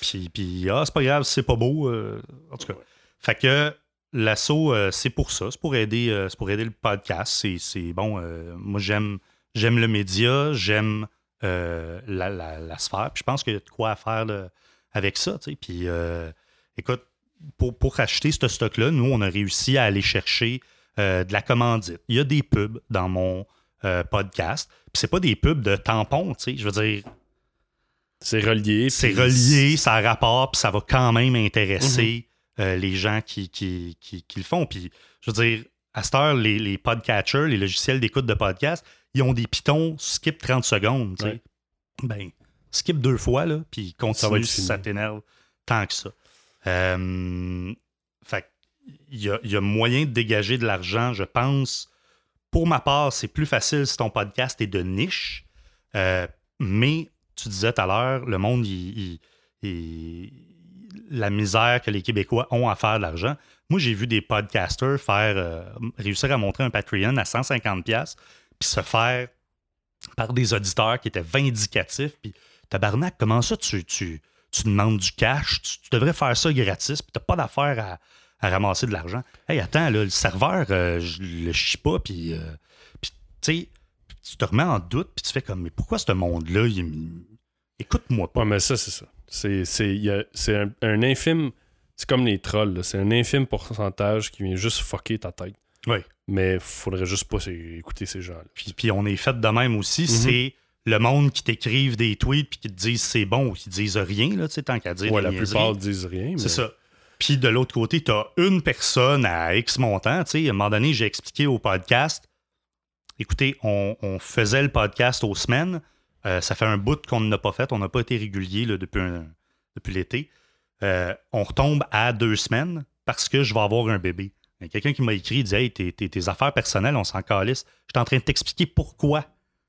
puis, puis ah, c'est pas grave, c'est pas beau. Euh, en tout cas. Fait que l'assaut, euh, c'est pour ça. C'est pour aider, euh, pour aider le podcast. C'est bon. moi, j'aime j'aime le média, j'aime euh, la, sphère. Puis je pense qu'il y a de quoi faire avec ça. Puis écoute, pour, pour acheter ce stock-là, nous, on a réussi à aller chercher euh, de la commandite. Il y a des pubs dans mon podcast. Puis c'est pas des pubs de tampons, tu sais. Je veux dire. C'est relié. C'est relié, ça a rapport, puis ça va quand même intéresser mhm. les gens qui, qui, le font. Puis, je veux dire, à cette heure, les, les podcatchers, les logiciels d'écoute de podcast, ils ont des pitons skip 30 secondes. Ben, skip deux fois, là, puis continue si ça t'énerve tant que ça. Euh, il y a, moyen de dégager de l'argent, je pense. Pour ma part, c'est plus facile si ton podcast est de niche. Euh, mais tu disais tout à l'heure, le monde, la misère que les Québécois ont à faire de l'argent. Moi, j'ai vu des podcasters faire euh, réussir à montrer un Patreon à 150$, puis se faire par des auditeurs qui étaient vindicatifs. Puis, tabarnak, comment ça tu, tu, tu demandes du cash? Tu, devrais faire ça gratis, puis t'as pas d'affaire à, ramasser de l'argent. Hey, attends, le serveur, euh, je le chie pas, puis, euh, puis tu sais, tu te remets en doute, puis tu fais comme, mais pourquoi ce monde-là, écoute-moi pas? Ouais, mais ça, c'est ça. C'est un, un, infime. C'est comme les trolls, c'est un infime pourcentage qui vient juste fucker ta tête. Oui. Mais faudrait juste pas écouter ces gens-là. Puis, puis, on est fait de même aussi. Mhm. C'est le monde qui t'écrive des tweets puis qui te disent c'est bon ou qui disent rien, là, tant qu'à dire. Ouais, la plupart disent rien. C'est ça. Puis de l'autre côté, tu as une personne à X montant. sais à un moment donné, j'ai expliqué au podcast écoutez, on, faisait le podcast aux semaines. Euh, ça fait un bout qu'on n'a pas fait. On n'a pas été régulier là, depuis, depuis l'été. Euh, on retombe à deux semaines parce que je vais avoir un bébé. Il y a quelqu'un qui m'a écrit, il dit Hey, tes, affaires personnelles, on s'en calisse. Je suis en train de t'expliquer pourquoi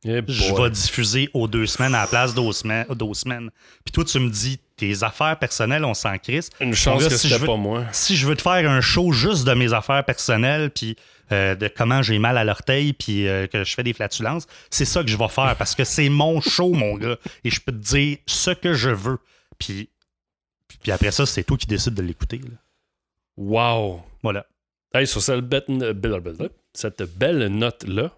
eh je vais diffuser aux deux semaines à la place d'aux semaines. semaines. Puis toi, tu me dis tes affaires personnelles, on s'en crisse. Une chance que si c'était pas moi. Si je veux te faire un show juste de mes affaires personnelles, puis euh, de comment j'ai mal à l'orteil, puis euh, que je fais des flatulences, c'est ça que je vais faire parce que c'est mon show, mon gars. Et je peux te dire ce que je veux. Puis, puis après ça, c'est toi qui décides de l'écouter. Wow! Voilà. Hey, sur cette belle, cette belle note-là,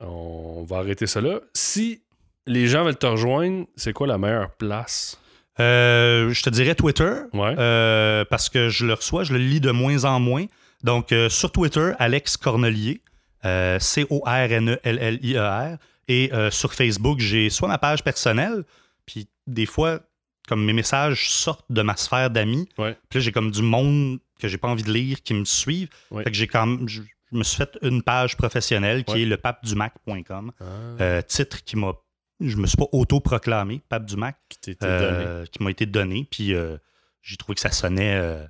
on va arrêter ça là. Si les gens veulent te rejoindre, c'est quoi la meilleure place? Euh, je te dirais Twitter. Ouais. Euh, parce que je le reçois, je le lis de moins en moins. Donc, euh, sur Twitter, Alex Cornelier, C-O-R-N-E-L-L-I-E-R. E Et sur Facebook, j'ai soit ma page personnelle, puis des fois, comme mes messages sortent de ma sphère d'amis. Puis là, j'ai comme du monde que j'ai pas envie de lire qui me suivent. Fait que j'ai comme. Je, me suis fait une page professionnelle qui est le papedumac.com. Ah. Euh, titre qui m'a. Je me suis pas auto-proclamé, pape du Mac. Qui euh, m'a été donné. Puis euh, j'ai trouvé que ça sonnait.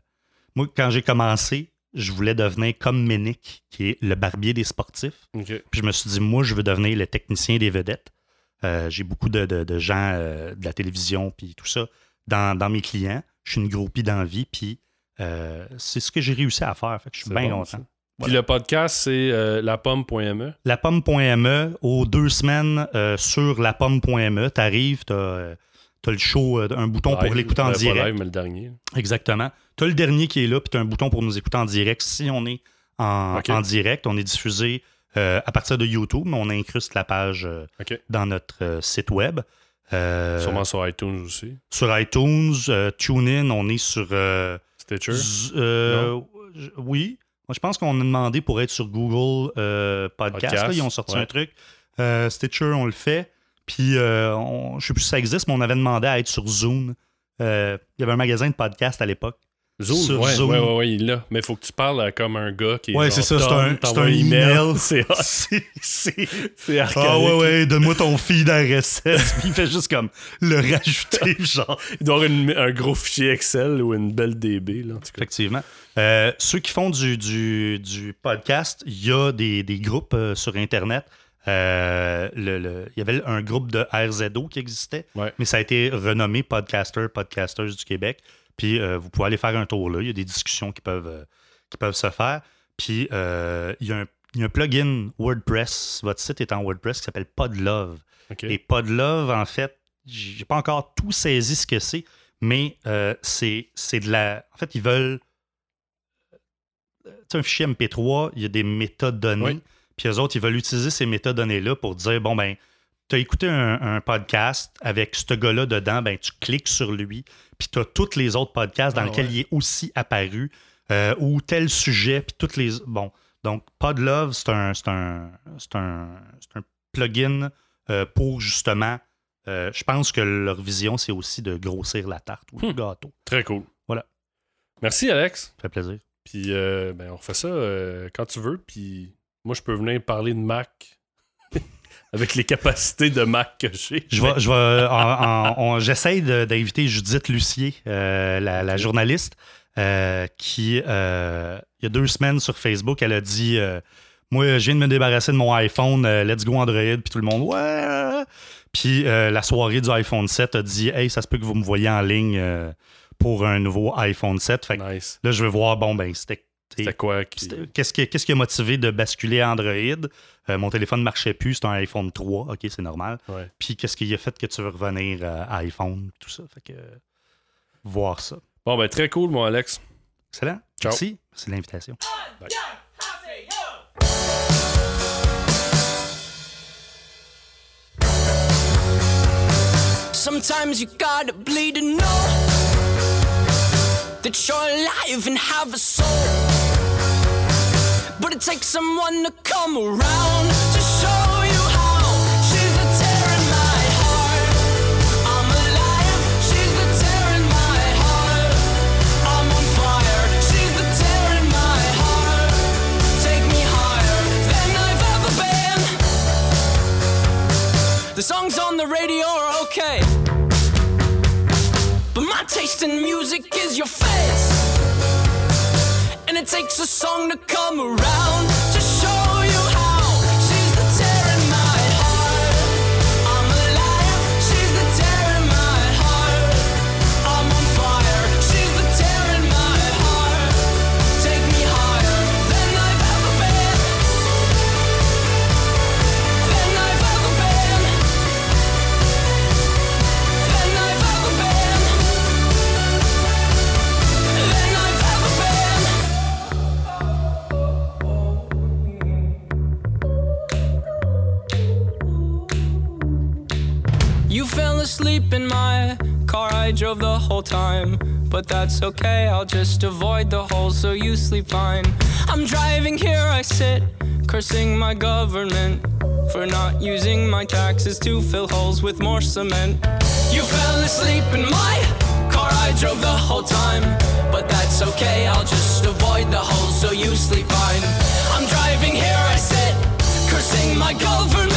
Moi, quand j'ai commencé, je voulais devenir comme Ménic, qui est le barbier des sportifs. Puis je me suis dit, moi, je veux devenir le technicien des vedettes. j'ai beaucoup de, gens de la télévision, puis tout ça, dans, dans, mes clients. Je suis une groupie d'envie, puis euh, c'est ce que j'ai réussi à faire. je suis bien content. Puis le podcast, c'est euh, lapomme.me. Lapomme.me, aux deux semaines euh, sur lapomme.me, tu arrives, tu as, le show, un bouton pour l'écouter en direct. Pas live, mais le dernier. Exactement. Tu as le dernier qui est là, puis tu as un bouton pour nous écouter en direct. Si on est en, direct, on est diffusé à partir de YouTube, mais on incruste la page dans notre site web. Sûrement sur iTunes aussi. Sur iTunes, TuneIn, on est sur euh, oui. Moi, je pense qu'on a demandé pour être sur Google euh, Podcast. ils ont sorti un truc. Euh, Stitcher, on le fait. Puis, je ne sais plus si ça existe, mais on avait demandé à être sur Zoom. il y avait un magasin de podcast à l'époque. Zoom, ouais, ouais, ouais, il l'a. Mais il faut que tu parles comme un gars qui est. Ouais, c'est ça, c'est un, c'est un email. C'est C'est Ah ouais, ouais, donne-moi ton feed RSS. puis il fait juste comme le rajouter, genre. Il doit avoir un gros fichier Excel ou une belle DB, là, en tout cas. Effectivement. Euh, ceux qui font du, du, du podcast, il y a des, des groupes euh, sur Internet. Euh, le, le, il y avait un groupe de RZO qui existait, mais ça a été renommé Podcaster, Podcasters du Québec. Puis euh, vous pouvez aller faire un tour là. Il y a des discussions qui peuvent, euh, qui peuvent se faire. Puis euh, il, y a un, plugin WordPress. Votre site est en WordPress qui s'appelle Podlove. Et Podlove, en fait, j'ai pas encore tout saisi ce que c'est, mais c'est de la. En fait, ils veulent. Tu un fichier MP3, il y a des métadonnées. Puis eux autres, ils veulent utiliser ces métadonnées-là pour dire bon, ben, tu as écouté un, podcast avec ce gars-là dedans, ben, tu cliques sur lui, puis tu as tous les autres podcasts dans ah lesquels il est aussi apparu, euh, ou tel sujet, puis toutes les. Bon, donc Podlove, c'est un, un, un, un, plugin euh, pour justement. Euh, je pense que leur vision, c'est aussi de grossir la tarte ou le hmm. gâteau. Très cool. Voilà. Merci, Alex. Ça fait plaisir. Puis, ben, on fait ça quand tu veux. Puis, moi, je peux venir parler de Mac avec les capacités de Mac que j'ai. Je vais, je j'essaie d'inviter Judith Lucier, euh, la, journaliste, euh, qui, euh, il y a deux semaines sur Facebook, elle a dit Moi, je viens de me débarrasser de mon iPhone, let's go Android, puis tout le monde, ouais. Puis la soirée du iPhone 7 a dit Hey, ça se peut que vous me voyez en ligne pour un nouveau iPhone 7. Fait nice. là, je vais voir, bon, ben, c'était C'était quoi? Qu'est-ce qui, qui, a motivé de basculer à Android? Euh, mon téléphone ne marchait plus, c'était un iPhone 3, ok, c'est normal. Puis qu'est-ce qui a fait que tu veux revenir à iPhone, tout ça? Fait que, voir ça. Bon, ben très cool, mon Alex. Excellent. Ciao. Merci. C'est l'invitation. Sometimes you gotta bleed to know that you're alive and have a soul. But it takes someone to come around to show you how. She's a tear in my heart. I'm alive. She's the tear in my heart. I'm on fire. She's the tear in my heart. Take me higher than I've ever been. The songs on the radio are okay. But my taste in music is your face. It takes a song to come around You fell asleep in my car, I drove the whole time. But that's okay, I'll just avoid the hole so you sleep fine. I'm driving here, I sit, cursing my government for not using my taxes to fill holes with more cement. You fell asleep in my car, I drove the whole time. But that's okay, I'll just avoid the holes so you sleep fine. I'm driving here, I sit, cursing my government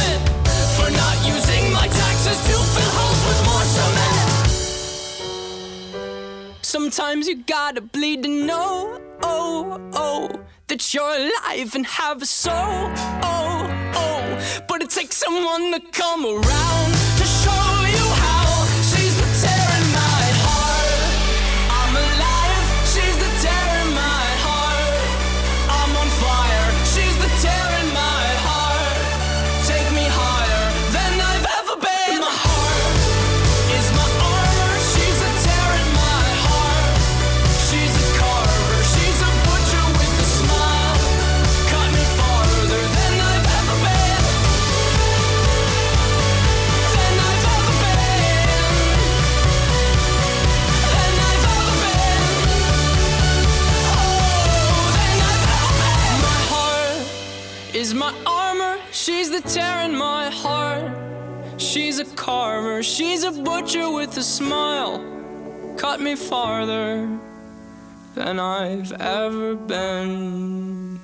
Sometimes you gotta bleed to know, oh, oh, that you're alive and have a soul, oh, oh. But it takes someone to come around is my armor. She's the tear in my heart. She's a carver. She's a butcher with a smile. Cut me farther than I've ever been.